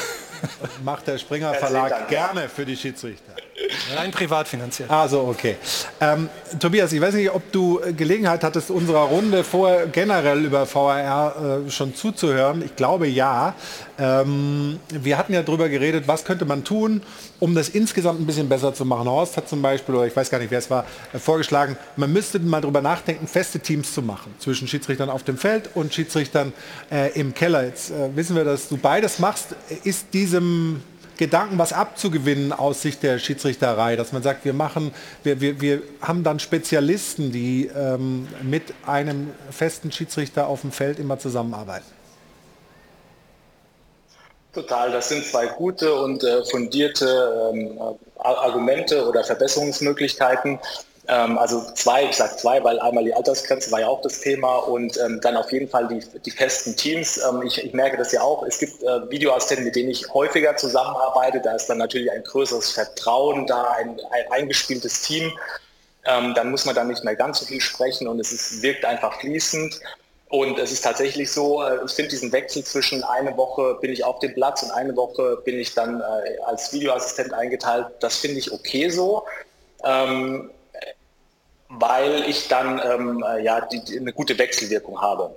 macht der Springer Verlag gerne für die Schiedsrichter. Rein privat finanziert. Also okay. Ähm, Tobias, ich weiß nicht, ob du Gelegenheit hattest, unserer Runde vorher generell über VAR äh, schon zuzuhören. Ich glaube ja. Ähm, wir hatten ja darüber geredet, was könnte man tun, um das insgesamt ein bisschen besser zu machen. Horst hat zum Beispiel, oder ich weiß gar nicht, wer es war, äh, vorgeschlagen, man müsste mal darüber nachdenken, feste Teams zu machen zwischen Schiedsrichtern auf dem Feld und Schiedsrichtern äh, im Keller. Jetzt äh, wissen wir, dass du beides machst. Ist diesem Gedanken, was abzugewinnen aus Sicht der Schiedsrichterei, dass man sagt, wir machen, wir, wir, wir haben dann Spezialisten, die ähm, mit einem festen Schiedsrichter auf dem Feld immer zusammenarbeiten. Total, das sind zwei gute und äh, fundierte ähm, Ar- Argumente oder Verbesserungsmöglichkeiten. Ähm, also zwei, ich sage zwei, weil einmal die Altersgrenze war ja auch das Thema und ähm, dann auf jeden Fall die, die festen Teams. Ähm, ich, ich merke das ja auch, es gibt äh, Videoassistenten, mit denen ich häufiger zusammenarbeite. Da ist dann natürlich ein größeres Vertrauen da, ein, ein eingespieltes Team. Ähm, dann muss man dann nicht mehr ganz so viel sprechen und es ist, wirkt einfach fließend. Und es ist tatsächlich so, äh, ich finde diesen Wechsel zwischen eine Woche bin ich auf dem Platz und eine Woche bin ich dann äh, als Videoassistent eingeteilt, das finde ich okay so. Ähm, weil ich dann ähm, äh, ja die, die, eine gute Wechselwirkung habe.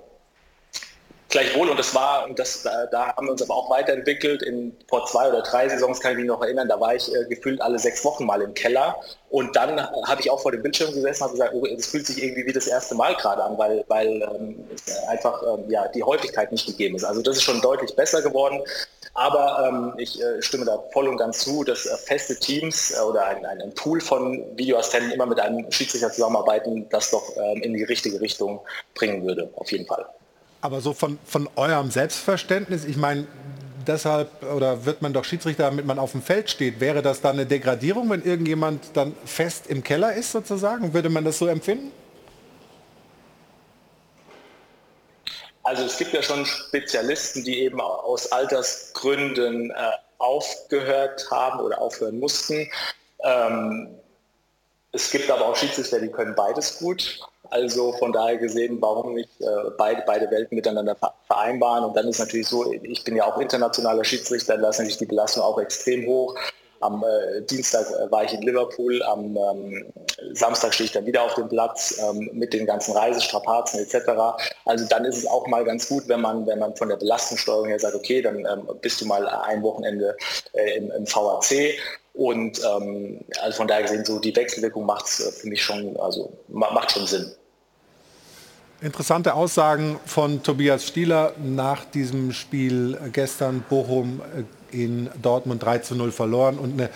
Gleichwohl, und das war, das, da, haben wir uns aber auch weiterentwickelt. In, vor zwei oder drei Saisons kann ich mich noch erinnern, da war ich äh, gefühlt alle sechs Wochen mal im Keller. Und dann habe ich auch vor dem Bildschirm gesessen und gesagt, oh, es fühlt sich irgendwie wie das erste Mal gerade an, weil, weil ähm, einfach ähm, ja, die Häufigkeit nicht gegeben ist. Also das ist schon deutlich besser geworden. Aber ähm, ich äh, stimme da voll und ganz zu, dass äh, feste Teams äh, oder ein, ein, Pool von Videoassistenten immer mit einem Schiedsrichter zusammenarbeiten, das doch ähm, in die richtige Richtung bringen würde, auf jeden Fall. Aber so von, von eurem Selbstverständnis, ich meine, deshalb oder wird man doch Schiedsrichter, damit man auf dem Feld steht. Wäre das dann eine Degradierung, wenn irgendjemand dann fest im Keller ist sozusagen? Würde man das so empfinden? Also es gibt ja schon Spezialisten, die eben aus Altersgründen äh, aufgehört haben oder aufhören mussten. Ähm, es gibt aber auch Schiedsrichter, die können beides gut. Also von daher gesehen, warum nicht äh, beide, beide Welten miteinander vereinbaren? Und dann ist natürlich so, ich bin ja auch internationaler Schiedsrichter, da ist natürlich die Belastung auch extrem hoch. Am äh, Dienstag äh, war ich in Liverpool, am ähm, Samstag stehe ich dann wieder auf dem Platz ähm, mit den ganzen Reisestrapazen etc. Also dann ist es auch mal ganz gut, wenn man, wenn man von der Belastungssteuerung her sagt, okay, dann ähm, bist du mal ein Wochenende äh, im, im VAC und ähm, also von daher gesehen, so die Wechselwirkung macht es äh, für mich schon, also ma macht schon Sinn. Interessante Aussagen von Tobias Stieler nach diesem Spiel gestern Bochum in Dortmund 3 zu 0 verloren und eine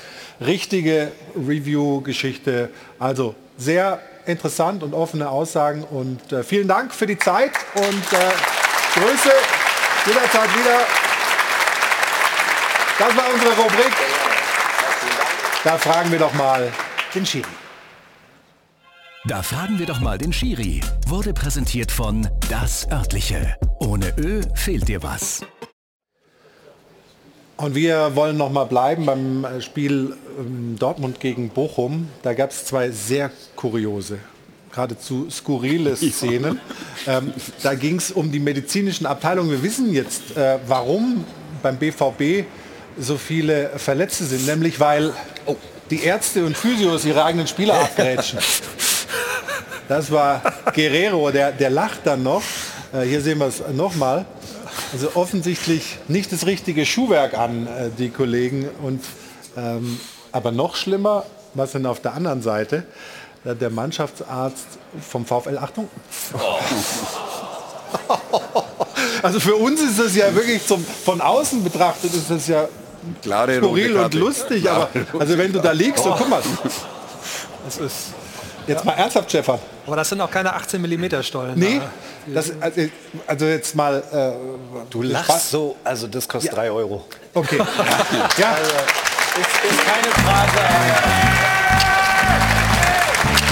richtige Review-Geschichte. Also sehr interessant und offene Aussagen und äh, vielen Dank für die Zeit und äh, Grüße jederzeit wieder. Das war unsere Rubrik. Da fragen wir doch mal den Schiri. Da fragen wir doch mal den Schiri. Wurde präsentiert von Das Örtliche. Ohne Ö fehlt dir was. Und wir wollen noch mal bleiben beim Spiel ähm, Dortmund gegen Bochum. Da gab es zwei sehr kuriose, geradezu skurrile [laughs] Szenen. ähm, da ging es um die medizinischen Abteilungen. Wir wissen jetzt, äh, warum beim BVB so viele Verletzte sind, nämlich weil die Ärzte und Physios ihre eigenen Spieler [laughs] abgrätschen. Das war Guerrero, der, der lacht dann noch. Äh, hier sehen wir es nochmal. Also offensichtlich nicht das richtige Schuhwerk an, äh, die Kollegen. Und, ähm, aber noch schlimmer, was denn auf der anderen Seite? Äh, der Mannschaftsarzt vom VfL, Achtung. [laughs] Also für uns ist das ja wirklich zum, von außen betrachtet, ist das ja Klare skurril und lustig. Klare Aber also wenn du da liegst, so guck mal. [laughs] Das ist Jetzt mal ernsthaft, Stefan. Aber das sind auch keine 18 mm Stollen. Nee, das, also, also jetzt mal. Äh, du lachst so, also das kostet 3 ja. Euro. Okay. [laughs] ja. Also, ist, ist keine Frage.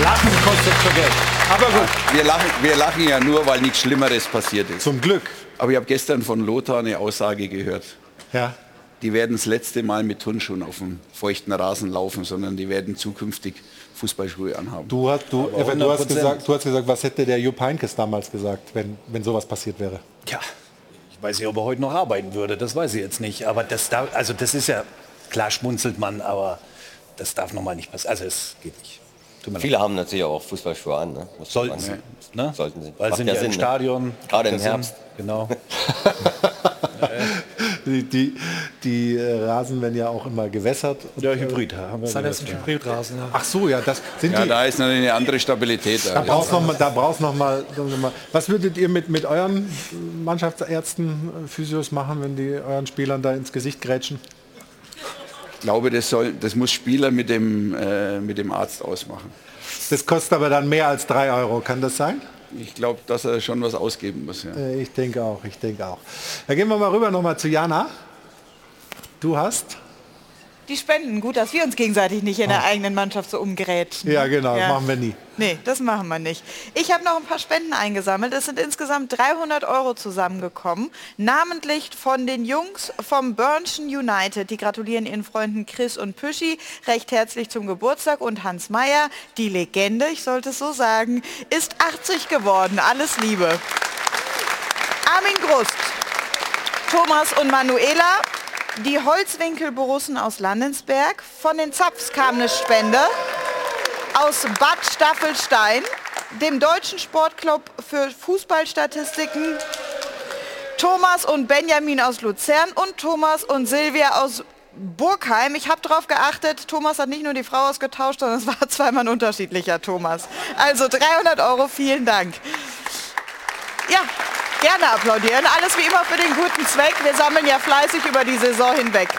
Lachen kostet schon Geld. Aber gut. Wir lachen, wir lachen ja nur, weil nichts Schlimmeres passiert ist. Zum Glück. Aber ich habe gestern von Lothar eine Aussage gehört. Ja. Die werden das letzte Mal mit Turnschuhen auf dem feuchten Rasen laufen, sondern die werden zukünftig Fußballschuhe anhaben. Du hast, du, Evan, du, hast gesagt, du hast gesagt, was hätte der Jupp Heynckes damals gesagt, wenn, wenn sowas passiert wäre? Ja, ich weiß nicht, ob er heute noch arbeiten würde, das weiß ich jetzt nicht. Aber das, da, also das ist ja, klar schmunzelt man, aber das darf noch mal nicht passieren. Also es geht nicht. Viele haben natürlich auch Fußballschuhe an. Ne? Sollten sie. Ne? Sollten sie. Weil sind ja, Sinn, im ne? Stadion. Gerade im Herbst. Sinn. Genau. [laughs] [laughs] die, die, die äh, Rasen werden ja auch immer gewässert. Ja, Hybrid. Haben wir das ist ein Hybridrasen. Ja. Ach so, ja, das sind ja, die. da ist eine andere Stabilität. Da brauchst noch mal, da brauchst noch mal, noch mal. Was würdet ihr mit, mit euren Mannschaftsärzten, äh, Physios machen, wenn die euren Spielern da ins Gesicht grätschen? Ich glaube, das, soll, das muss Spieler mit dem, äh, mit dem Arzt ausmachen. Das kostet aber dann mehr als drei Euro, kann das sein? Ich glaube, dass er schon was ausgeben muss. Ja. Äh, ich denke auch, ich denke auch. Da gehen wir mal rüber nochmal zu Jana. Du hast die spenden. Gut, dass wir uns gegenseitig nicht in der ah. eigenen Mannschaft so umgerätschen. Ja, genau, ja. machen wir nie. Nee, das machen wir nicht. Ich habe noch ein paar Spenden eingesammelt. Es sind insgesamt 300 Euro zusammengekommen. Namentlich von den Jungs vom Burnschen United. Die gratulieren ihren Freunden Chris und Püschi recht herzlich zum Geburtstag. Und Hans Meyer, die Legende, ich sollte es so sagen, ist 80 geworden. Alles Liebe. Armin Grust, Thomas und Manuela die Holzwinkelborussen aus Landensberg. Von den Zapfs kam eine Spende aus Bad Staffelstein, dem Deutschen Sportclub für Fußballstatistiken. Thomas und Benjamin aus Luzern und Thomas und Silvia aus Burgheim. Ich habe darauf geachtet, Thomas hat nicht nur die Frau ausgetauscht, sondern es war [laughs] zweimal ein unterschiedlicher Thomas. Also 300 Euro, vielen Dank. Ja, Gerne applaudieren. Alles wie immer für den guten Zweck. Wir sammeln ja fleißig über die Saison hinweg.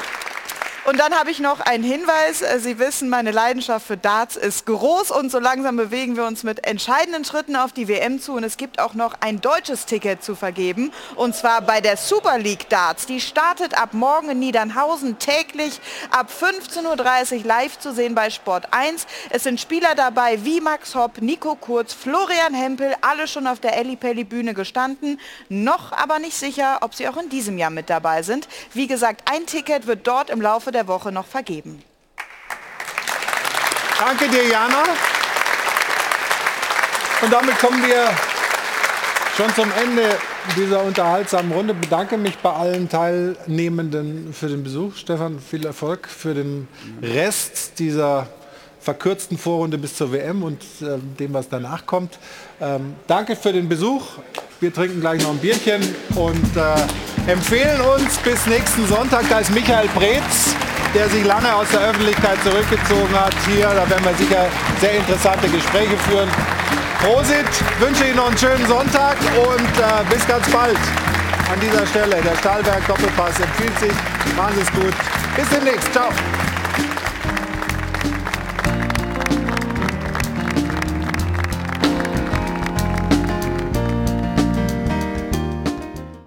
Und dann habe ich noch einen Hinweis. Äh, Sie wissen, meine Leidenschaft für Darts ist groß und so langsam bewegen wir uns mit entscheidenden Schritten auf die WM zu. Und es gibt auch noch ein deutsches Ticket zu vergeben. Und zwar bei der Super League Darts. Die startet ab morgen in Niedernhausen täglich ab 15.30 Uhr live zu sehen bei Sport 1. Es sind Spieler dabei wie Max Hopp, Nico Kurz, Florian Hempel, alle schon auf der Ellipelli Bühne gestanden. Noch aber nicht sicher, ob sie auch in diesem Jahr mit dabei sind. Wie gesagt, ein Ticket wird dort im Laufe der Woche noch vergeben. Danke dir, Jana. Und damit kommen wir schon zum Ende dieser unterhaltsamen Runde. Ich bedanke mich bei allen Teilnehmenden für den Besuch. Stefan, viel Erfolg für den Rest dieser verkürzten Vorrunde bis zur WM und äh, dem, was danach kommt. Ähm, danke für den Besuch. Wir trinken gleich noch ein Bierchen und äh, empfehlen uns bis nächsten Sonntag. Da ist Michael Breetz der sich lange aus der Öffentlichkeit zurückgezogen hat. Hier, da werden wir sicher sehr interessante Gespräche führen. Prosit, wünsche Ihnen noch einen schönen Sonntag und äh, bis ganz bald an dieser Stelle. Der Stahlberg Doppelpass empfiehlt sich. Machen Sie es gut. Bis demnächst. Ciao.